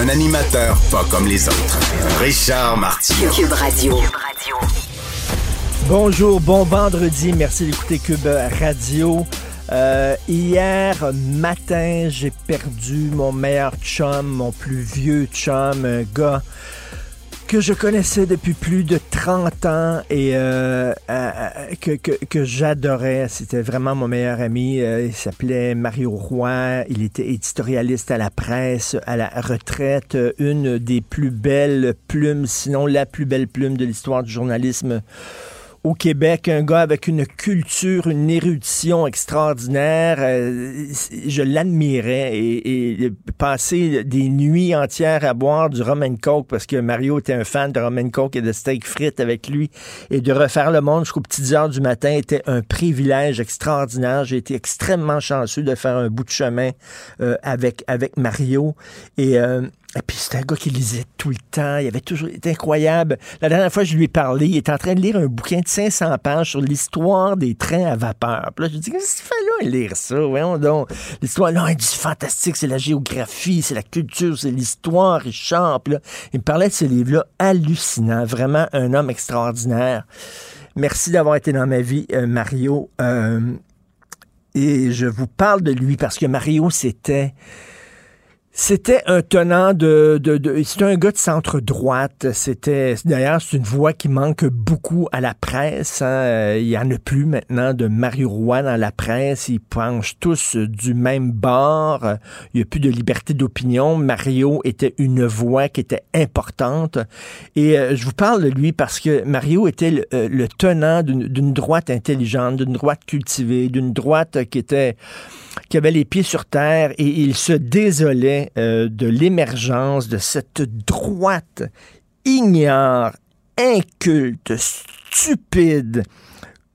Un animateur pas comme les autres. Richard Martineau. Cube Radio. Bonjour, bon vendredi. Merci d'écouter Cube Radio. Euh, hier matin, j'ai perdu mon meilleur chum, mon plus vieux chum, un gars que je connaissais depuis plus de 30 ans et euh, euh, que, que, que j'adorais. C'était vraiment mon meilleur ami. Euh, il s'appelait Mario Roy. Il était éditorialiste à la presse, à la retraite. Une des plus belles plumes, sinon la plus belle plume de l'histoire du journalisme au Québec, un gars avec une culture, une érudition extraordinaire. Euh, je l'admirais et, et passer des nuits entières à boire du rum and coke parce que Mario était un fan de rum and coke et de steak frites avec lui et de refaire le monde jusqu'aux petites heures du matin était un privilège extraordinaire. J'ai été extrêmement chanceux de faire un bout de chemin euh, avec avec Mario et euh, et puis c'était un gars qui lisait tout le temps. Il avait toujours été incroyable. La dernière fois je lui ai parlé, il était en train de lire un bouquin de 500 pages sur l'histoire des trains à vapeur. Là, je lui dit, qu'est-ce qu'il fait là, lire ça? Voyons donc. L'histoire, là, il dit fantastique, c'est la géographie, c'est la culture, c'est l'histoire, Richard. Puis là, il me parlait de ce livre-là hallucinant. Vraiment un homme extraordinaire. Merci d'avoir été dans ma vie, euh, Mario. Euh, et je vous parle de lui parce que Mario, c'était c'était un tenant de, de, c'était un gars de centre droite. C'était d'ailleurs c'est une voix qui manque beaucoup à la presse. Hein. Il y en a plus maintenant de Mario Roy dans la presse. Ils penchent tous du même bord. Il n'y a plus de liberté d'opinion. Mario était une voix qui était importante. Et euh, je vous parle de lui parce que Mario était le, euh, le tenant d'une droite intelligente, d'une droite cultivée, d'une droite qui était qui avait les pieds sur terre et il se désolait euh, de l'émergence de cette droite ignare, inculte, stupide,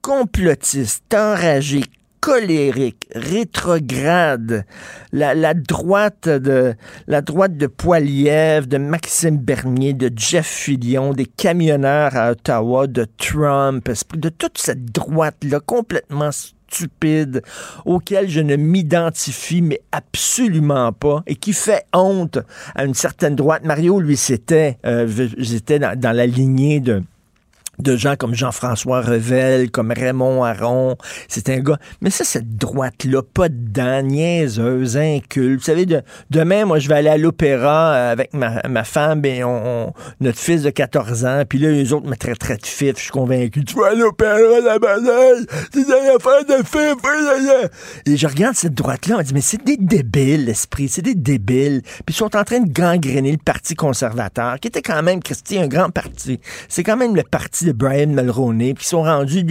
complotiste, enragée, colérique, rétrograde, la, droite de la droite de Poiliev, de Maxime Bernier, de Jeff Fillion, des camionneurs à Ottawa, de Trump, de toute cette droite-là complètement stupide auquel je ne m'identifie mais absolument pas et qui fait honte à une certaine droite. Mario, lui, c'était, euh, j'étais dans, dans la lignée de de gens comme Jean-François Revel, comme Raymond Aron. C'est un gars. Mais ça, cette droite-là, pas dedans, niaiseuse, inculte. Vous savez, de, demain, moi, je vais aller à l'opéra avec ma, femme et on, notre fils de 14 ans. Puis là, les autres me traiteraient de fif. Je suis convaincu. Tu vas l'opéra, la bataille. C'est une affaire de fif. Et je regarde cette droite-là. On dit, mais c'est des débiles, l'esprit. C'est des débiles. Puis ils sont en train de gangréner le Parti conservateur, qui était quand même, Christy, un grand parti. C'est quand même le parti de Brian Mulroney, ils sont rendus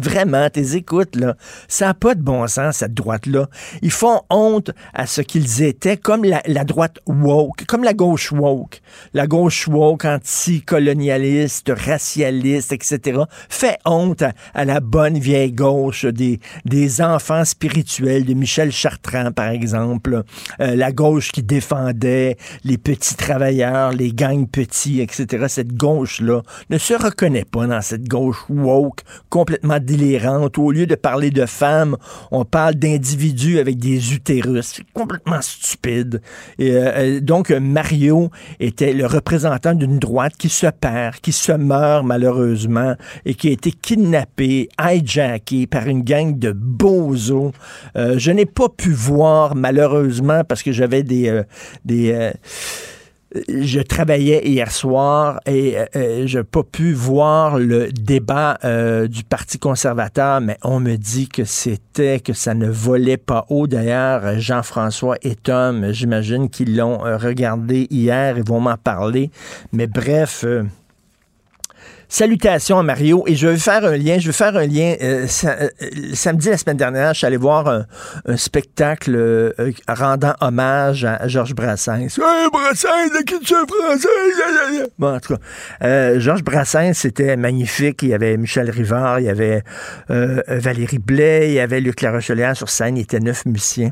vraiment, tes écoutes, là. Ça n'a pas de bon sens, cette droite-là. Ils font honte à ce qu'ils étaient, comme la, droite woke, comme la gauche woke. La gauche woke, anticolonialiste, racialiste, etc. Fait honte à, la bonne vieille gauche des, des enfants spirituels de Michel Chartrand, par exemple. Euh, la gauche qui défendait les petits travailleurs, les gangs petits, etc. Cette gauche-là ne se reconnaît pas dans cette gauche woke complètement délirante. Au lieu de parler de femmes, on parle d'individus avec des utérus. C'est complètement stupide. Et, euh, euh, donc, Mario était le représentant d'une droite qui se perd, qui se meurt malheureusement et qui a été kidnappé, hijacké par une gang de bozos. Euh, je n'ai pas pu voir malheureusement parce que j'avais des... des je travaillais hier soir et euh, euh, je n'ai pas pu voir le débat euh, du Parti conservateur, mais on me dit que c'était, que ça ne volait pas haut. D'ailleurs, Jean-François et Tom, j'imagine qu'ils l'ont regardé hier, ils vont m'en parler. Mais bref... Salutations à Mario. Et je vais faire un lien. Je vais faire un lien. Euh, euh, samedi, la semaine dernière, je suis allé voir un, spectacle euh, rendant hommage à Georges Brassens. Hey, Brassens, la culture française! Bon, en tout cas, Georges Brassens, c'était magnifique. Il y avait Michel Rivard, il y avait Valérie Blais, il y avait Luc Larochelière sur scène. Il était neuf musiciens.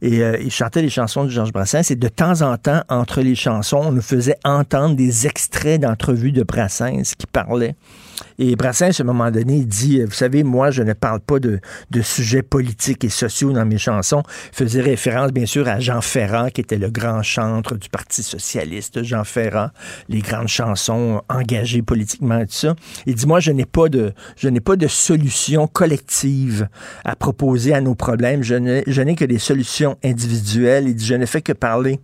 Et il chantait les chansons de Georges Brassens. Et de temps en temps, entre les chansons, on nous faisait entendre des extraits d'entrevues de Brassens qui parlaient et Brassens, à un moment donné, dit, vous savez, moi, je ne parle pas de, sujets politiques et sociaux dans mes chansons. Il faisait référence, bien sûr, à Jean Ferrand, qui était le grand chantre du Parti socialiste, Jean Ferrand, les grandes chansons engagées politiquement et tout ça. Il dit, moi, je n'ai pas de, je n'ai pas de solution collective à proposer à nos problèmes. Je n'ai que des solutions individuelles. Il dit, je ne fais que parler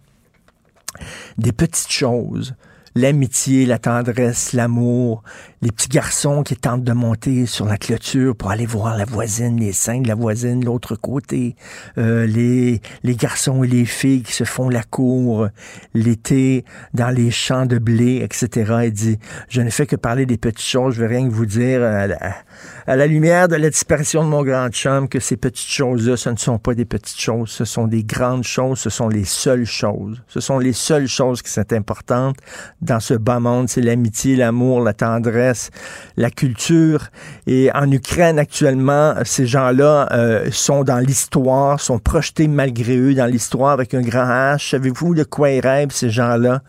des petites choses l'amitié, la tendresse, l'amour, les petits garçons qui tentent de monter sur la clôture pour aller voir la voisine, les seins de la voisine, l'autre côté, euh, les, les garçons et les filles qui se font la cour l'été dans les champs de blé, etc. Il dit, je ne fais que parler des petites choses, je vais rien que vous dire la, à la lumière de la disparition de mon grand chum que ces petites choses-là, ce ne sont pas des petites choses, ce sont des grandes choses, ce sont les seules choses. Ce sont les seules choses qui sont importantes dans ce bas monde, c'est l'amitié, l'amour, la tendresse, la culture. Et en Ukraine actuellement, ces gens-là euh, sont dans l'histoire, sont projetés malgré eux dans l'histoire avec un grand H. Savez-vous de quoi ils rêvent, ces gens-là?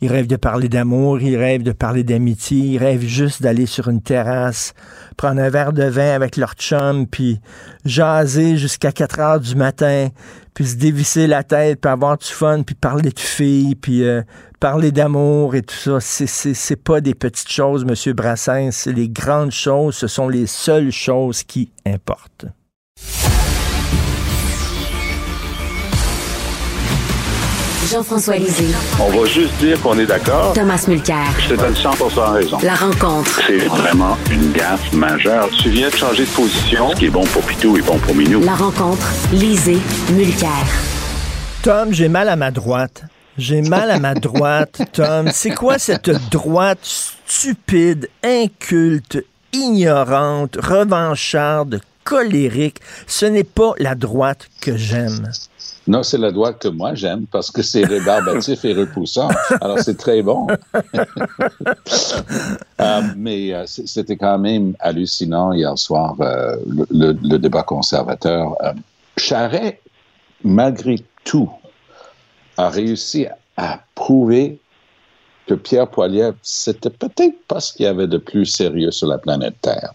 Ils rêvent de parler d'amour, ils rêvent de parler d'amitié, ils rêvent juste d'aller sur une terrasse, prendre un verre de vin avec leur chum, puis jaser jusqu'à 4 heures du matin, puis se dévisser la tête, puis avoir du fun, puis parler de filles, puis euh, parler d'amour et tout ça. C'est pas des petites choses, Monsieur Brassens, c'est les grandes choses, ce sont les seules choses qui importent. Jean-François Lisée. On va juste dire qu'on est d'accord. Thomas Mulcair. Je te donne 100 raison. La rencontre. C'est vraiment une gaffe majeure. Tu viens de changer de position. Ce qui est bon pour Pitou est bon pour Minou. La rencontre. Lisée. Mulcair. Tom, j'ai mal à ma droite. J'ai mal à ma droite, Tom. C'est quoi cette droite stupide, inculte, ignorante, revancharde, colérique? Ce n'est pas la droite que j'aime. Non, c'est la droite que moi j'aime parce que c'est rébarbatif et repoussant. Alors c'est très bon. Euh, mais euh, c'était quand même hallucinant hier soir euh, le, débat conservateur. Charret, malgré tout, a réussi à prouver que Pierre Poilievre, c'était peut-être pas ce qu'il y avait de plus sérieux sur la planète Terre.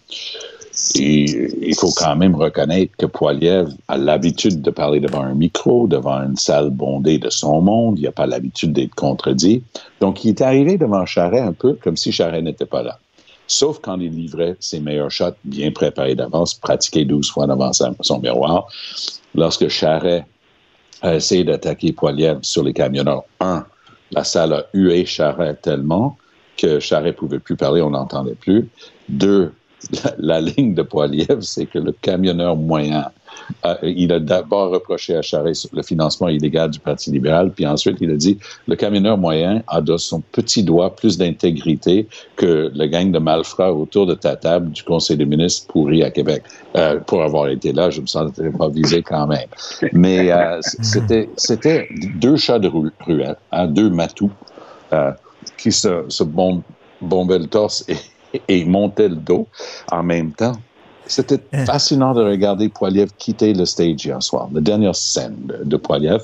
Il faut quand même reconnaître que Poiliev a l'habitude de parler devant un micro, devant une salle bondée de son monde. Il n'a pas l'habitude d'être contredit. Donc, il est arrivé devant Charret un peu comme si Charret n'était pas là. Sauf quand il livrait ses meilleurs shots bien préparés d'avance, pratiqués 12 fois devant son miroir. Lorsque Charret a essayé d'attaquer Poiliev sur les camionneurs, un, la salle a hué Charret tellement que Charret pouvait plus parler, on n'entendait plus. Deux, la, ligne de Poiliev, c'est que le camionneur moyen il a d'abord reproché à Charest le financement illégal du Parti libéral, puis ensuite il a dit le camionneur moyen a de son petit doigt plus d'intégrité que le gang de malfrats autour de ta table du Conseil des ministres pourri à Québec. Euh, pour avoir été là, je me sentais pas visé quand même. Mais euh, c'était c'était deux chats de ruelle, hein, deux matous euh, qui se, se bombaient le torse et, et montaient le dos en même temps. C'était hein. fascinant de regarder Poiliev quitter le stage hier soir, la dernière scène de, de Poiliev.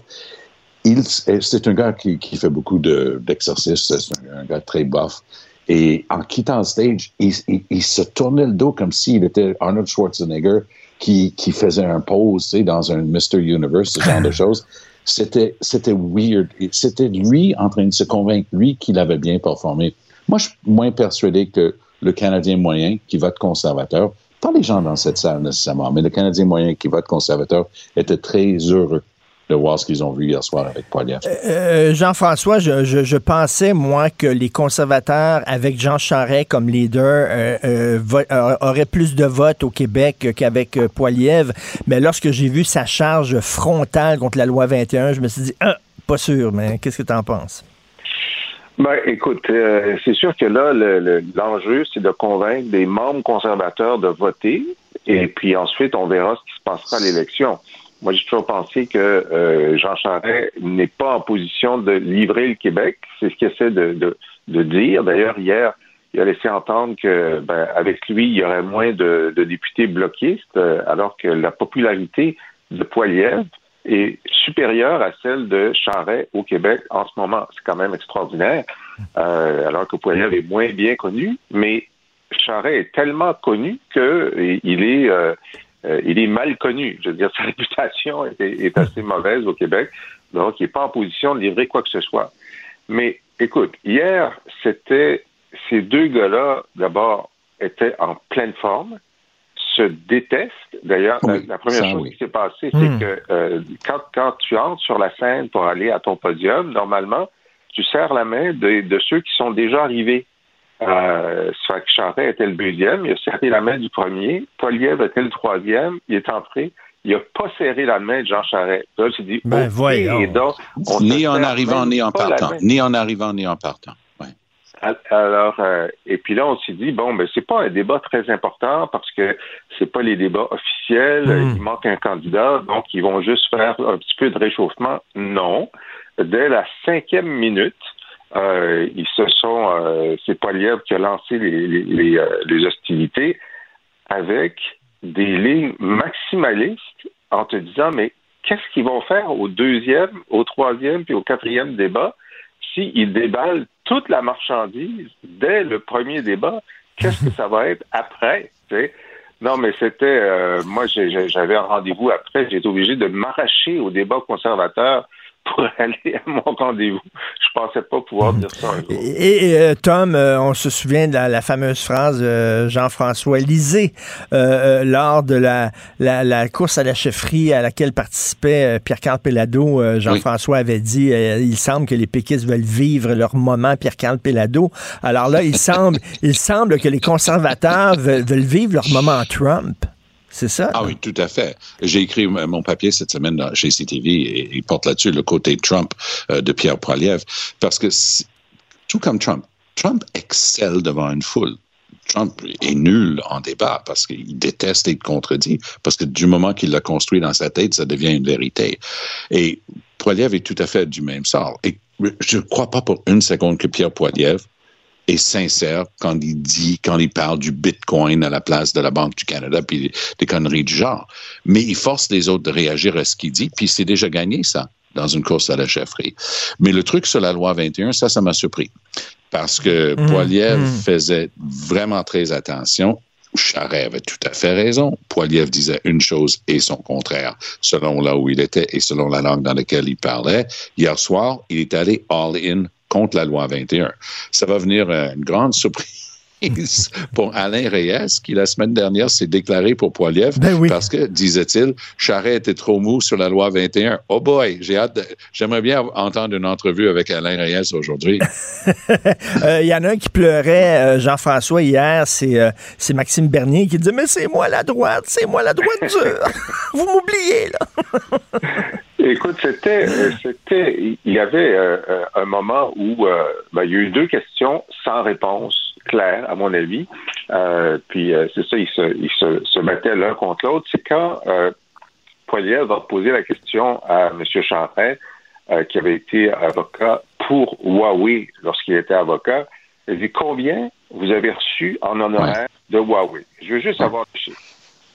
C'est un gars qui, qui fait beaucoup d'exercices, c'est un, gars très buff. Et en quittant le stage, il, il, se tournait le dos comme s'il était Arnold Schwarzenegger qui, qui faisait un pose dans un Mr. Universe, ce genre de choses. C'était, c'était weird. C'était lui en train de se convaincre, lui, qu'il avait bien performé. Moi, je suis moins persuadé que le Canadien moyen qui vote conservateur pas les gens dans cette salle nécessairement, mais le Canadien moyen qui vote conservateur était très heureux de voir ce qu'ils ont vu hier soir avec Poilievre. Euh, euh, Jean-François, je, pensais, moi, que les conservateurs, avec Jean Charest comme leader, euh, auraient plus de votes au Québec qu'avec Poilievre. Mais lorsque j'ai vu sa charge frontale contre la loi 21, je me suis dit, ah, pas sûr, mais qu'est-ce que tu en penses? Ben, écoute, euh, c'est sûr que là, l'enjeu, c'est de convaincre des membres conservateurs de voter, et puis ensuite, on verra ce qui se passera à l'élection. Moi, j'ai toujours pensé que euh, Jean Charest n'est pas en position de livrer le Québec. C'est ce qu'il essaie de, de, dire. D'ailleurs, hier, il a laissé entendre que, ben, avec lui, il y aurait moins de, de députés bloquistes, euh, alors que la popularité de Poilievre est supérieure à celle de Charret au Québec en ce moment. C'est quand même extraordinaire, euh, alors que Poilievre est moins bien connu, mais Charret est tellement connu qu'il est, euh, euh, il est mal connu. Je veux dire, sa réputation est, assez mauvaise au Québec, donc il n'est pas en position de livrer quoi que ce soit. Mais écoute, hier, c'était ces deux gars-là, d'abord, étaient en pleine forme se détestent. D'ailleurs, la, première chose qui s'est passée, c'est hmm. que euh, quand, quand tu entres sur la scène pour aller à ton podium, normalement, tu serres la main de, de ceux qui sont déjà arrivés. Euh, Charret était le deuxième, il a serré la main du premier. Poliev était le troisième, il est entré. Il n'a pas serré la main de Jean Charret. Là, je dis, ben, voyons. ni en arrivant, ni en partant. Ni en arrivant, ni en partant. Alors, euh, et puis là, on s'est dit bon, ben c'est pas un débat très important parce que c'est pas les débats officiels. Hmm. Il manque un candidat, donc ils vont juste faire un petit peu de réchauffement. Non. Dès la cinquième minute, euh, ils se sont, euh, c'est Poiliev qui a lancé les, les, euh, les hostilités avec des lignes maximalistes en te disant mais qu'est-ce qu'ils vont faire au deuxième, au troisième puis au quatrième débat s'ils déballent toute la marchandise dès le premier débat. Qu'est-ce que ça va être après? Non, mais c'était. Euh, moi, j'avais un rendez-vous après. Été obligé de m'arracher au débat conservateur pour aller à mon rendez-vous. Je pensais pas pouvoir dire ça un jour. Et, euh, Tom, euh, on se souvient de la, fameuse phrase de Jean-François Lisée euh, lors de la, la, course à la chefferie à laquelle participait Pierre-Carl Pellado. Jean-François avait dit il semble que les péquistes veulent vivre leur moment Pierre-Carl Pellado. Alors là, il semble, il semble que les conservateurs veulent vivre leur moment Trump. C'est ça? Ah oui, tout à fait. J'ai écrit mon papier cette semaine chez CTV et il porte là-dessus le côté Trump euh, de Pierre Poilievre. Parce que, tout comme Trump, Trump excelle devant une foule. Trump est nul en débat parce qu'il déteste être contredit, parce que du moment qu'il l'a construit dans sa tête, ça devient une vérité. Et Poilievre est tout à fait du même sort. Et je ne crois pas pour une seconde que Pierre Poilievre est sincère quand il dit, quand il parle du Bitcoin à la place de la Banque du Canada, puis des conneries du genre. Mais il force les autres de réagir à ce qu'il dit, puis c'est déjà gagné, ça, dans une course à la chefferie. Mais le truc sur la loi 21, ça, ça m'a surpris. Parce que mmh, Poiliev mmh. faisait vraiment très attention Charret avait tout à fait raison. Poiliev disait une chose et son contraire, selon là où il était et selon la langue dans laquelle il parlait. Hier soir, il est allé all-in contre la loi 21. Ça va venir une grande surprise pour Alain Reyes, qui la semaine dernière s'est déclaré pour Poiliev Ben oui. parce que, disait-il, Charret était trop mou sur la loi 21. Oh boy, j'ai hâte, j'aimerais bien entendre une entrevue avec Alain Reyes aujourd'hui. Euh, Il y en a un qui pleurait, euh, Jean-François, hier, c'est euh, c'est Maxime Bernier qui disait Mais c'est moi la droite, c'est moi la droite dure. Vous m'oubliez, là. Écoute, c'était, euh, c'était, il y avait euh, euh, un moment où euh, ben, il y a eu deux questions sans réponse claire, à mon avis. Euh, puis euh, c'est ça, ils se, ils se, se battaient l'un contre l'autre. C'est quand euh, Poilievre va poser la question à M. Euh, qui avait été avocat pour Huawei lorsqu'il était avocat. Il dit combien vous avez reçu en honoraire de Huawei? Je veux juste avoir le chiffre.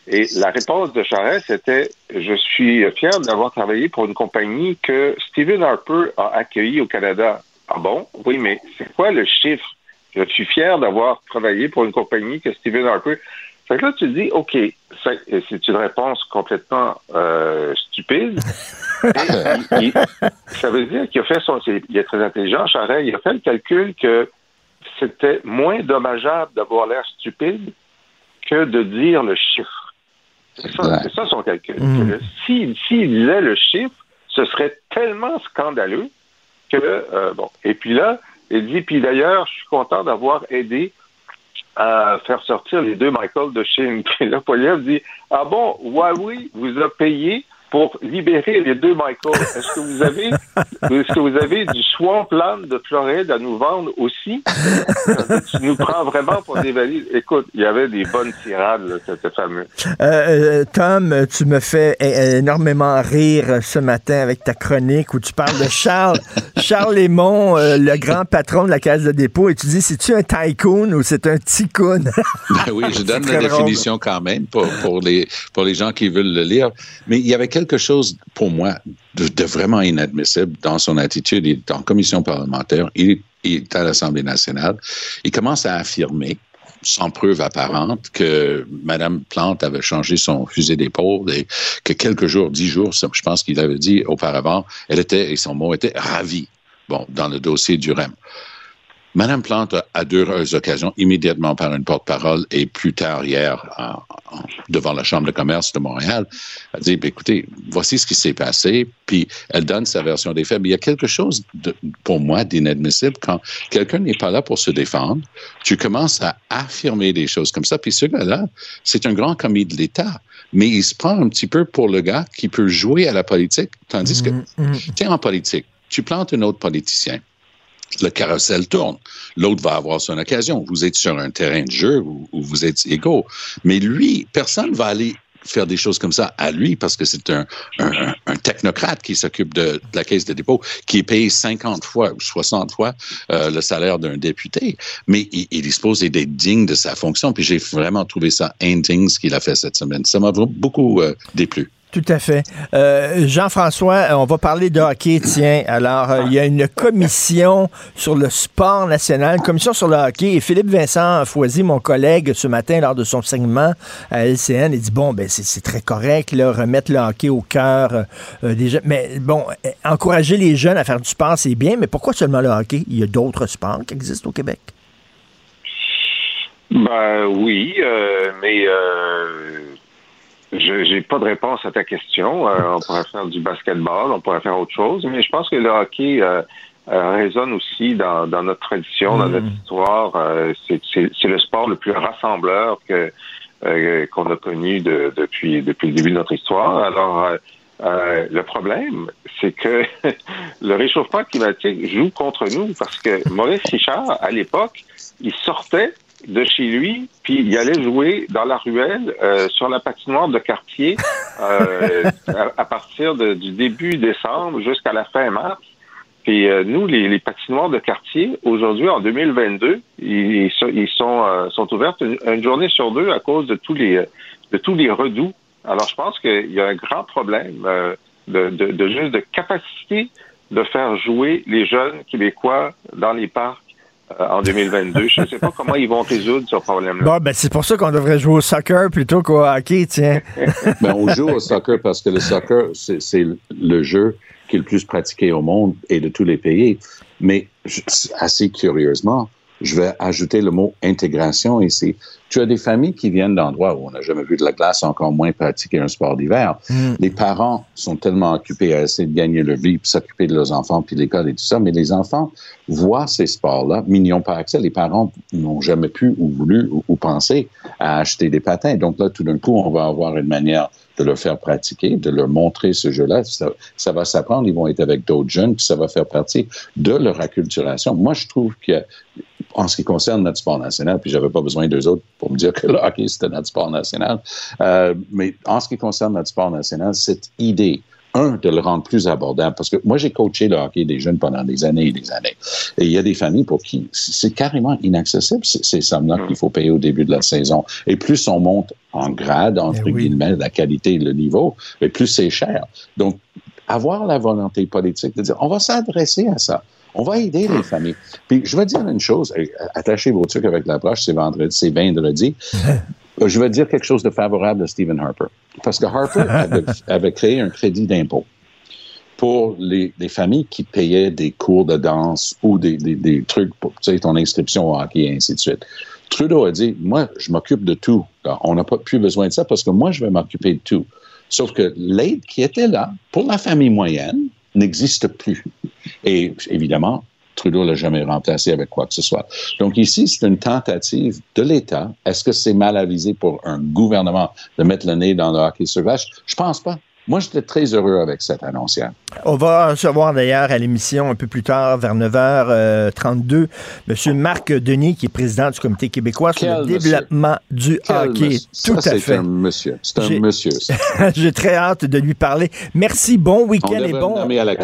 Et la réponse de Charest, c'était Je suis fier d'avoir travaillé pour une compagnie que Stephen Harper a accueillie au Canada. Ah bon? Oui, mais c'est quoi le chiffre? Je suis fier d'avoir travaillé pour une compagnie que Stephen Harper. Fait que là, tu te dis, OK, c'est une réponse complètement euh, stupide. Et il- il- ça veut dire qu'il a fait son. Il est très intelligent, Charest. Il a fait le calcul que c'était moins dommageable d'avoir l'air stupide que de dire le chiffre. C'est ça, Ouais. ça son calcul. Mm. S'il s'il disait le chiffre, ce serait tellement scandaleux que, euh, bon. Et puis là, il dit, puis d'ailleurs, je suis content d'avoir aidé à faire sortir les deux Michael de Chine. Puis là, Poliev dit, ah bon, Huawei vous a payé pour libérer les deux Michael. Est-ce que vous avez, est-ce que vous avez du swampland de Floride à nous vendre aussi? tu nous prends vraiment pour des valises. Écoute, il y avait des bonnes tirades, là, c'était fameux. Euh, euh, Tom, tu me fais énormément rire ce matin avec ta chronique où tu parles de Charles, Charles Lémon, euh, le grand patron de la Caisse de dépôt, et tu dis, c'est-tu un tycoon ou c'est un tycoon? Ben oui, je donne la drôle. définition quand même pour, pour, les, pour les gens qui veulent le lire. Mais il y avait quelque chose, pour moi, de, vraiment inadmissible dans son attitude. Il est en commission parlementaire, il est, il est à l'Assemblée nationale. Il commence à affirmer, sans preuve apparente, que Mme Plante avait changé son fusil d'épaule et que quelques jours, dix jours, je pense qu'il avait dit auparavant, elle était, et son mot était ravie, bon, dans le dossier du REM. Madame Plante, a, à deux occasions, immédiatement par une porte-parole et plus tard hier, en- en- devant la Chambre de commerce de Montréal, a dit, Ben, écoutez, voici ce qui s'est passé, puis elle donne sa version des faits. Mais il y a quelque chose, de, pour moi, d'inadmissible quand quelqu'un n'est pas là pour se défendre, tu commences à affirmer des choses comme ça, puis ce gars-là, c'est un grand commis de l'État, mais il se prend un petit peu pour le gars qui peut jouer à la politique, tandis que, tu sais, en politique, tu plantes un autre politicien, le carrousel tourne. L'autre va avoir son occasion. Vous êtes sur un terrain de jeu où, vous êtes égaux. Mais lui, personne ne va aller faire des choses comme ça à lui parce que c'est un, technocrate qui s'occupe de, de la caisse de dépôt, qui est payé 50 fois ou 60 fois euh, le salaire d'un député. Mais il, il est supposé d'être digne de sa fonction. Puis j'ai vraiment trouvé ça indigne ce qu'il a fait cette semaine. Ça m'a beaucoup euh, déplu. Tout à fait. Euh, Jean-François, on va parler de hockey, tiens. Alors, euh, il y a une commission sur le sport national, une commission sur le hockey, Philippe Vincent Foisy, mon collègue, ce matin, lors de son segment à LCN, il dit, bon, ben c'est très correct, remettre le hockey au cœur euh, des jeunes. Mais bon, euh, encourager les jeunes à faire du sport, c'est bien, mais pourquoi seulement le hockey? Il y a d'autres sports qui existent au Québec. Ben oui, euh, mais euh, je j'ai pas de réponse à ta question. Euh, on pourrait faire du basketball, on pourrait faire autre chose, mais je pense que le hockey euh, euh, résonne aussi dans, dans notre tradition, dans notre histoire. Euh, c'est- le sport le plus rassembleur que euh, qu'on a connu de- depuis depuis le début de notre histoire. Alors euh, le problème, c'est que le réchauffement climatique joue contre nous parce que Maurice Richard, à l'époque, il sortait de chez lui, puis il allait jouer dans la ruelle euh, sur la patinoire de quartier euh, à, à partir de- du début décembre jusqu'à la fin mars. Puis euh, nous, les, les patinoires de quartier, aujourd'hui, en 2022, ils, sont, ils sont, euh, sont ouvertes une, une journée sur deux à cause de tous les de tous les redouts. Alors, je pense qu'il y a un grand problème euh, de, de, de juste de capacité de faire jouer les jeunes Québécois dans les parcs euh, en 2022. Je ne sais pas comment ils vont résoudre ce problème-là. Bon, ben c'est pour ça qu'on devrait jouer au soccer plutôt qu'au hockey, tiens. Ben, on joue au soccer parce que le soccer, c'est le jeu qui est le plus pratiqué au monde et de tous les pays. Mais assez curieusement, je vais ajouter le mot intégration ici. Tu as des familles qui viennent d'endroits où on n'a jamais vu de la glace, encore moins pratiquer un sport d'hiver. Mm. Les parents sont tellement occupés à essayer de gagner leur vie, puis s'occuper de leurs enfants, puis l'école et tout ça, mais les enfants voient ces sports-là, mais n'y ont pas accès. Les parents n'ont jamais pu ou voulu ou, ou pensé à acheter des patins. Donc là, tout d'un coup, on va avoir une manière de leur faire pratiquer, de leur montrer ce jeu-là. Ça, ça va s'apprendre, ils vont être avec d'autres jeunes, puis ça va faire partie de leur acculturation. Moi, je trouve que en ce qui concerne notre sport national, puis j'avais pas besoin d'eux autres pour me dire que le hockey, c'était notre sport national, euh, mais en ce qui concerne notre sport national, cette idée un, de le rendre plus abordable. Parce que moi, j'ai coaché le hockey des jeunes pendant des années et des années. Et il y a des familles pour qui c'est carrément inaccessible, ces sommes-là qu'il faut payer au début de la saison. Et plus on monte en grade, entre Eh oui. guillemets, la qualité et le niveau, et plus c'est cher. Donc, avoir la volonté politique de dire, on va s'adresser à ça. On va aider les familles. Puis, je vais dire une chose, euh, attachez vos trucs avec la broche, c'est vendredi, c'est vendredi. Je vais dire quelque chose de favorable à Stephen Harper. Parce que Harper avait, avait créé un crédit d'impôt pour les, les familles qui payaient des cours de danse ou des, des, des trucs pour tu sais, ton inscription au hockey et ainsi de suite. Trudeau a dit, moi, je m'occupe de tout. On n'a pas plus besoin de ça parce que moi, je vais m'occuper de tout. Sauf que l'aide qui était là pour la famille moyenne n'existe plus. Et évidemment, Trudeau l'a jamais remplacé avec quoi que ce soit. Donc ici, c'est une tentative de l'État. Est-ce que c'est mal avisé pour un gouvernement de mettre le nez dans le hockey sur vache? Je pense pas. Moi, j'étais très heureux avec cette annoncière. On va recevoir d'ailleurs à l'émission un peu plus tard, vers 9h32, M. Marc Denis, qui est président du Comité québécois sur Quel le monsieur? développement du Quel hockey. monsieur? Tout Ça, à c'est fait. un monsieur. C'est J'ai- un monsieur. J'ai très hâte de lui parler. Merci, bon On week-end et bon, à la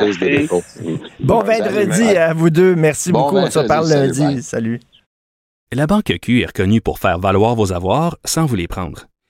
bon vendredi à vous deux. Merci Bon beaucoup. On se parle salut, lundi. bye. Salut. La Banque Q est reconnue pour faire valoir vos avoirs sans vous les prendre.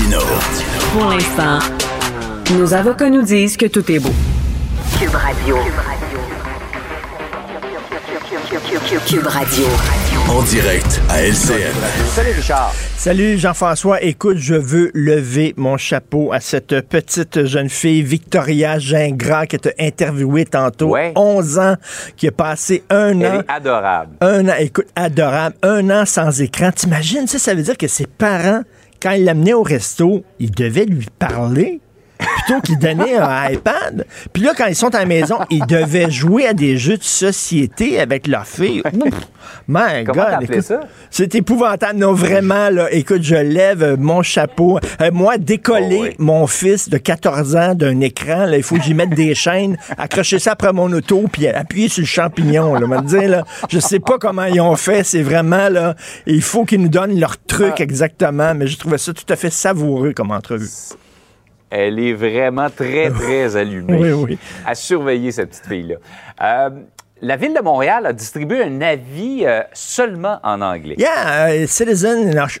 Martino. Pour l'instant, nos avocats nous disent que tout est beau. Cube Radio. Cube Radio. En direct à LCN. Salut Jean-François. Écoute, je veux lever mon chapeau à cette petite jeune fille, Victoria Gingras, que tu as interviewée tantôt. Ouais. 11 ans, qui a passé un Elle an. est adorable. Un an, écoute, adorable. Un an sans écran. T'imagines, ça, ça veut dire que ses parents, quand ils l'amenaient au resto, ils devaient lui parler plutôt qu'ils donnaient un iPad. Puis là, quand ils sont à la maison, ils devaient jouer à des jeux de société avec leur fille. Ouf, my Comment God, t'appelais écoute, ça? c'est épouvantable. Non, vraiment, là, écoute, je lève mon chapeau. Euh, moi, décoller Oh oui. mon fils de 14 ans d'un écran, là, il faut que j'y mette des chaînes, accrocher ça après mon auto, puis appuyer sur le champignon. Là, me dire, là, je sais pas comment ils ont fait. C'est vraiment, là, il faut qu'ils nous donnent leur truc Ah. exactement, mais je trouvais ça tout à fait savoureux comme entrevue. Elle est vraiment très, très allumée. Oui, oui. À surveiller, cette petite fille-là. Euh, la Ville de Montréal a distribué un avis euh, seulement en anglais. Yeah, uh, citizen in Osh-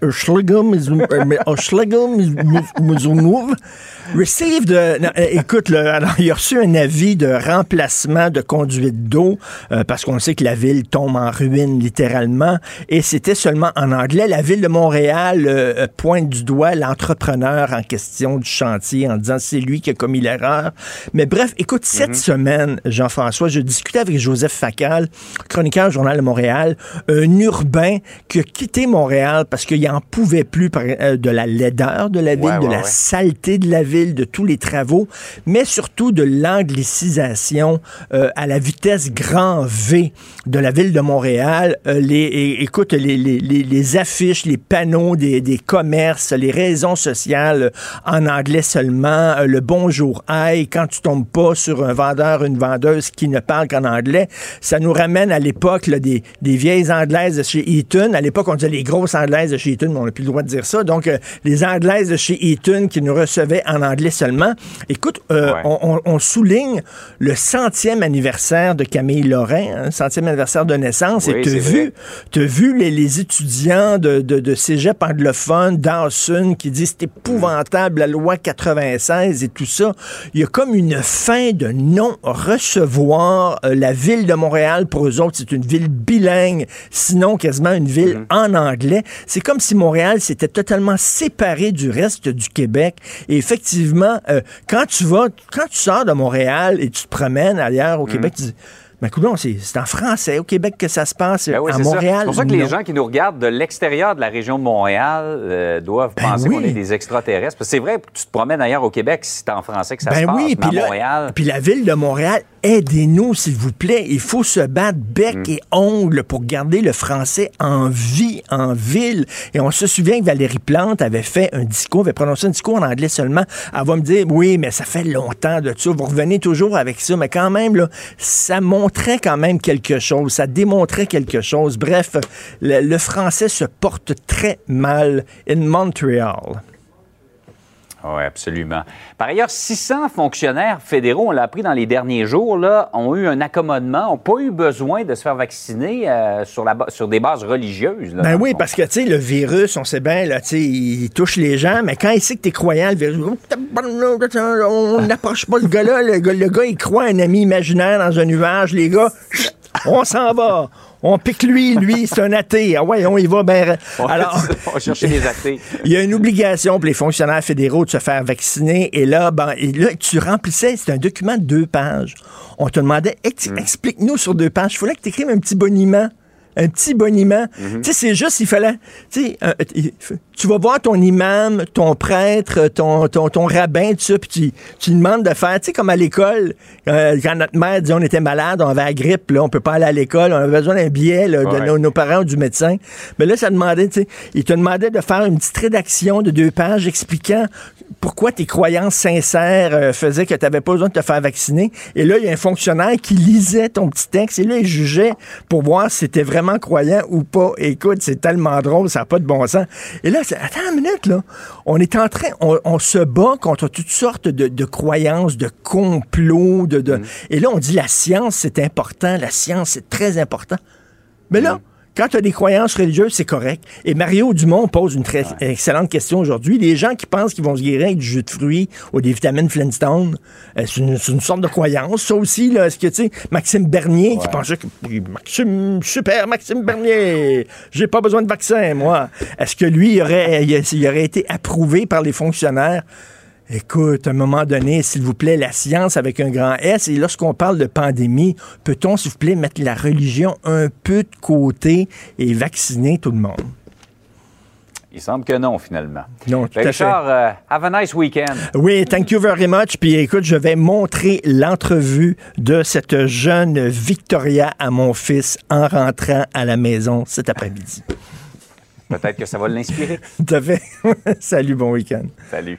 Uh, non, euh, écoute, le- alors, il a reçu un avis de remplacement de conduite d'eau euh, parce qu'on sait que la ville tombe en ruine littéralement et c'était seulement en anglais. La ville de Montréal euh, pointe du doigt l'entrepreneur en question du chantier en disant c'est lui qui a commis l'erreur. Mais bref, écoute, cette semaine, Jean-François, je discutais avec Joseph Facal, chroniqueur au Journal de Montréal, un urbain qui a quitté Montréal parce qu'il n'en pouvait plus de la laideur de la ville, Ouais, de la ouais. saleté de la ville. De tous les travaux, mais surtout de l'anglicisation euh, à la vitesse grand V de la ville de Montréal. Euh, écoute, les, affiches, les panneaux des, des commerces, les raisons sociales en anglais seulement, euh, le bonjour aïe, quand tu tombes pas sur un vendeur, une vendeuse qui ne parle qu'en anglais, ça nous ramène à l'époque des, des vieilles anglaises chez Eaton. À l'époque, on disait les grosses anglaises de chez Eaton, mais on n'a plus le droit de dire ça. Donc, les anglaises de chez Eaton qui nous recevaient en anglais seulement. Écoute, euh, Ouais. on, souligne le centième anniversaire de Camille Lorrain, hein, centième anniversaire de naissance. Oui, et tu as vu, t'as vu les, les étudiants de, de, de cégep anglophone, Dawson, qui disent c'est épouvantable la loi 96 et tout ça. Il y a comme une fin de non-recevoir euh, la ville de Montréal. Pour eux autres, c'est une ville bilingue, sinon quasiment une ville Mhm. en anglais. C'est comme si Montréal s'était totalement séparé du reste du Québec. Et effectivement, euh, quand tu vas, quand tu sors de Montréal et tu te promènes ailleurs au. Québec, tu dis, mais coudonc, c'est en français au Québec que ça se passe. Ben oui, à. Montréal, C'est pour ça que les gens qui nous regardent de l'extérieur de la région de Montréal euh, doivent Ben penser oui. qu'on est des extraterrestres. Parce que c'est vrai que tu te promènes ailleurs au Québec si c'est en français que ça se Ben passe, oui, à puis Montréal... Puis la ville de Montréal, aidez-nous, s'il vous plaît. Il faut se battre bec Mm. et ongle pour garder le français en vie, en ville. Et on se souvient que Valérie Plante avait fait un discours, avait prononcé un discours en anglais seulement. Elle va me dire, oui, mais ça fait longtemps de ça. Vous revenez toujours avec ça. Mais quand même, là, ça montrait quand même quelque chose. Ça démontrait quelque chose. Bref, le, le français se porte très mal in Montréal. Oui, absolument. Par ailleurs, 600 fonctionnaires fédéraux, on l'a appris dans les derniers jours, là, ont eu un accommodement, n'ont pas eu besoin de se faire vacciner euh, sur, la sur des bases religieuses. là, Ben oui, parce que, tu sais, le virus, on sait bien, là, tu sais, il touche les gens, mais quand il sait que t'es croyant, le virus, oh, on n'approche pas le gars-là. Le gars, le gars, il croit un ami imaginaire dans un nuage. Les gars, on s'en va. On pique lui, lui, c'est un athée. Ah ouais, on y va. Ben, alors, on les athées. il y a une obligation pour les fonctionnaires fédéraux de se faire vacciner. Et là, ben, et là tu remplissais, c'est un document de deux pages. On te demandait, Mm. explique-nous sur deux pages. Il fallait que tu écrives un petit boniment. Un petit boniment. Mm-hmm. Tu sais, c'est juste, il fallait. Tu sais, euh, tu vas voir ton imam, ton prêtre, ton, ton, ton rabbin, tout ça, puis tu, tu demandes de faire, tu sais, comme à l'école, euh, quand notre mère dit on était malade, on avait la grippe, là, on peut pas aller à l'école, on avait besoin d'un billet là, de nos, nos parents ou du médecin. Mais là, ça demandait, tu sais, il te demandait de faire une petite rédaction de deux pages expliquant pourquoi tes croyances sincères euh, faisaient que tu n'avais pas besoin de te faire vacciner. Et là, il y a un fonctionnaire qui lisait ton petit texte et là, il jugeait pour voir si c'était vraiment croyant ou pas. Écoute, c'est tellement drôle, ça n'a pas de bon sens. Et là, c'est- attends une minute, là. On est en train, on, on se bat contre toutes sortes de, de croyances, de complots, de, de... Et là, on dit la science, c'est important, la science, c'est très important. Mais là, quand tu as des croyances religieuses, c'est correct. Et Mario Dumont pose une très excellente question aujourd'hui. Les gens qui pensent qu'ils vont se guérir avec du jus de fruits ou des vitamines Flintstone, euh, c'est une, sorte de croyance, ça aussi. Là. Est-ce que, tu sais, Maxime Bernier qui pensait que Maxime, super, Maxime Bernier, j'ai pas besoin de vaccin, moi. Est-ce que lui, il aurait, il, il aurait été approuvé par les fonctionnaires? Écoute, à un moment donné, s'il vous plaît, la science avec un grand S, et lorsqu'on parle de pandémie, peut-on, s'il vous plaît, mettre la religion un peu de côté et vacciner tout le monde? Il semble que non, finalement. Non, tout Ben, à fait. Richard, euh, have a nice weekend. Oui, thank you very much. Puis écoute, je vais montrer l'entrevue de cette jeune Victoria à mon fils en rentrant à la maison cet après-midi. Peut-être que ça va l'inspirer. Tout à fait. Salut, bon week-end. Salut.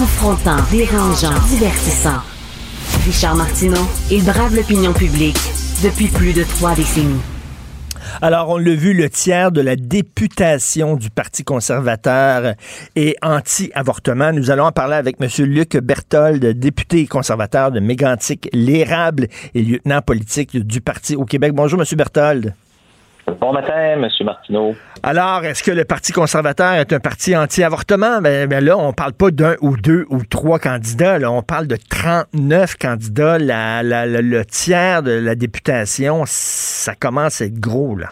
Confrontant, dérangeant, divertissant. Richard Martineau, il brave l'opinion publique depuis plus de trois décennies. Alors, on l'a vu, le tiers de la députation du Parti conservateur est anti-avortement. Nous allons en parler avec M. Luc Berthold, député conservateur de Mégantic, l'érable et lieutenant politique du Parti au Québec. Bonjour, M. Berthold. Bon matin, M. Martineau. Alors, est-ce que le Parti conservateur est un parti anti-avortement? Ben, ben là, on parle pas d'un ou deux ou trois candidats. Là, on parle de 39 candidats. le tiers de la députation, ça commence à être gros, là.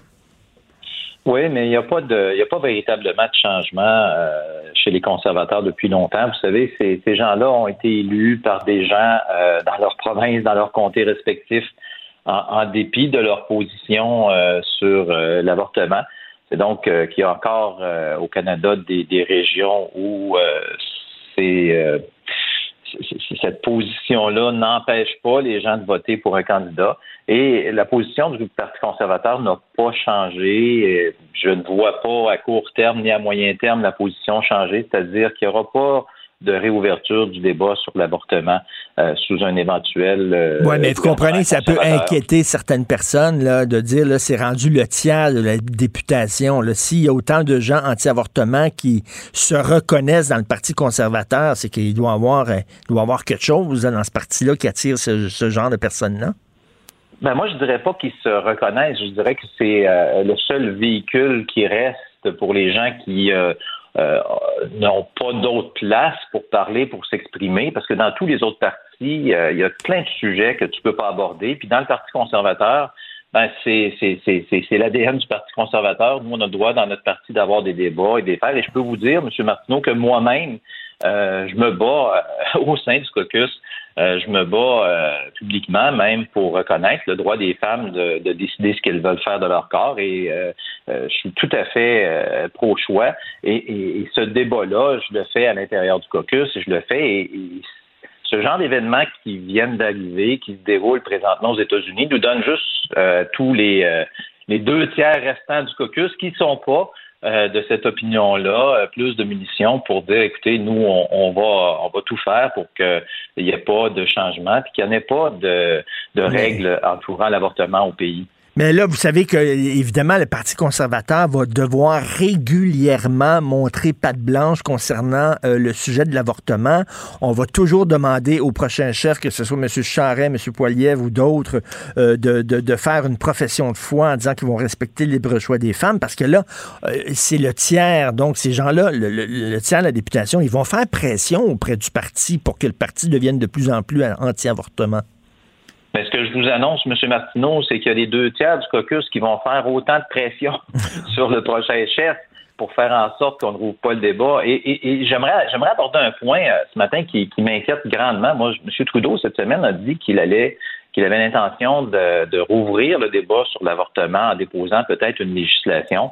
Oui, mais il n'y a pas de, il a pas véritablement de changement euh, chez les conservateurs depuis longtemps. Vous savez, ces, ces gens-là ont été élus par des gens euh, dans leur province, dans leur comté respectif en, dépit de leur position euh, sur euh, l'avortement. C'est donc euh, qu'il y a encore au Canada des, des régions où c'est cette position-là n'empêche pas les gens de voter pour un candidat. Et la position du Parti conservateur n'a pas changé. Je ne vois pas à court terme ni à moyen terme la position changer, c'est-à-dire qu'il n'y aura pas de réouverture du débat sur l'avortement euh, sous un éventuel. Euh, oui, mais vous comprenez que ça peut inquiéter certaines personnes là, de dire là c'est rendu le tiers de la députation. S'il y a autant de gens anti-avortement qui se reconnaissent dans le Parti conservateur, c'est qu'il doit avoir, euh, doit avoir quelque chose dans ce parti-là qui attire ce, genre de personnes-là. Ben moi, je dirais pas qu'ils se reconnaissent. Je dirais que c'est le seul véhicule qui reste pour les gens qui euh, n'ont pas d'autre place pour parler, pour s'exprimer, parce que dans tous les autres partis, euh, il y a plein de sujets que tu peux pas aborder. Puis dans le Parti conservateur, ben c'est l'ADN du Parti conservateur. Nous, on a le droit dans notre parti d'avoir des débats et des faire. Et je peux vous dire, M. Martineau, que moi-même, euh, je me bats au sein du caucus euh, je me bats euh, publiquement même pour reconnaître le droit des femmes de, décider ce qu'elles veulent faire de leur corps et euh, je suis tout à fait pro-choix. Et, ce débat-là, je le fais à l'intérieur du caucus, je le fais et, ce genre d'événements qui viennent d'arriver, qui se déroulent présentement aux États-Unis, nous donne juste tous les, les deux tiers restants du caucus qui ne sont pas euh, de cette opinion-là, euh, plus de munitions pour dire, écoutez, nous, on, va, on va tout faire pour qu'il n'y ait pas de changement, qu'il n'y ait pas de, de règles entourant l'avortement au pays. Mais là, vous savez que, évidemment, le Parti conservateur va devoir régulièrement montrer patte blanche concernant euh, le sujet de l'avortement. On va toujours demander au prochain chef, que ce soit M. Charret, M. Poiliev ou d'autres, euh, de, faire une profession de foi en disant qu'ils vont respecter le libre choix des femmes, parce que là, euh, c'est le tiers. Donc, ces gens-là, le, le, tiers de la députation, ils vont faire pression auprès du parti pour que le parti devienne de plus en plus anti-avortement. Mais ce que je vous annonce, M. Martineau, c'est qu'il y a les deux tiers du caucus qui vont faire autant de pression sur le prochain chef pour faire en sorte qu'on ne rouvre pas le débat. Et, j'aimerais, j'aimerais aborder un point euh, ce matin qui, m'inquiète grandement. Moi, M. Trudeau, cette semaine, a dit qu'il allait qu'il avait l'intention de, rouvrir le débat sur l'avortement en déposant peut-être une législation.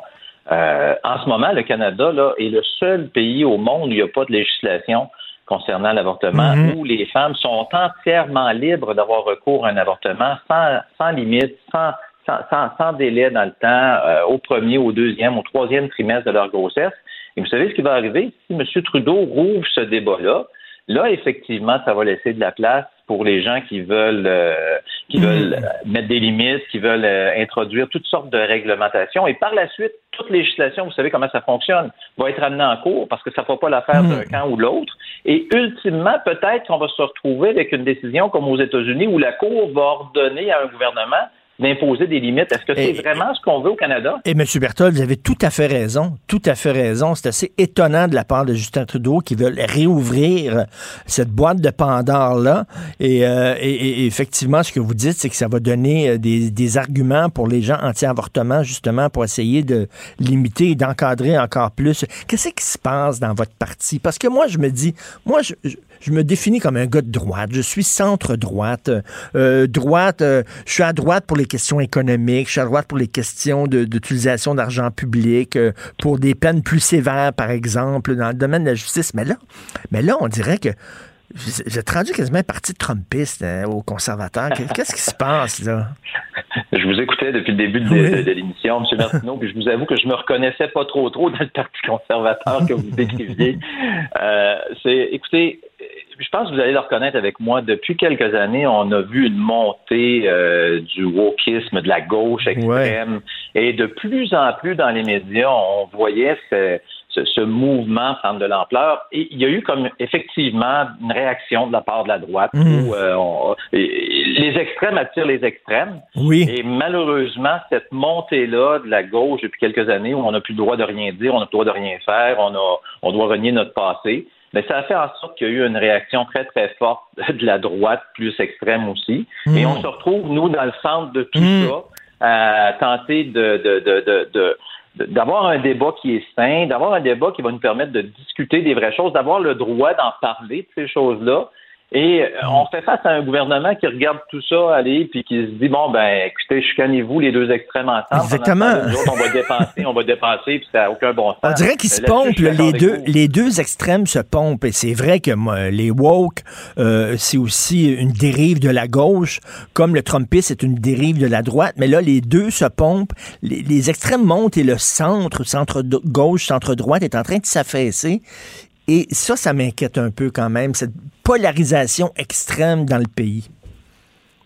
Euh, en ce moment, le Canada là, est le seul pays au monde où il n'y a pas de législation concernant l'avortement, mhm. où les femmes sont entièrement libres d'avoir recours à un avortement sans, sans limite, sans, sans, sans, délai dans le temps, euh, au premier, au deuxième, au troisième trimestre de leur grossesse. Et vous savez ce qui va arriver? Si M. Trudeau rouvre ce débat-là? Là, effectivement, ça va laisser de la place pour les gens qui veulent euh, qui veulent hmm. mettre des limites, qui veulent euh, introduire toutes sortes de réglementations. Et par la suite, toute législation, vous savez comment ça fonctionne, va être amenée en cours parce que ça ne fera pas l'affaire d'un hmm. camp ou l'autre. Et ultimement, peut-être qu'on va se retrouver avec une décision comme aux États-Unis où la Cour va ordonner à un gouvernement d'imposer des limites. Est-ce que c'est vraiment ce qu'on veut au Canada? Et M. Berthold, vous avez tout à fait raison. Tout à fait raison. C'est assez étonnant de la part de Justin Trudeau qui veut réouvrir cette boîte de Pandore-là. Euh, et, effectivement, ce que vous dites, c'est que ça va donner euh, des, arguments pour les gens anti-avortement, justement, pour essayer de limiter et d'encadrer encore plus. Qu'est-ce qui se passe dans votre parti? Parce que moi, je me dis, moi, je, je me définis comme un gars de droite. Je suis centre-droite. Euh, droite, je suis à droite pour les questions économiques, je suis à droite pour les questions d'utilisation d'argent public, euh, pour des peines plus sévères, par exemple, dans le domaine de la justice. Mais là, mais là on dirait que j'ai rendu quasiment un parti trumpiste hein, aux conservateurs. Qu'est-ce qui se passe là? Je vous écoutais depuis le début de, l'émission, M. Martineau, puis je vous avoue que je me reconnaissais pas trop trop dans le Parti conservateur que vous décriviez. Euh, c'est, écoutez, je pense que vous allez le reconnaître avec moi. Depuis quelques années, on a vu une montée euh, du wokisme, de la gauche extrême, et de plus en plus dans les médias, on voyait ce, ce, ce mouvement prendre de l'ampleur. Et il y a eu comme effectivement une réaction de la part de la droite Mhm. où euh, on- les extrêmes attirent les extrêmes. Oui. Et malheureusement, cette montée-là de la gauche depuis quelques années où on n'a plus le droit de rien dire, on n'a plus le droit de rien faire, on, a, on doit renier notre passé, mais ça a fait en sorte qu'il y a eu une réaction très, très forte de la droite, plus extrême aussi. Et on se retrouve, nous, dans le centre de tout Mm. ça, à tenter de, de- de- d'avoir un débat qui est sain, d'avoir un débat qui va nous permettre de discuter des vraies choses, d'avoir le droit d'en parler de ces choses-là. Et euh, Mm. on fait face à un gouvernement qui regarde tout ça aller puis qui se dit bon ben écoutez, chicanez-vous les deux extrêmes ensemble. Exactement. Nous autres, on va dépenser, on va dépenser puis ça n'a aucun bon sens. On dirait qu'ils se pompent, les deux, les deux extrêmes se pompent. Et c'est vrai que moi, les woke, euh, c'est aussi une dérive de la gauche, comme le Trumpisme est une dérive de la droite. Mais là, les deux se pompent. Les, les extrêmes montent et le centre, centre gauche, centre droite est en train de s'affaisser. Et ça, ça m'inquiète un peu quand même, cette polarisation extrême dans le pays?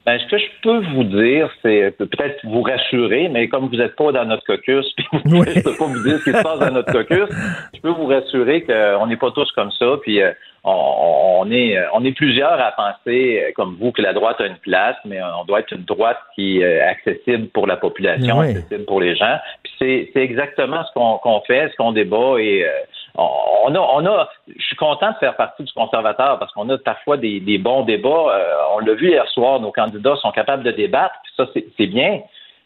Ben, ce que je peux vous dire, c'est peut- peut-être vous rassurer, mais comme vous n'êtes pas dans notre caucus, puis Oui. je peux pas vous dire ce qui se passe dans notre caucus, je peux vous rassurer qu'on n'est pas tous comme ça, puis euh, on, on est on est plusieurs à penser euh, comme vous que la droite a une place, mais on doit être une droite qui est accessible pour la population, Oui. accessible pour les gens. Puis c'est exactement ce qu'on fait, ce qu'on débat et euh, on a, on a, je suis content de faire partie du conservateur parce qu'on a parfois des, des bons débats. Euh, on l'a vu hier soir, nos candidats sont capables de débattre, puis ça c'est bien.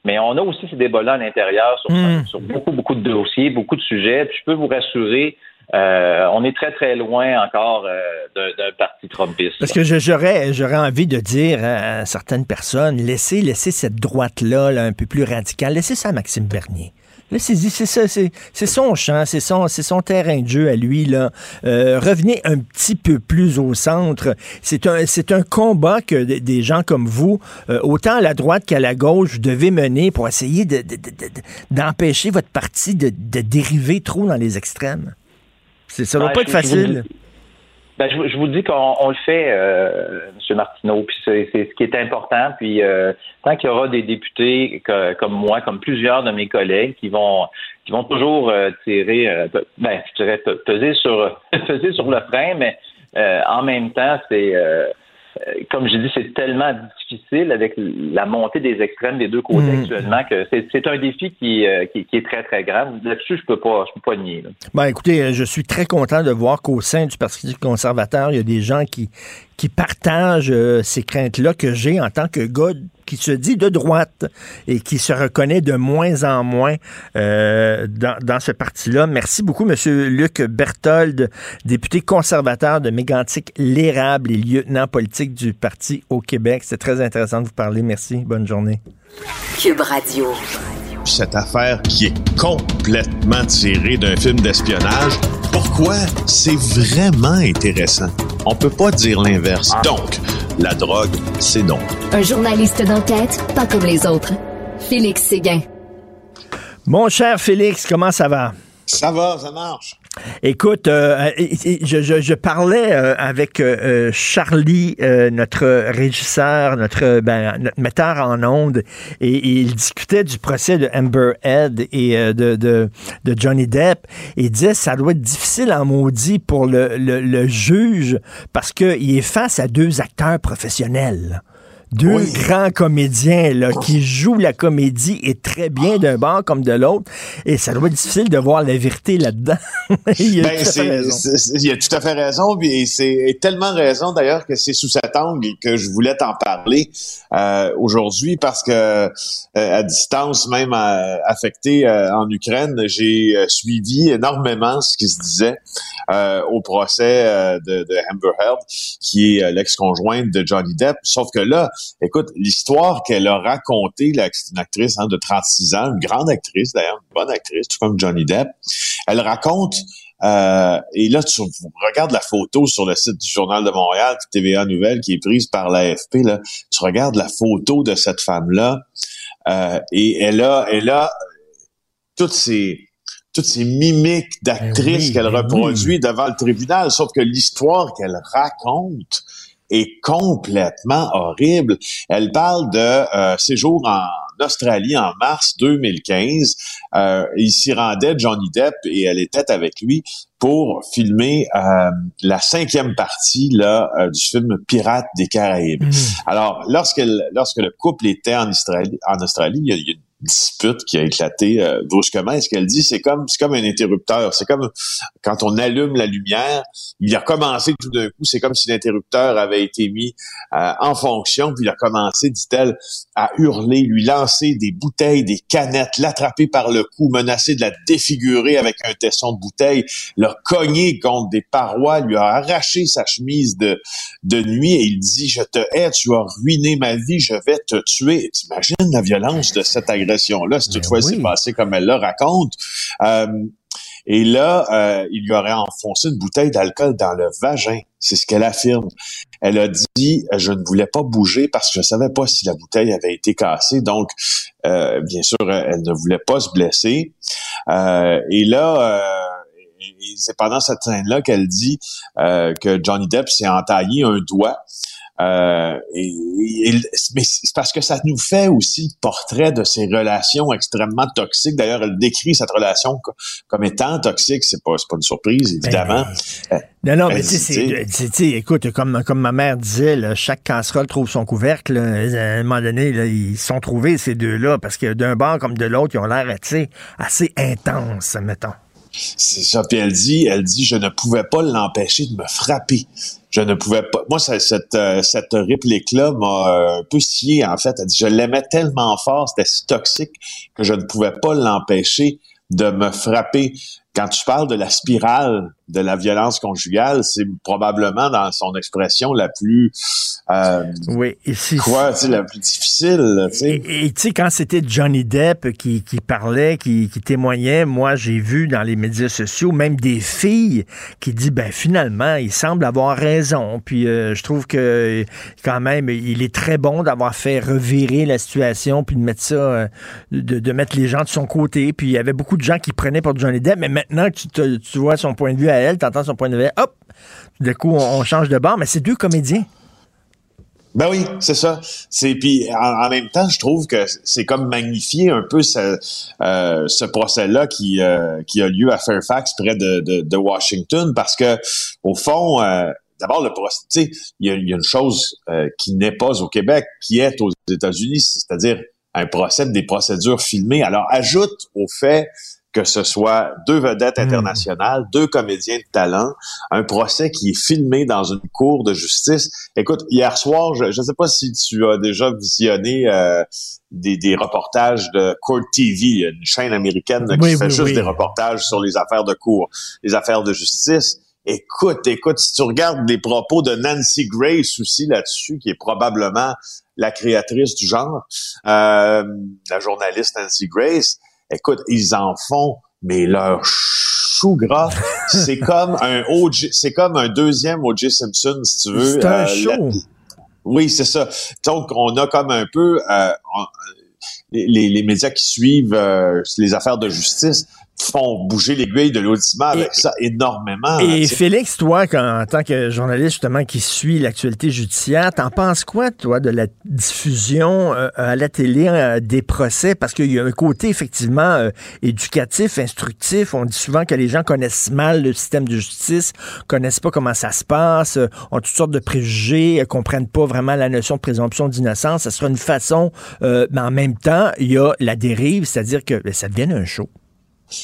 Mais on a aussi ces débats-là à l'intérieur sur, Mm. sur beaucoup, beaucoup de dossiers, beaucoup de sujets. Puis je peux vous rassurer, euh, on est très, très loin encore euh, d'un parti Trumpiste. Parce que j'aurais envie de dire à certaines personnes, laissez, laissez cette droite-là, là, un peu plus radicale, laissez ça à Maxime Bernier. C'est ça, c'est, c'est son champ, c'est son, c'est son terrain de jeu à lui, là. Euh, revenez un petit peu plus au centre. C'est un, c'est un combat que des- gens comme vous, euh, autant à la droite qu'à la gauche, vous devez mener pour essayer de, de- de- de- d'empêcher votre parti de, dériver trop dans les extrêmes. C'est, ça va Ouais, pas être facile. Ben, je, vous- je vous dis qu'on on le fait, euh, M. Martineau, puis c'est ce qui est important. Puis euh, tant qu'il y aura des députés comme moi, comme plusieurs de mes collègues, qui vont qui vont toujours euh, tirer, euh, ben, je dirais pe- peser sur peser sur le frein, mais euh, en même temps, c'est euh, comme j'ai dit, c'est tellement difficile avec la montée des extrêmes des deux côtés Mm. actuellement que c'est un défi qui, euh, qui, qui est très très grave. Là-dessus, je peux pas, je peux pas nier. là. Ben, écoutez, euh, je suis très content de voir qu'au sein du Parti conservateur, il y a des gens qui, qui partagent euh, ces craintes-là que j'ai en tant que gars qui se dit de droite et qui se reconnaît de moins en moins euh, dans, dans ce parti-là. Merci beaucoup, M. Luc Berthold, député conservateur de Mégantic-L'Érable et lieutenant politique du parti au Québec. C'est très intéressant de vous parler. Merci. Bonne journée. Cube Radio. cette affaire qui est complètement tirée d'un film d'espionnage. Pourquoi? C'est vraiment intéressant? On peut pas dire l'inverse. Donc, la drogue, c'est non. Un journaliste d'enquête, pas comme les autres. Félix Séguin. Mon cher Félix, comment ça va? Ça va, ça marche. Écoute, euh, je, je, je, parlais euh, avec euh, Charlie, euh, notre régisseur, notre, ben, notre metteur en ondes, et, il discutait du procès de Amber Head et de, de, de, Johnny Depp. Et il disait ça doit être difficile en maudit pour le, le, le juge parce qu'il est face à deux acteurs professionnels. Deux oui. grands comédiens là, qui jouent la comédie et très bien d'un bord comme de l'autre. Et ça doit être difficile de voir la vérité là-dedans. il, ben, il a tout à fait raison. Et c'est tellement raison d'ailleurs que c'est sous cet angle que je voulais t'en parler euh, aujourd'hui parce que euh, à distance, même euh, affecté en Ukraine, j'ai euh, suivi énormément ce qui se disait euh, au procès de, de Amber Heard, qui est l'ex-conjointe de Johnny Depp. Sauf que là, Écoute, l'histoire qu'elle a racontée, c'est une actrice hein, de 36 ans, une grande actrice d'ailleurs, une bonne actrice, tout comme Johnny Depp. Elle raconte, euh, et là, tu regardes la photo sur le site du Journal de Montréal, TVA Nouvelle, qui est prise par l'AFP, là, tu regardes la photo de cette femme-là, Euh, et elle a, elle a toutes ces toutes ces mimiques d'actrice Ben oui, qu'elle ben reproduit devant le tribunal, sauf que l'histoire qu'elle raconte est complètement horrible. Elle parle de euh, séjour en Australie en mars 2015. Euh, il s'y rendait, Johnny Depp, et elle était avec lui pour filmer euh, la cinquième partie là euh, du film Pirates des Caraïbes. Alors, lorsque lorsque le couple était en Australie, en Australie, il y a, il y a une dispute qui a éclaté euh, brusquement. Et ce qu'elle dit, c'est comme c'est comme un interrupteur. C'est comme quand on allume la lumière, il a commencé tout d'un coup. C'est comme si l'interrupteur avait été mis euh, en fonction, puis il a commencé, dit-elle, à hurler, lui lancer des bouteilles, des canettes, l'attraper par le cou, menacer de la défigurer avec un tesson de bouteille, l'a cogné contre des parois, lui a arraché sa chemise de, de nuit et il dit, je te hais, tu as ruiné ma vie, je vais te tuer. T'imagines la violence de cette agression-là, si toutefois c'est passé comme elle le raconte. Euh, et là, euh, il lui aurait enfoncé une bouteille d'alcool dans le vagin. C'est ce qu'elle affirme. Elle a dit je ne voulais pas bouger parce que je savais pas si la bouteille avait été cassée. Donc, euh, bien sûr, elle ne voulait pas se blesser. Euh, et là, c'est pendant cette scène-là qu'elle dit que Johnny Depp s'est entaillé un doigt. Euh, et, et- mais c'est parce que ça nous fait aussi le portrait de ces relations extrêmement toxiques. D'ailleurs, elle décrit cette relation co- comme étant toxique. C'est pas, pas une surprise, évidemment. Euh, Non, non, mais tu sais, écoute, comme, comme ma mère disait, là, chaque casserole trouve son couvercle. là. À un moment donné, là, ils se sont trouvés, ces deux-là, parce que d'un bord comme de l'autre, ils ont l'air assez intenses, mettons. C'est ça. Puis elle dit, elle dit, je ne pouvais pas l'empêcher de me frapper. Je ne pouvais pas. Moi, cette, euh, cette réplique-là m'a euh, un peu scié, en fait. Je l'aimais tellement fort, c'était si toxique que je ne pouvais pas l'empêcher de me frapper. Quand tu parles de la spirale de la violence conjugale, c'est probablement dans son expression la plus euh, Oui, et si- quoi, tu sais, la plus difficile. Et tu sais, quand c'était Johnny Depp qui, qui parlait, qui, qui témoignait, moi, j'ai vu dans les médias sociaux même des filles qui disent, ben finalement, il semble avoir raison. Puis euh, je trouve que quand même, il est très bon d'avoir fait revirer la situation, puis de mettre ça, euh, de, de mettre les gens de son côté. Puis il y avait beaucoup de gens qui prenaient pour Johnny Depp, mais maintenant que tu, te- tu vois son point de vue elle, tu entends son point de vue hop, d'un coup, on, change de bord. Mais c'est deux comédiens. Ben oui, c'est ça. C'est puis en, même temps, je trouve que c'est comme magnifier un peu ce, euh, procès-là qui euh, qui a lieu à Fairfax près de, Washington parce que au fond, euh, d'abord le procès, il y a, y a une chose qui n'est pas au Québec, qui est aux États-Unis, c'est-à-dire un procès des procédures filmées. Alors ajoute au fait que ce soit deux vedettes internationales, deux comédiens de talent, un procès qui est filmé dans une cour de justice. Écoute, hier soir, je ne sais pas si tu as déjà visionné euh, des, des reportages de Court TV, une chaîne américaine qui Oui, fait oui, juste des reportages sur les affaires de cour, les affaires de justice. Écoute, écoute, si tu regardes les propos de Nancy Grace aussi là-dessus, qui est probablement la créatrice du genre, euh, la journaliste Nancy Grace, écoute, ils en font, mais leur chou gras, c'est comme un OJ, c'est comme un deuxième O.J. Simpson, si tu veux. C'est un Euh, show. la- oui, c'est ça. Donc, on a comme un peu euh, on- les, les médias qui suivent euh, les affaires de justice font bouger l'aiguille de l'audiment avec ça énormément. Et. Félix, toi, quand- en tant que journaliste justement qui suit l'actualité judiciaire, t'en penses quoi, toi, de la diffusion euh, à la télé euh, des procès? Parce qu'il y a un côté effectivement euh, éducatif, instructif. On dit souvent que les gens connaissent mal le système de justice, connaissent pas comment ça se passe, euh, ont toutes sortes de préjugés, comprennent pas vraiment la notion de présomption d'innocence. Ça sera une façon, euh, mais en même temps, il y a la dérive, c'est-à-dire que ben, ça devient un show.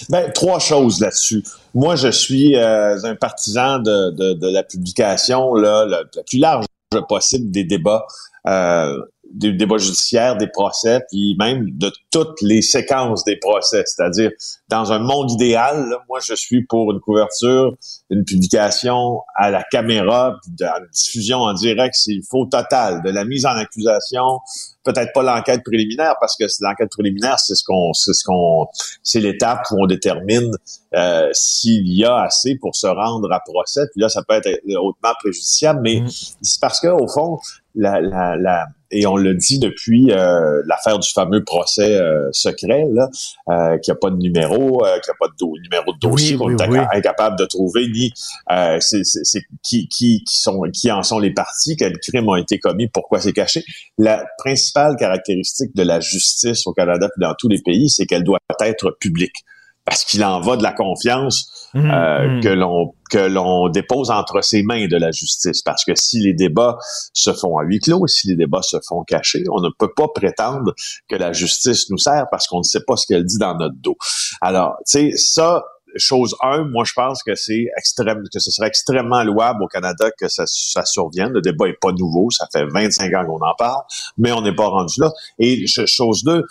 Ben, trois choses là-dessus. Moi, je suis euh, un partisan de, de, la publication là, la, la plus large possible des débats, euh, des débats judiciaires, des procès, puis même de toutes les séquences des procès. C'est-à-dire, dans un monde idéal, là, moi, je suis pour une couverture, une publication à la caméra, puis de la diffusion en direct, c'est il faut total, de la mise en accusation, peut-être pas l'enquête préliminaire parce que l'enquête préliminaire c'est ce qu'on c'est ce qu'on c'est l'étape où on détermine euh, s'il y a assez pour se rendre à procès puis là ça peut être hautement préjudiciable mais c'est parce que au fond la, la, la et on le dit depuis euh, l'affaire du fameux procès euh, secret, là, euh, qu'il n'y a pas de numéro, euh, qu'il n'y a pas de do- numéro de dossier, Oui, qu'on oui, est oui. incapable de trouver, ni euh, c'est, c'est, c'est qui, qui, qui, sont, qui en sont les parties, quels crimes ont été commis, pourquoi c'est caché. La principale caractéristique de la justice au Canada et dans tous les pays, c'est qu'elle doit être publique. Parce qu'il en va de la confiance Mhm, euh, mhm. que l'on que l'on dépose entre ses mains de la justice. Parce que si les débats se font à huis clos, si les débats se font cachés, on ne peut pas prétendre que la justice nous sert parce qu'on ne sait pas ce qu'elle dit dans notre dos. Alors, tu sais, ça, chose un, moi je pense que c'est extrême, que ce serait extrêmement louable au Canada que ça, ça survienne. Le débat est pas nouveau, ça fait 25 ans qu'on en parle, mais on n'est pas rendu là. Et ch- chose deux,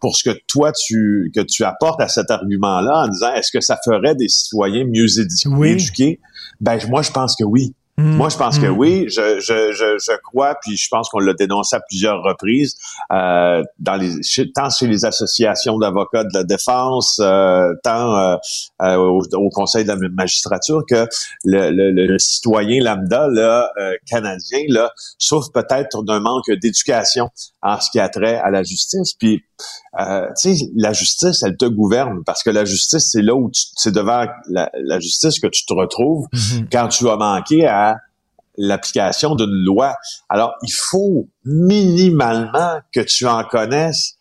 pour ce que toi tu que tu apportes à cet argument-là en disant est-ce que ça ferait des citoyens mieux édu- Oui. éduqués? Ben moi je pense que oui. Mm, Moi, je pense que mm. oui. Je, je, je, je crois, puis je pense qu'on l'a dénoncé à plusieurs reprises, euh, dans les, chez- tant chez les associations d'avocats de la défense, euh, tant euh, euh, au, au Conseil de la magistrature, que le, le, le citoyen lambda là, euh, canadien là, souffre peut-être d'un manque d'éducation en ce qui a trait à la justice. Puis, euh, tu sais, la justice, elle te gouverne parce que la justice, c'est là où tu, c'est devant la, la justice que tu te retrouves Mhm. quand tu as manqué à l'application d'une loi. Alors, il faut minimalement que tu en connaisses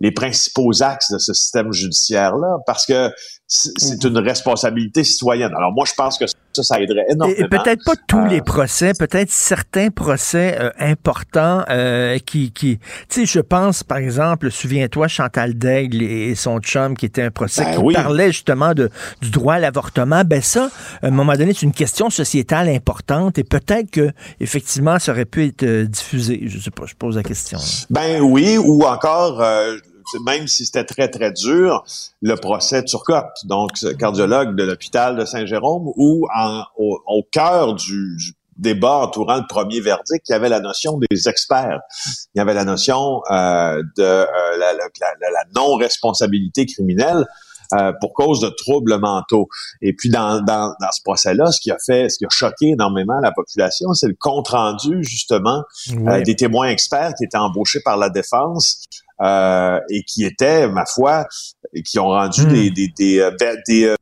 les principaux axes de ce système judiciaire-là, parce que c'est c'est une responsabilité citoyenne. Alors moi, je pense que ça, ça aiderait énormément. et peut-être pas tous Euh, les procès, peut-être certains procès euh, importants euh, qui, qui, tu sais, je pense par exemple, souviens-toi Chantal Daigle et son chum qui était un procès Ben qui oui. parlait justement de du droit à l'avortement. Ben ça, à un moment donné, c'est une question sociétale importante et peut-être que effectivement, ça aurait pu être euh, diffusé. Je sais pas, je pose la question. là. Ben oui, ou encore, euh, même si c'était très, très dur, le procès Turcotte, donc cardiologue de l'hôpital de Saint-Jérôme, où en- au, au cœur du, du débat entourant le premier verdict, il y avait la notion des experts. Il y avait la notion euh, de euh, la, la- la- la non-responsabilité criminelle. euh, pour cause de troubles mentaux. Et puis dans, dans, dans ce procès-là, ce qui a fait, ce qui a choqué énormément la population, c'est le compte rendu justement euh, des témoins experts qui étaient embauchés par la défense euh, et qui étaient, ma foi, et qui ont rendu Hmm. des, des, des, euh, des,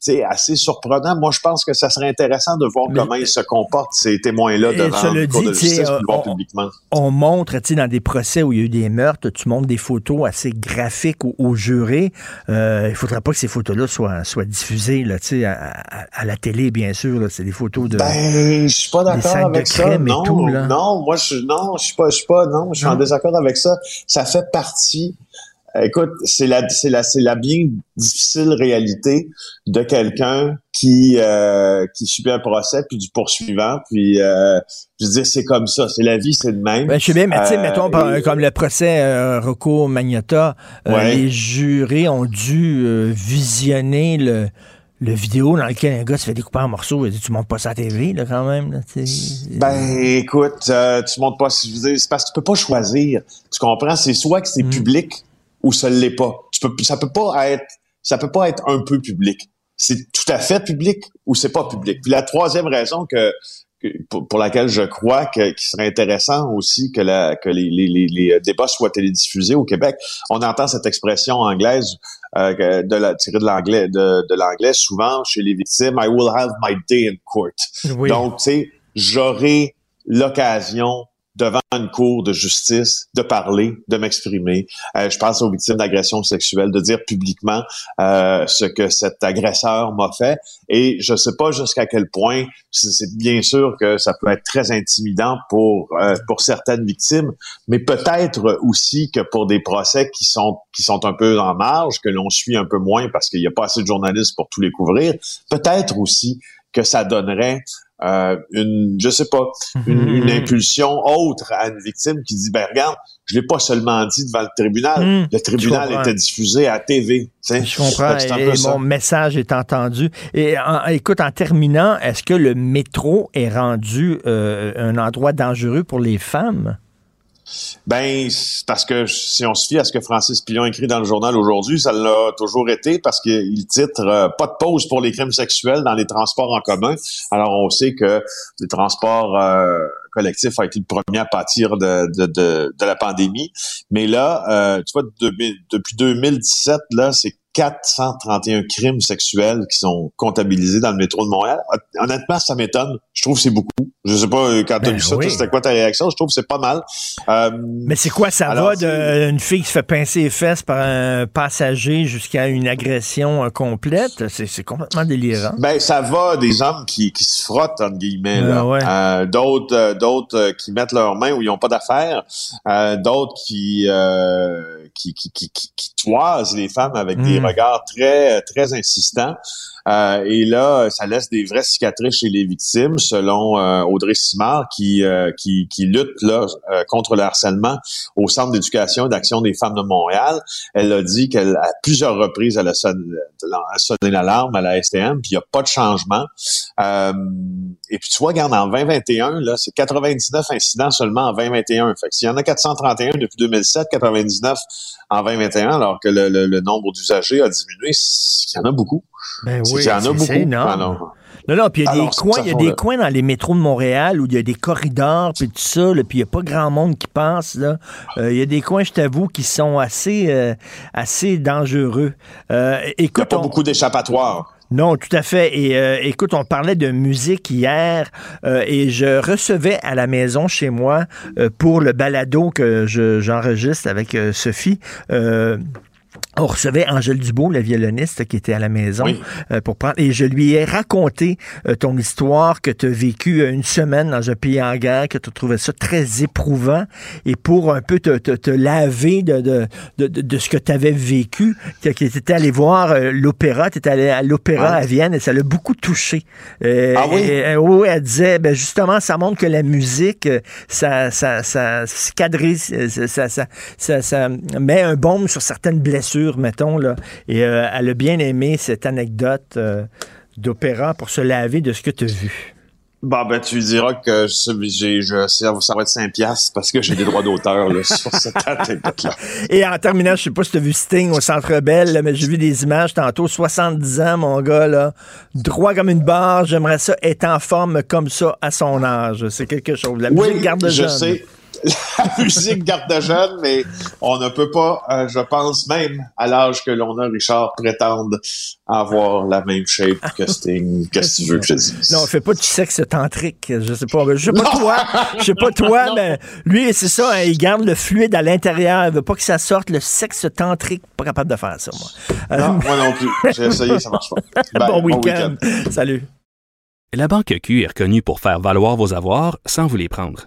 sais, assez surprenants. Moi, je pense que ça serait intéressant de voir Mais- comment ils se comportent, ces témoins-là, devant le cour dit, de justice, voir on- publiquement. on montre, dans des procès où il y a eu des meurtres, tu montres des photos assez graphiques aux, aux jurés. Euh, il faudrait pas que ces photos-là soient, soient diffusées, là, à, à- à la télé, bien sûr. C'est des photos de... Ben, je suis pas d'accord avec ça. Non, tout, non, moi, je, non, je suis pas, je suis pas, non, je suis en désaccord avec ça. Ça fait partie. Écoute, c'est la, c'est la, c'est la bien difficile réalité de quelqu'un qui, euh, qui subit un procès puis du poursuivant. Puis, euh, je veux dire, c'est comme ça. C'est la vie, c'est le même. Ben, je sais bien, mais tu sais, Euh, mettons, et- comme le procès euh, euh, Ouais. les jurés ont dû visionner le, le vidéo dans lequel un gars se fait découper en morceaux. Dit, tu montes pas ça à la TV, là, quand même. Là. Ben, écoute, euh, tu montes pas, c'est parce que tu peux pas choisir. Tu comprends? C'est soit que Mm. c'est public ou ça l'est pas. Tu peux, ça peut pas être, ça peut pas être un peu public. C'est tout à fait public ou c'est pas public. Puis la troisième raison que, que- pour, pour laquelle je crois que, qu'il serait intéressant aussi que, la, que les, les, les, les débats soient télédiffusés au Québec, on entend cette expression anglaise euh, de la, tirée de l'anglais, de, de l'anglais souvent chez les victimes, I will have my day in court. Oui. Donc, tu sais, j'aurai l'occasion devant une cour de justice de parler, de m'exprimer. Euh, je pense aux victimes d'agressions sexuelles, de dire publiquement euh, ce que cet agresseur m'a fait. Et je sais pas jusqu'à quel point, c'est bien sûr que ça peut être très intimidant pour euh, pour certaines victimes, mais peut-être aussi que pour des procès qui sont qui sont un peu en marge, que l'on suit un peu moins parce qu'il n'y a pas assez de journalistes pour tous les couvrir, peut-être aussi que ça donnerait euh, une, je sais pas, une, une impulsion autre à une victime qui dit, ben regarde, je l'ai pas seulement dit devant le tribunal, Hum, le tribunal était diffusé à TV. tu sais. Je comprends. Et, et ça. mon message est entendu. Et en- écoute, en terminant, est-ce que le métro est rendu euh, un endroit dangereux pour les femmes? Ben, parce que si on se fie à ce que Francis Pillon écrit dans le journal aujourd'hui, ça l'a toujours été parce qu'il titre euh, Pas de pause pour les crimes sexuels dans les transports en commun. Alors, on sait que les transports, euh, collectif a été le premier à pâtir de, la pandémie. Mais là, euh, tu vois, depuis 2017, là, c'est 431 crimes sexuels qui sont comptabilisés dans le métro de Montréal. Honnêtement, ça m'étonne. Je trouve que c'est beaucoup. Je sais pas, quand tu as Ben vu ça, oui. c'était quoi ta réaction? Je trouve que c'est pas mal. Euh, Mais c'est quoi, ça alors, va d'une fille qui se fait pincer les fesses par un passager jusqu'à une agression euh, complète? C'est complètement délirant. Ben, ça va des hommes qui, qui se frottent, entre guillemets. Ah ouais. Euh, d'autres, euh, d'autres euh, qui mettent leurs mains où ils n'ont pas d'affaires. Euh, d'autres qui, euh, qui, qui, qui, qui, qui toisent les femmes avec des Mm. Regards très, très insistants. Euh, et là, ça laisse des vraies cicatrices chez les victimes, selon euh, Audrey Simard, qui, euh, qui, qui lutte là, euh, contre le harcèlement au Centre d'éducation et d'action des femmes de Montréal. Elle a dit qu'elle, à plusieurs reprises, elle a sonné, l'alarme à la STM, puis il n'y a pas de changement. Euh, et puis tu vois, regarde, en 2021, là, c'est 99 incidents seulement en 2021. Fait s'il y en a 431 depuis 2007, 99 en 2021, alors que le, le- le nombre d'usagers a diminué, il y en a beaucoup. Ben oui, qu'il y en a c'est- beaucoup. énorme. Non, non, puis il y a des coins, il y a des coins dans les métros de Montréal où il y a des corridors puis tout ça, là, puis il n'y a pas grand monde qui passe là. Euh, Il y a des coins, je t'avoue, qui sont assez, euh, assez dangereux. Euh, il n'y a pas on- beaucoup d'échappatoires. Non, tout à fait. Et euh, écoute, on parlait de musique hier euh, et je recevais à la maison chez moi euh, pour le balado que je- j'enregistre avec Sophie. Euh, on recevait Angèle Dubois, la violoniste qui était à la maison Oui. euh, pour prendre et je lui ai raconté euh, ton histoire que tu as vécu une semaine dans un pays en guerre, que tu trouvais ça très éprouvant et pour un peu te, te, te laver de, de, de, de- de ce que tu avais vécu, que tu étais allé voir euh, l'opéra, tu étais allé à l'opéra à Vienne et ça l'a beaucoup touché. Euh, Ah oui? et, euh, oui, elle disait, ben justement, ça montre que la musique, euh, ça, ça, ça euh, ça, ça, ça, ça- ça met un baume sur certaines blessures, mettons, là. Et euh, elle a bien aimé cette anecdote euh, d'opéra pour se laver de ce que tu as vu. Bon, ben, tu diras que je, j'ai, je, ça, va être 5 piastres parce que j'ai des droits d'auteur là, sur cette anecdote-là. Et en terminant, je sais pas si tu as vu Sting au Centre Bell, là, mais j'ai vu des images tantôt, 70 ans, mon gars, là, droit comme une barre. J'aimerais ça être en forme comme ça à son âge. C'est quelque chose. La musique garde je jeune. sais. La musique garde jeune, mais on ne peut pas, euh, je pense même à l'âge que l'on a, Richard, prétendre avoir la même shape que Sting. Qu'est-ce que tu veux que je dise? Non, fais pas du sexe tantrique. Je sais pas. Je sais pas toi. Je sais pas toi, mais lui, c'est ça. hein, il garde le fluide à l'intérieur. Il veut pas que ça sorte. Le sexe tantrique, pas capable de faire ça, moi. Euh, Non, moi non plus. J'ai essayé, ça marche pas. Bye, bon bon week-end. Salut. La Banque Q est reconnue pour faire valoir vos avoirs sans vous les prendre.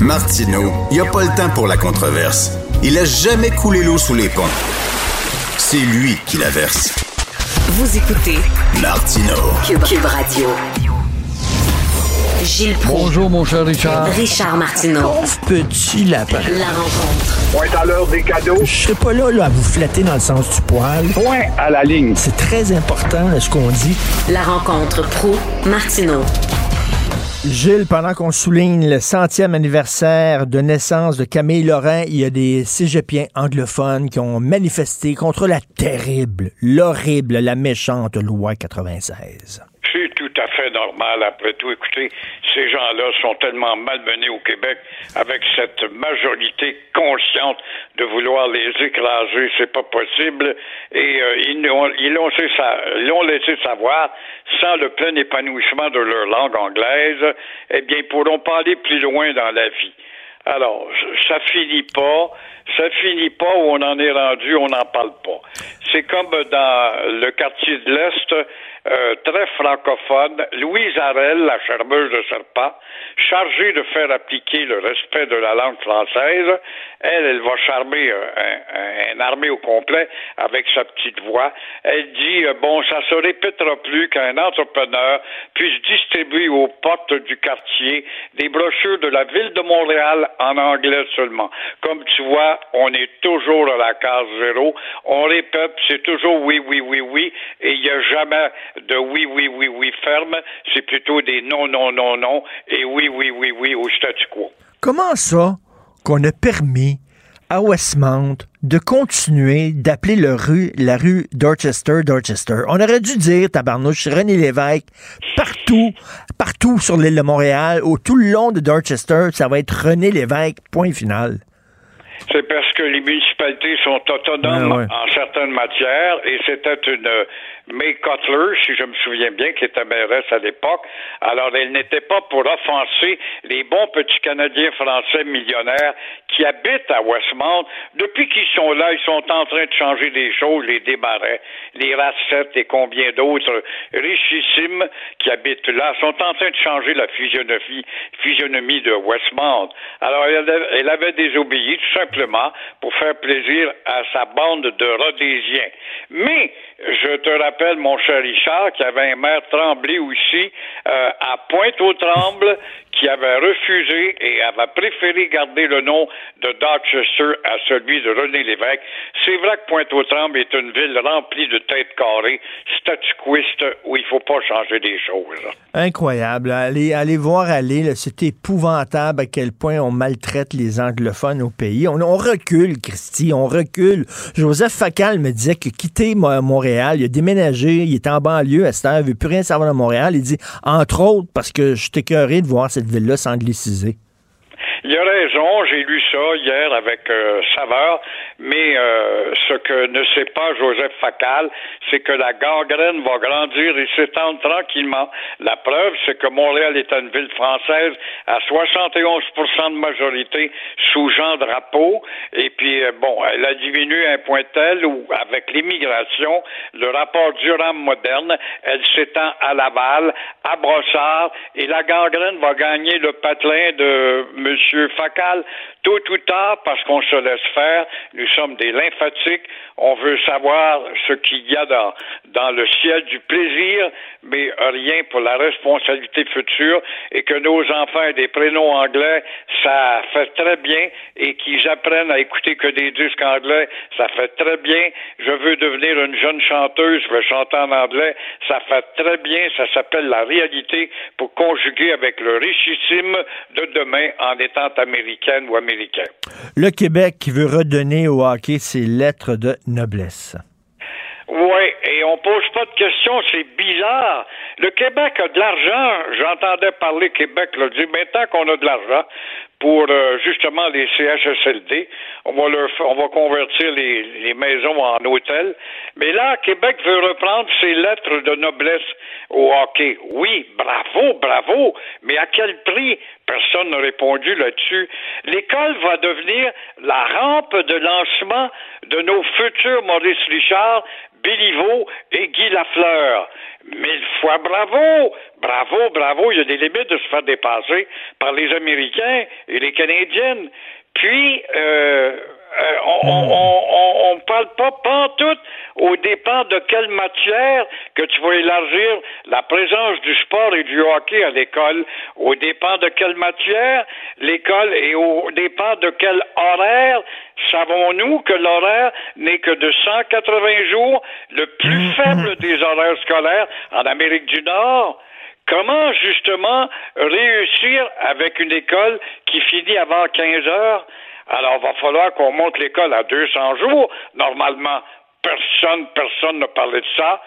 Martineau, il n'y a pas le temps pour la controverse. Il a jamais coulé l'eau sous les ponts. C'est lui qui la verse. Vous écoutez Martineau. Cube, Cube Radio. Gilles Proulx. Bonjour, mon cher Richard. Richard Martineau. Pauvre petit lapin. La rencontre. Point à l'heure des cadeaux. Je serai pas là, là à vous flatter dans le sens du poil. Point à la ligne. C'est très important ce qu'on dit. La rencontre pro Martineau. Gilles, pendant qu'on souligne le centième anniversaire de naissance de Camille Laurent, il y a des cégepiens anglophones qui ont manifesté contre la terrible, l'horrible, la méchante loi 96. Normal. Après tout, écoutez, ces gens-là sont tellement malmenés au Québec avec cette majorité consciente de vouloir les écraser. C'est pas possible. Et euh, ils l'ont ils laissé savoir, sans le plein épanouissement de leur langue anglaise, eh bien, ils pourront pas aller plus loin dans la vie. Alors, ça finit pas, ça finit pas où on en est rendu, on n'en parle pas. C'est comme dans le quartier de l'Est, euh, très francophone, Louise Arel, la charmeuse de serpent, chargée de faire appliquer le respect de la langue française, elle, elle va charmer un, un, armée au complet avec sa petite voix. Elle dit, euh, bon, ça se répétera plus qu'un entrepreneur puisse distribuer aux portes du quartier des brochures de la ville de Montréal en anglais seulement. Comme tu vois, on est toujours à la case zéro. On répète, c'est toujours oui, oui, oui, oui, et il n'y a jamais de oui, oui, oui, oui ferme, c'est plutôt des non, non, non, non, et oui, oui, oui, oui au statu quo. Comment ça qu'on a permis à Westmount de continuer d'appeler la rue, la rue Dorchester, Dorchester? On aurait dû dire, tabarnouche, René Lévesque, partout, partout sur l'île de Montréal, ou tout le long de Dorchester, ça va être René Lévesque, point final. C'est parce que les municipalités sont autonomes en certaines matières et c'était une May Cutler, si je me souviens bien, qui était mairesse à l'époque. Alors, elle n'était pas pour offenser les bons petits Canadiens français millionnaires qui habitent à Westmount. Depuis qu'ils sont là, ils sont en train de changer des choses, les démarrais, les racettes et combien d'autres richissimes qui habitent là sont en train de changer la physionomie, physionomie de Westmount. Alors, elle avait désobéi tout simplement pour faire plaisir à sa bande de Rhodésiens. Mais, je te rappelle, mon cher Richard, qu'il y avait un maire Tremblay aussi euh, à Pointe-aux-Trembles qui avait refusé et avait préféré garder le nom de Dorchester à celui de René Lévesque. C'est vrai que Pointe-aux-Trembles est une ville remplie de têtes carrées, statuquistes, où il ne faut pas changer des choses. Incroyable. Allez, allez voir aller, c'est épouvantable à quel point on maltraite les anglophones au pays. On, on recule, Christy, on recule. Joseph Facal me disait que quitter Montréal, il a déménagé, il est en banlieue à cette heure, il veut plus rien savoir de Montréal. Il dit, entre autres, parce que je suis écœuré de voir cette ville-là s'angliciser. Il a raison, j'ai lu ça hier avec euh, mais euh, ce que ne sait pas Joseph Facal, c'est que la gangrène va grandir et s'étendre tranquillement. La preuve, c'est que Montréal est une ville française à 71% de majorité sous Jean Drapeau, et puis euh, bon, elle a diminué un point tel où, avec l'immigration, le rapport Durham moderne, elle s'étend à Laval, à Brossard, et la gangrène va gagner le patelin de M. Facal, ou tard, parce qu'on se laisse faire, nous sommes des lymphatiques, on veut savoir ce qu'il y a dans, dans le ciel du plaisir, mais rien pour la responsabilité future, et que nos enfants aient des prénoms anglais, ça fait très bien, et qu'ils apprennent à écouter que des disques anglais, ça fait très bien. Je veux devenir une jeune chanteuse, je veux chanter en anglais, ça fait très bien, ça s'appelle la réalité pour conjuguer avec le richissime de demain en étant américaine ou Le Québec qui veut redonner au hockey ses lettres de noblesse. Oui, et on pose pas de questions, c'est bizarre. Le Québec a de l'argent. J'entendais parler Québec le dit, maintenant qu'on a de l'argent pour euh, justement les CHSLD, on va on va convertir les, les maisons en hôtels. Mais là, Québec veut reprendre ses lettres de noblesse au hockey. Oui, bravo, bravo, mais à quel prix? Personne n'a répondu là-dessus. L'école va devenir la rampe de lancement de nos futurs Maurice Richard, Béliveau et Guy Lafleur. Mille fois bravo! Bravo, bravo! Il y a des limites de se faire dépasser par les Américains et les Canadiennes. Puis, euh, euh, on, ne parle pas pantoute au dépend de quelle matière que tu vas élargir la présence du sport et du hockey à l'école, au dépend de quelle matière l'école et au dépend de quel horaire. Savons-nous que l'horaire n'est que de 180 jours, le plus mm-hmm. faible des horaires scolaires en Amérique du Nord? Comment justement réussir avec une école qui finit avant 15 heures? Alors, il va falloir qu'on monte l'école à 200 jours. Normalement, personne, personne ne parlait de ça.